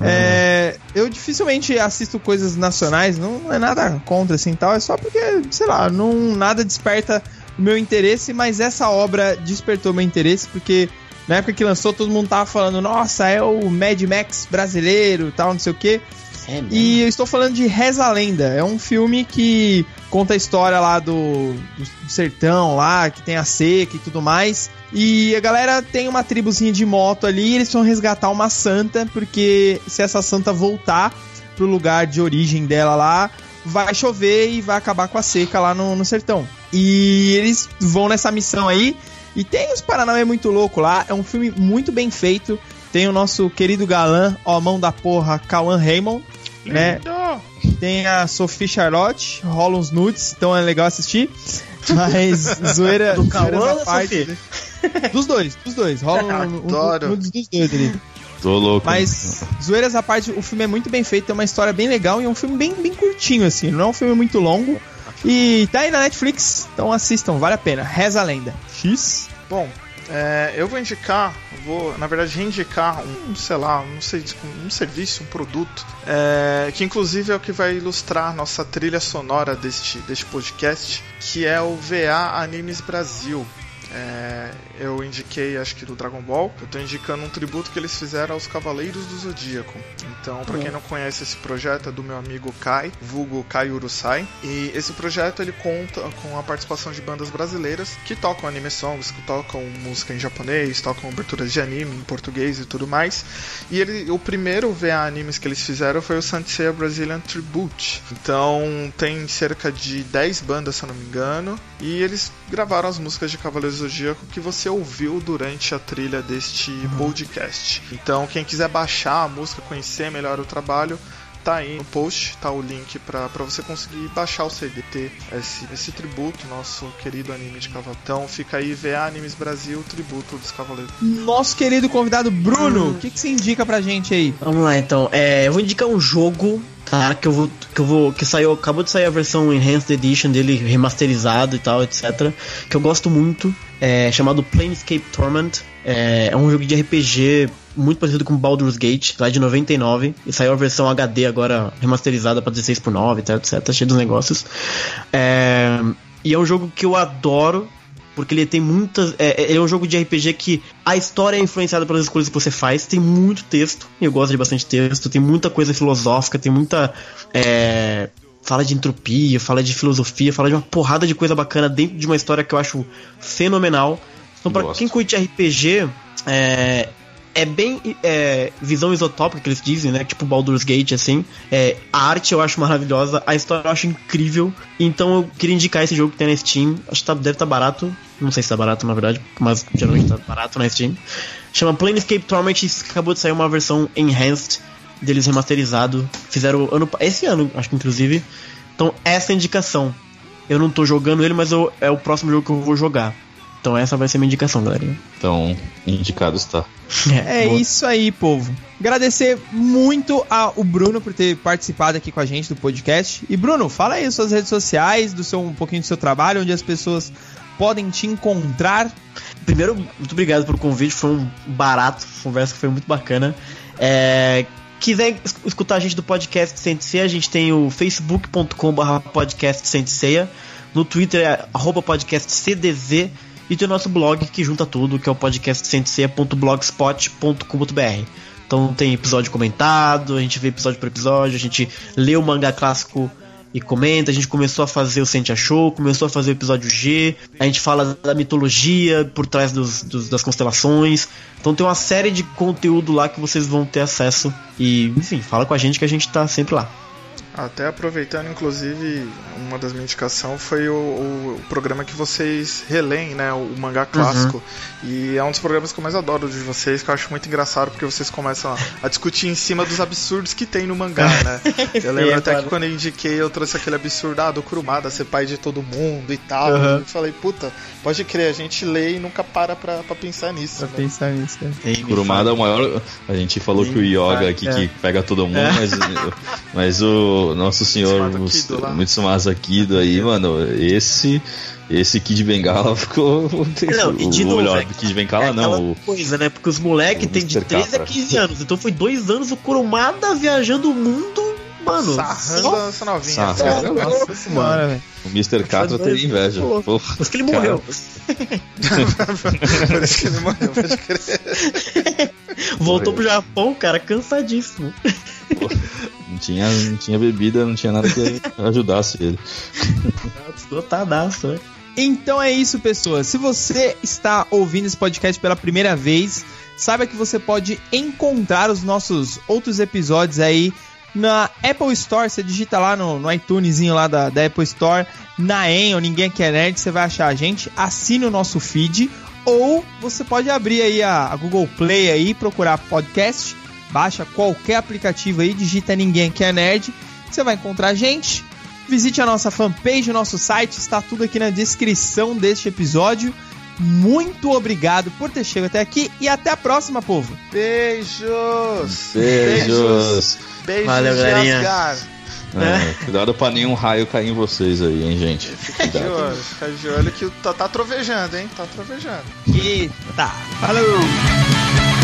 É, eu dificilmente assisto coisas nacionais, não é nada contra assim tal, é só porque, sei lá, não nada desperta o meu interesse, mas essa obra despertou meu interesse porque na época que lançou todo mundo tava falando, nossa, é o Mad Max brasileiro, tal, não sei o quê. É. E eu estou falando de Reza a Lenda. É um filme que conta a história lá do, do sertão lá, que tem a seca e tudo mais. E a galera tem uma tribuzinha de moto ali, e eles vão resgatar uma santa, porque se essa santa voltar pro lugar de origem dela lá, vai chover e vai acabar com a seca lá no, no sertão. E eles vão nessa missão aí. E tem os Paranauê muito louco lá. É um filme muito bem feito. Tem o nosso querido galã, ó, mão da porra, Cauã Raymond, né? Tem a Sophie Charlotte, rola uns nudes, então é legal assistir. Mas zoeira. Do Cauã parte, né? Dos dois, dos dois. Rola um, um, nudes dos dois ali. Tô louco. Mas, zoeiras à parte, o filme é muito bem feito, tem uma história bem legal e é um filme bem, bem curtinho, assim. Não é um filme muito longo. E tá aí na Netflix, então assistam, vale a pena. Reza a lenda. X. Bom, é, eu vou indicar, vou na verdade reindicar um, sei lá, sei, um serviço, um produto, é, que inclusive é o que vai ilustrar nossa trilha sonora deste, deste podcast, que é o VA Animes Brasil. É, eu indiquei, acho que do Dragon Ball. Eu tô indicando um tributo que eles fizeram aos Cavaleiros do Zodíaco. Então, pra quem não conhece esse projeto, é do meu amigo Kai, vulgo Kai Urusai. E esse projeto ele conta com a participação de bandas brasileiras que tocam anime songs, que tocam música em japonês, tocam aberturas de anime em português e tudo mais. E ele, o primeiro VA animes que eles fizeram foi o Sansei Brazilian Tribute. Então, tem cerca de 10 bandas, se eu não me engano. E eles gravaram as músicas de Cavaleiros do Zodíaco que você ouviu durante a trilha deste podcast. Então, quem quiser baixar a música, conhecer melhor o trabalho, tá aí no post, tá o link pra pra você conseguir baixar o CD, ter esse, esse tributo, nosso querido anime de cavalo. Então, fica aí, VA Animes Brasil, tributo dos Cavaleiros. Nosso querido convidado Bruno, o que, que você indica pra gente aí? Vamos lá então. É, eu vou indicar um jogo, tá? Que eu vou. Que eu vou. Que saiu. Acabou de sair a versão Enhanced Edition dele, remasterizado e tal, etc. Que eu gosto muito. É chamado Planescape Torment. É, é um jogo de RPG muito parecido com Baldur's Gate, lá de 99. E saiu a versão HD agora remasterizada pra 16 por 9 etc, etc. Cheio dos negócios. É, e é um jogo que eu adoro. Porque ele tem muitas. É, é- é um jogo de RPG que a história é influenciada pelas escolhas que você faz. Tem muito texto. e Eu gosto de bastante texto. Tem muita coisa filosófica. Tem muita. é, fala de entropia, fala de filosofia, fala de uma porrada de coisa bacana dentro de uma história que eu acho fenomenal. Então, pra Gosto. quem curte RPG, é, é bem é, visão isotópica que eles dizem, né? Tipo Baldur's Gate, assim. É, a arte eu acho maravilhosa, a história eu acho incrível. Então eu queria indicar esse jogo que tem na Steam. Acho que tá, deve estar barato. Não sei se tá barato, na verdade, mas geralmente tá barato na Steam. Chama Planescape Torment acabou de sair uma versão enhanced deles remasterizado. Fizeram ano, esse ano, acho que inclusive. Então, essa é a indicação. Eu não tô jogando ele, mas eu- é o próximo jogo que eu vou jogar. Então essa vai ser minha indicação, galerinha. Então, indicado está. É boa. isso aí, povo. Agradecer muito ao Bruno por ter participado aqui com a gente do podcast. E Bruno, fala aí as suas redes sociais, do seu um pouquinho do seu trabalho, onde as pessoas podem te encontrar. Primeiro, muito obrigado pelo convite, foi um barato, a conversa foi muito bacana. É, quiser es- escutar a gente do podcast Senseia, a gente tem o facebook.com.br podcast Senseia, no Twitter é arroba podcast CDZ e tem o nosso blog que junta tudo, que é o podcastsenseia.blogspot.com.br. Então tem episódio comentado, a gente vê episódio por episódio, a gente lê o mangá clássico e comenta. A gente começou a fazer o Sente Show, começou a fazer o episódio G. A gente fala da mitologia por trás dos, dos- das constelações. Então tem uma série de conteúdo lá que vocês vão ter acesso. E, enfim, fala com a gente que a gente tá sempre lá. Até aproveitando, inclusive, uma das minhas indicações foi o, o programa que vocês releem, né? O mangá clássico. E é um dos programas que eu mais adoro de vocês, que eu acho muito engraçado, porque vocês começam a, a discutir em cima dos absurdos que tem no mangá, né? Eu lembro É, até claro. que quando eu indiquei, eu trouxe aquele absurdo, ah, do Kurumada ser pai de todo mundo e tal. Uhum. Eu falei, puta, pode crer, a gente lê e nunca para pra, pra pensar nisso. Pra né? pensar nisso. né? E me Kurumada é o maior. A gente falou que o Yoga aqui É. que pega todo mundo, É. mas, mas o nosso senhor Mitsumasa Kido aí, mano, esse. Esse Kid Bengala ficou. Não, e de o novo, melhor é Kid Bengala, É não. O, coisa, né? Porque os moleques o têm de Mr. 13 a Capra. 15 anos. Então foi dois anos o Kurumada viajando o mundo mano. Sarrando a nossa novinha. Sarrando. Nossa senhora, velho. O Mr. Catra teria inveja. Pô, Porra, Por isso que ele morreu. Por isso que ele morreu, pode crer. Voltou pro Japão, cara, cansadíssimo. Não tinha, não tinha bebida, não tinha nada que ajudasse ele. Esgotadaço, né? Então é isso, pessoas. Se você está ouvindo esse podcast pela primeira vez, saiba que você pode encontrar os nossos outros episódios aí na Apple Store. Você digita lá no, no iTunesinho lá da, da Apple Store, na EN ou Ninguém Quer Nerd, você vai achar a gente. Assine o nosso feed. Ou você pode abrir aí a, a Google Play aí, procurar podcast, baixa qualquer aplicativo aí, digita Ninguém Quer Nerd, você vai encontrar a gente. Visite a nossa fanpage, o nosso site, está tudo aqui na descrição deste episódio. Muito obrigado por ter chegado até aqui e até a próxima, povo. Beijos! Beijos! Beijos Valeu, galerinha. Asgard. É, cuidado pra nenhum raio cair em vocês aí, hein, gente. Fica de olho, fica de olho que tá, tá trovejando, hein? Tá trovejando. Eita, falou!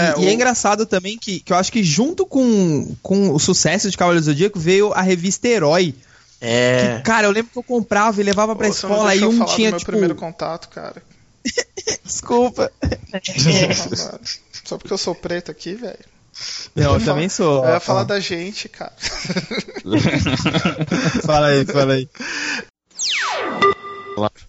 E É, e é o- engraçado também que, que eu acho que junto com, com o sucesso de Cavaleiro do Zodíaco veio a revista Herói. É. Que, cara, eu lembro que eu comprava e levava pra não escola e um falar do tinha, meu tipo... primeiro contato, cara. Desculpa. Mano. Só porque eu sou preto aqui, velho. Não, eu também sou. Eu ia falar da gente, cara. Fala aí, fala aí.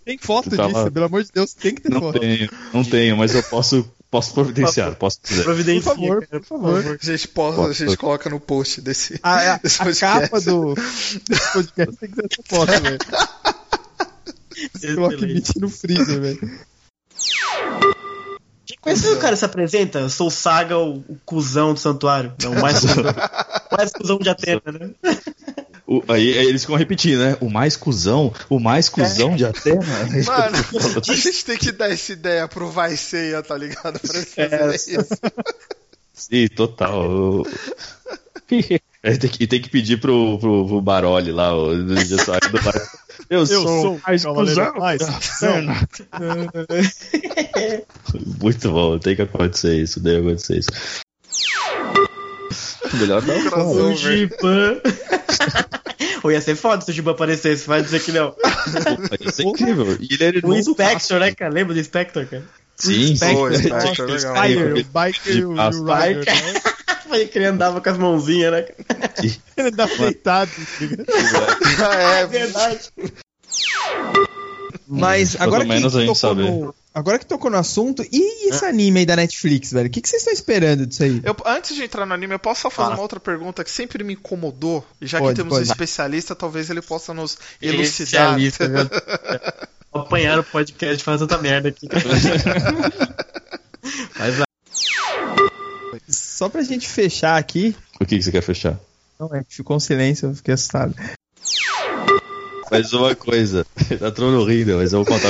Tem foto Tá disso, pelo amor de Deus, tem que ter Não foto. tenho, não tenho, mas eu posso, posso providenciar, posso dizer. Providencia, Por favor, cara, por favor. A gente, posta, a Posso. gente coloca no post desse. A, a- desse a capa do, do podcast tem que ser essa foto, velho. Coloca no freezer, velho. Conhece o cara se apresenta? Eu sou o Saga, o, o cuzão do santuário. Não, o mais cuzão. mais cuzão de Atena, né? O- aí, aí eles ficam repetindo, né? O mais cuzão, o mais cuzão de Atena. Mano, a gente tem que dar essa ideia pro Vai Ceia, tá ligado? Pra eles fazerem isso. Sim, total. Eu- Aí tem que, e tem que pedir pro, pro, pro Baroli lá, o do Gessário do Bar. Eu, sou o mais cuzão. Muito bom, tem que acontecer isso, deve acontecer isso. Melhor não. O Crossover. Giban. Ou ia ser foda se o Giban aparecesse, vai dizer que não. Isso é incrível. E ele era O Inspector, né, cara? Lembra do Inspector, cara? Sim, sim. Spectre, legal. Spider, o Biker e o, e o Rider. Foi que ele andava com as mãozinhas, né? Ele dá deitado. tá ligado? é, verdade. Mas agora que, menos a gente tocou sabe. no, agora que tocou no assunto, e esse anime aí da Netflix, velho? O que, que vocês estão esperando disso aí? Eu, antes de entrar no anime, eu posso só fazer Fala. uma outra pergunta que sempre me incomodou. E já Pode, que temos pode. um especialista, talvez ele possa nos elucidar. Especialista, viu? Apanharam o podcast fazer tanta merda aqui. Mas lá. Só pra gente fechar aqui. O que, que você quer fechar? Não, é que ficou um silêncio, eu fiquei assustado. Mas uma coisa, tá todo mundo rindo, mas eu vou contar.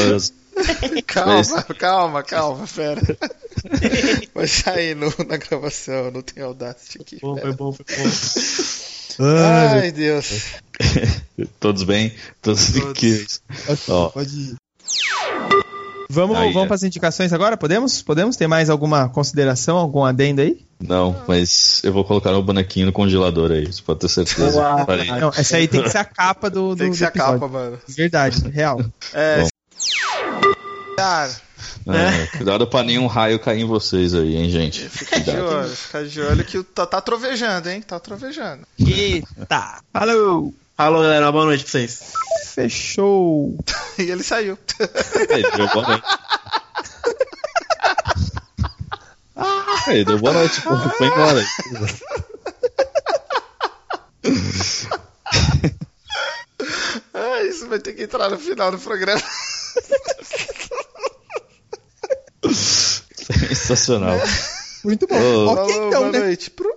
Calma, Mas- calma, calma, pera. Vai sair no- na gravação, não tem Audacity aqui. Bom, pera. foi bom, foi bom. Ai, Deus. Todos bem? Todos Todos. tranquilos. Ó. Pode ir. Vamos, Aí, vamos é. para as indicações agora? Podemos? Podemos? Tem mais alguma consideração, algum adendo aí? Não, mas eu vou colocar meu bonequinho no congelador aí, você pode ter certeza. Não, essa aí tem que ser a capa do, do Tem que ser a capa, mano. Verdade, real. É. É, cuidado pra nenhum raio cair em vocês aí, hein, gente. fica de olho, fica de olho que o- tá, tá trovejando, hein? Tá trovejando. Eita! Falou! Falou, galera. Boa noite pra vocês. Fechou! E ele saiu. Aí, deu boa noite. Aí, deu boa noite, pô, foi embora. Ah, isso vai ter que entrar no final do programa. Sensacional. Muito bom. Ok, Falou, então, boa né? noite. Pro-